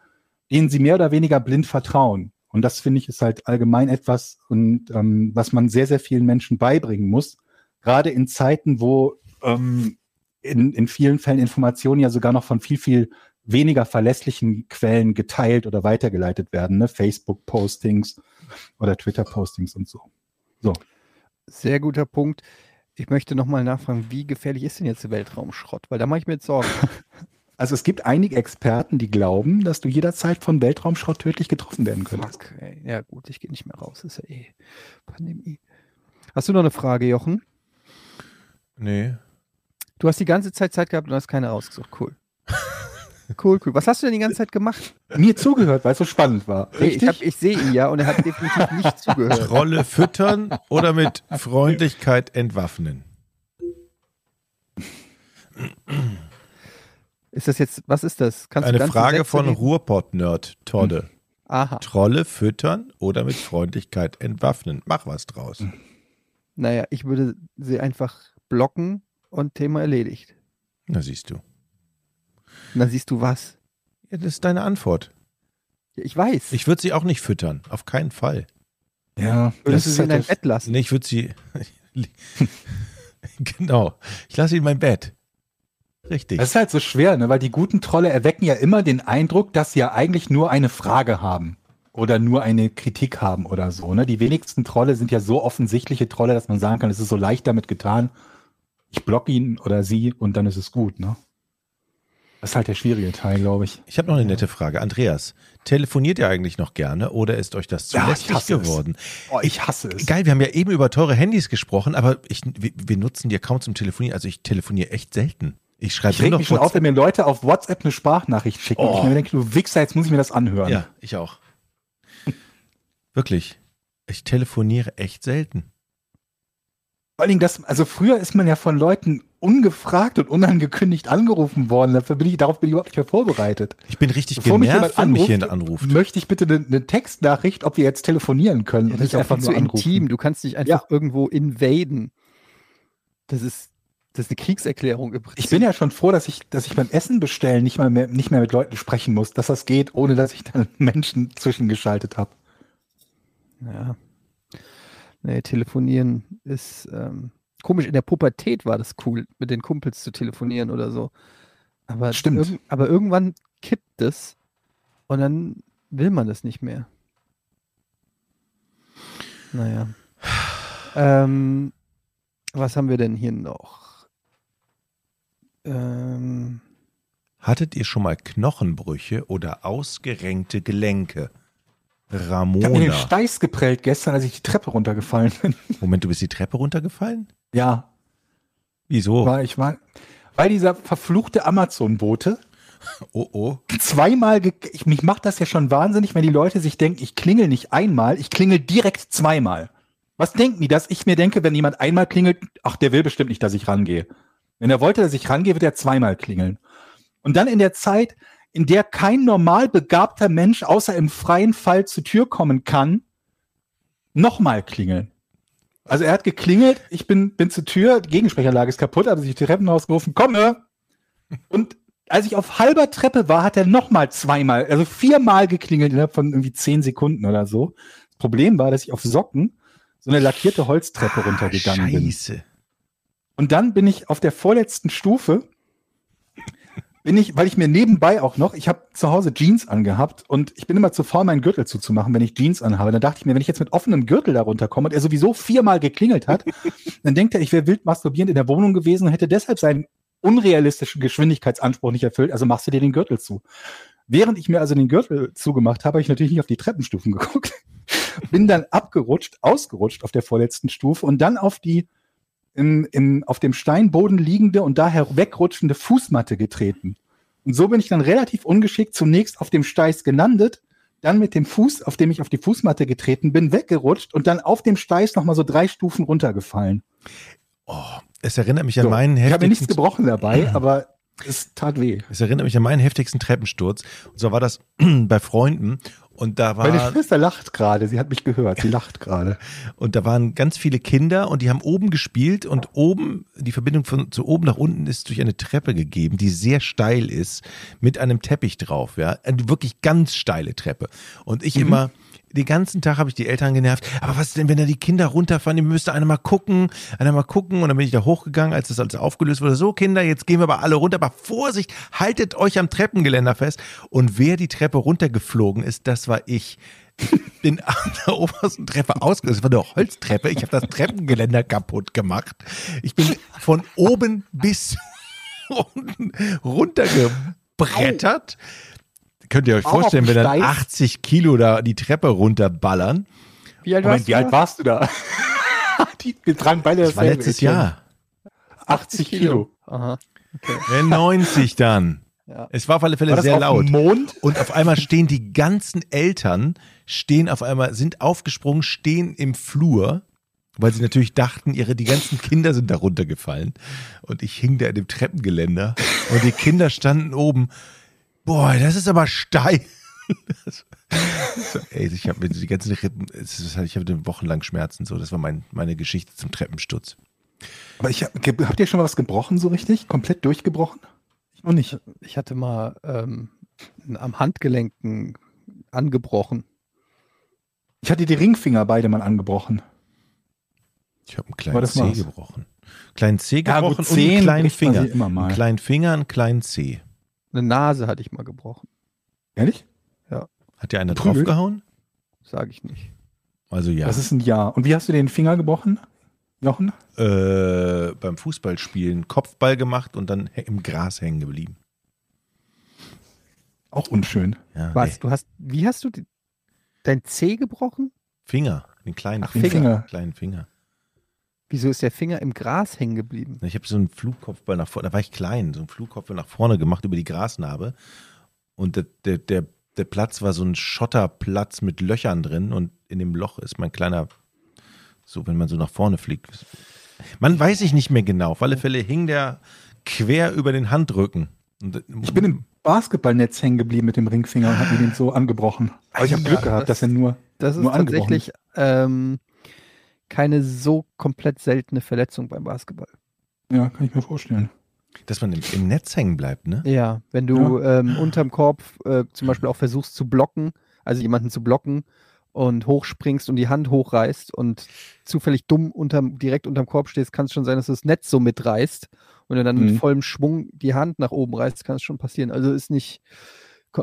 denen sie mehr oder weniger blind vertrauen. Und das finde ich ist halt allgemein etwas, und, ähm, was man sehr, sehr vielen Menschen beibringen muss. Gerade in Zeiten, wo ähm, in, in vielen Fällen Informationen ja sogar noch von viel, viel weniger verlässlichen Quellen geteilt oder weitergeleitet werden, ne? Facebook-Postings oder Twitter-Postings und so. So. Sehr guter Punkt. Ich möchte nochmal nachfragen, wie gefährlich ist denn jetzt der Weltraumschrott? Weil da mache ich mir jetzt Sorgen. (laughs) Also es gibt einige Experten, die glauben, dass du jederzeit von Weltraumschrott tödlich getroffen werden könntest. Fuck, ey. Ja gut, ich gehe nicht mehr raus. Ist ja eh Pandemie. Hast du noch eine Frage, Jochen? Nee. Du hast die ganze Zeit Zeit gehabt und hast keine rausgesucht. Cool. (laughs) Cool, cool. Was hast du denn die ganze Zeit gemacht? Mir zugehört, weil es so spannend war. Ich, Richtig? hab- ich sehe ihn ja und er hat definitiv nicht zugehört. Trolle füttern oder mit Freundlichkeit entwaffnen? Ist das jetzt, was ist das? Kannst du Eine Frage Sätze von? Ruhrpott-Nerd Todde. Aha. Trolle füttern oder mit Freundlichkeit entwaffnen? Mach was draus. Naja, ich würde sie einfach blocken und Thema erledigt. Na siehst du. Und dann siehst du was. Ja, das ist deine Antwort. Ja, ich weiß. Ich würde sie auch nicht füttern. Auf keinen Fall. Ja, Würdest du ist sie in dein Bett lassen? Nee, ich würde sie. (laughs) genau. Ich lasse sie in mein Bett. Richtig. Das ist halt so schwer, ne? weil die guten Trolle erwecken ja immer den Eindruck, dass sie ja eigentlich nur eine Frage haben oder nur eine Kritik haben oder so. Ne? Die wenigsten Trolle sind ja so offensichtliche Trolle, dass man sagen kann, es ist so leicht damit getan. Ich block ihn oder sie und dann ist es gut. Ne? Das ist halt der schwierige Teil, glaube ich. Ich habe noch eine nette Frage. Andreas, telefoniert ihr eigentlich noch gerne oder ist euch das zu Ja, lästig geworden? Oh, ich hasse es. Geil, wir haben ja eben über teure Handys gesprochen, aber ich, wir, wir nutzen die ja kaum zum Telefonieren. Also ich telefoniere echt selten. Ich schreibe Ich nur noch mich schon auf, wenn WhatsApp. mir Leute auf WhatsApp eine Sprachnachricht schicken. Oh. ich mir denke, du Wichser, jetzt muss ich mir das anhören. Ja, ich auch. Wirklich. Ich telefoniere echt selten. Vor allen Dingen, das, also früher ist man ja von Leuten ungefragt und unangekündigt angerufen worden. Dafür bin ich, darauf bin ich überhaupt nicht mehr vorbereitet. Ich bin richtig Bevor mich genervt, wenn mich jemand anruft. Möchte ich bitte eine, eine Textnachricht, ob wir jetzt telefonieren können und Das nicht ist einfach einfach nur zu anrufen. intim. Du kannst nicht einfach Ja. irgendwo invaden. Das ist, das ist eine Kriegserklärung im Prinzip. Ich bin ja schon froh, dass ich, dass ich beim Essen bestellen nicht mal mehr, nicht mehr mit Leuten sprechen muss, dass das geht, ohne dass ich dann (laughs) Menschen zwischengeschaltet habe. Ja. Nee, telefonieren ist ähm, komisch. In der Pubertät war das cool, mit den Kumpels zu telefonieren oder so. Aber, Stimmt. irgend- aber irgendwann kippt es und dann will man das nicht mehr. Naja. Ähm, was haben wir denn hier noch? Ähm, Hattet ihr schon mal Knochenbrüche oder ausgerenkte Gelenke? Ich habe mir den Ramona. Steiß geprellt gestern, als ich die Treppe runtergefallen bin. Moment, du bist die Treppe runtergefallen? Ja, Wieso? war ich mal. Weil dieser verfluchte Amazon-Bote (laughs) Oh, oh. zweimal, ich, mich macht das ja schon wahnsinnig, wenn die Leute sich denken, ich klingel nicht einmal, ich klingel direkt zweimal. Was denken die, dass ich mir denke, wenn jemand einmal klingelt, ach, der will bestimmt nicht, dass ich rangehe. Wenn er wollte, dass ich rangehe, wird er zweimal klingeln. Und dann in der Zeit, in der kein normal begabter Mensch außer im freien Fall zur Tür kommen kann, nochmal klingeln. Also er hat geklingelt, ich bin, bin zur Tür, die Gegensprechanlage ist kaputt, habe sich die Treppenhaus gerufen, komme! Und als ich auf halber Treppe war, hat er nochmal zweimal, also viermal geklingelt innerhalb von irgendwie zehn Sekunden oder so. Das Problem war, dass ich auf Socken so eine lackierte Holztreppe runtergegangen bin. Ah, Scheiße. Und dann bin ich auf der vorletzten Stufe, bin ich, weil ich mir nebenbei auch noch, ich habe zu Hause Jeans angehabt und ich bin immer zu faul, meinen Gürtel zuzumachen, wenn ich Jeans anhabe. Dann dachte ich mir, wenn ich jetzt mit offenem Gürtel darunter komme und er sowieso viermal geklingelt hat, (laughs) dann denkt er, ich wäre wild masturbierend in der Wohnung gewesen und hätte deshalb seinen unrealistischen Geschwindigkeitsanspruch nicht erfüllt, also machst du dir den Gürtel zu. Während ich mir also den Gürtel zugemacht habe, habe ich natürlich nicht auf die Treppenstufen (laughs) geguckt. Bin dann abgerutscht, ausgerutscht auf der vorletzten Stufe und dann auf die im, im, auf dem Steinboden liegende und daher wegrutschende Fußmatte getreten. Und so bin ich dann relativ ungeschickt zunächst auf dem Steiß gelandet, dann mit dem Fuß, auf dem ich auf die Fußmatte getreten bin, weggerutscht und dann auf dem Steiß nochmal so drei Stufen runtergefallen. Oh, es erinnert mich an So, meinen ich habe mir nichts heftigsten gebrochen dabei, (clears throat) aber es tat weh. Es erinnert mich an meinen heftigsten Treppensturz. Und zwar war das (clears throat) bei Freunden und da Meine war Schwester lacht gerade, sie hat mich gehört, sie (laughs) lacht gerade. und da waren ganz viele Kinder und die haben oben gespielt und oben die Verbindung von zu oben nach unten ist durch eine Treppe gegeben, die sehr steil ist mit einem Teppich drauf, ja, eine wirklich ganz steile Treppe. Und ich immer den ganzen Tag habe ich die Eltern genervt. Aber was denn, wenn da die Kinder runterfahren? Ihr müsst einer mal gucken, einer mal gucken. Und dann bin ich da hochgegangen, als das alles aufgelöst wurde. So, Kinder, jetzt gehen wir aber alle runter. Aber Vorsicht, haltet euch am Treppengeländer fest. Und wer die Treppe runtergeflogen ist, das war ich. Ich bin (laughs) an der obersten Treppe ausgelöst. Das war eine Holztreppe. Ich habe das Treppengeländer kaputt gemacht. Ich bin von oben bis (laughs) unten runtergebrettert. Könnt ihr euch Auch vorstellen, wenn dann Stein? 80 Kilo da die Treppe runterballern? Wie alt Moment, warst wie du? alt da? warst du da? (laughs) die, wir tragen beide Das war letztes Etikett. Jahr. 80 Kilo. Aha. Äh, (laughs) 90 dann. Ja. Es war auf alle Fälle War das sehr auf laut. Mond? Und auf einmal stehen die ganzen Eltern, stehen auf einmal, sind aufgesprungen, stehen im Flur, weil sie natürlich dachten, ihre, die ganzen Kinder sind da runtergefallen. Und ich hing da in dem Treppengeländer und die Kinder standen oben. Boah, das ist aber steil. Das- (laughs) so, ey, ich habe die ganzen Rippen, ich habe wochenlang Schmerzen. So, das war mein, meine Geschichte zum Treppensturz. Aber ich hab, habt ihr schon mal was gebrochen so richtig? Komplett durchgebrochen? Ich noch nicht. Ich hatte mal ähm, am Handgelenken angebrochen. Ich hatte die Ringfinger beide mal angebrochen. Ich habe einen kleinen das Zeh war's. gebrochen. Kleinen Zeh Ja, gut, gebrochen und Zehen einen kleinen Finger. immer mal. Einen kleinen Finger, einen kleinen Zeh. Eine Nase hatte ich mal gebrochen. Ehrlich? Hat dir einer Prügelt? draufgehauen? Sage ich nicht. Also ja. Das ist ein Jahr. Und wie hast du den Finger gebrochen, Jochen? äh, beim Fußballspielen Kopfball gemacht und dann im Gras hängen geblieben. Auch unschön. Ja, Was? nee. Du hast, wie hast du die, dein Zeh gebrochen? Finger, den kleinen Ach, Finger. Finger. Kleinen Finger. Wieso ist der Finger im Gras hängen geblieben? Ich habe so einen Flugkopfball nach vorne, da war ich klein, so einen Flugkopfball nach vorne gemacht über die Grasnarbe. Und der, der, der, der Platz war so ein Schotterplatz mit Löchern drin und in dem Loch ist mein kleiner, so wenn man so nach vorne fliegt. Man weiß ich nicht mehr genau. Auf alle Fälle hing der quer über den Handrücken. Und, Ich bin im Basketballnetz hängen geblieben mit dem Ringfinger und habe mir den so angebrochen. Aber ich habe Ja, Glück gehabt, das- dass er nur. Das ist Nur angebrochen. tatsächlich ähm, keine so komplett seltene Verletzung beim Basketball. Ja, kann ich mir vorstellen. dass man im, im Netz hängen bleibt, ne? Ja, wenn du ähm, unterm Korb äh, zum Beispiel auch versuchst zu blocken, also jemanden zu blocken und hochspringst und die Hand hochreißt und zufällig dumm unterm, direkt unterm Korb stehst, kann es schon sein, dass du das Netz so mitreißt und du dann Mhm. mit vollem Schwung die Hand nach oben reißt, kann es schon passieren. Also ist nicht,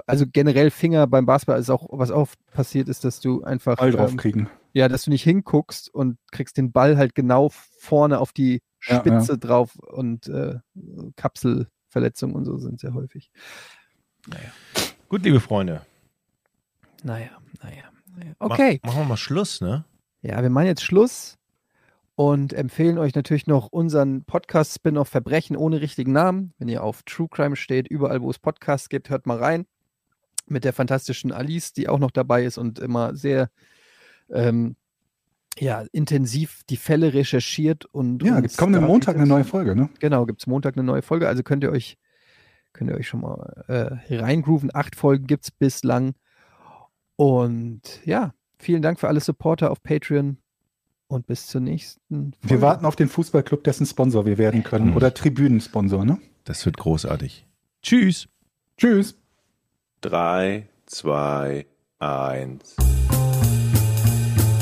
also generell Finger beim Basketball ist auch, was auch passiert ist, dass du einfach, Ball drauf ähm, kriegen. Ja, dass du nicht hinguckst und kriegst den Ball halt genau vorne auf die Ja, Spitze drauf und äh, Kapselverletzungen und so sind sehr häufig. Gut, liebe Freunde. Naja, naja, naja. Okay. machen wir mal Schluss, ne? Ja, wir machen jetzt Schluss und empfehlen euch natürlich noch unseren Podcast-Spin-off Verbrechen ohne richtigen Namen. Wenn ihr auf True Crime steht, überall, wo es Podcasts gibt, hört mal rein. Mit der fantastischen Alice, die auch noch dabei ist und immer sehr ähm, ja, intensiv die Fälle recherchiert und. Ja, gibt kommenden Montag eine neue Folge, ne? Genau, gibt es Montag eine neue Folge. Also könnt ihr euch, könnt ihr euch schon mal äh, reingrooven. Acht Folgen gibt es bislang. Und ja, vielen Dank für alle Supporter auf Patreon und bis zur nächsten Folge. Wir warten auf den Fußballclub, dessen Sponsor wir werden können. Mhm. Oder Tribünensponsor, ne? Das wird großartig. Tschüss. Tschüss. 3, 2, 1.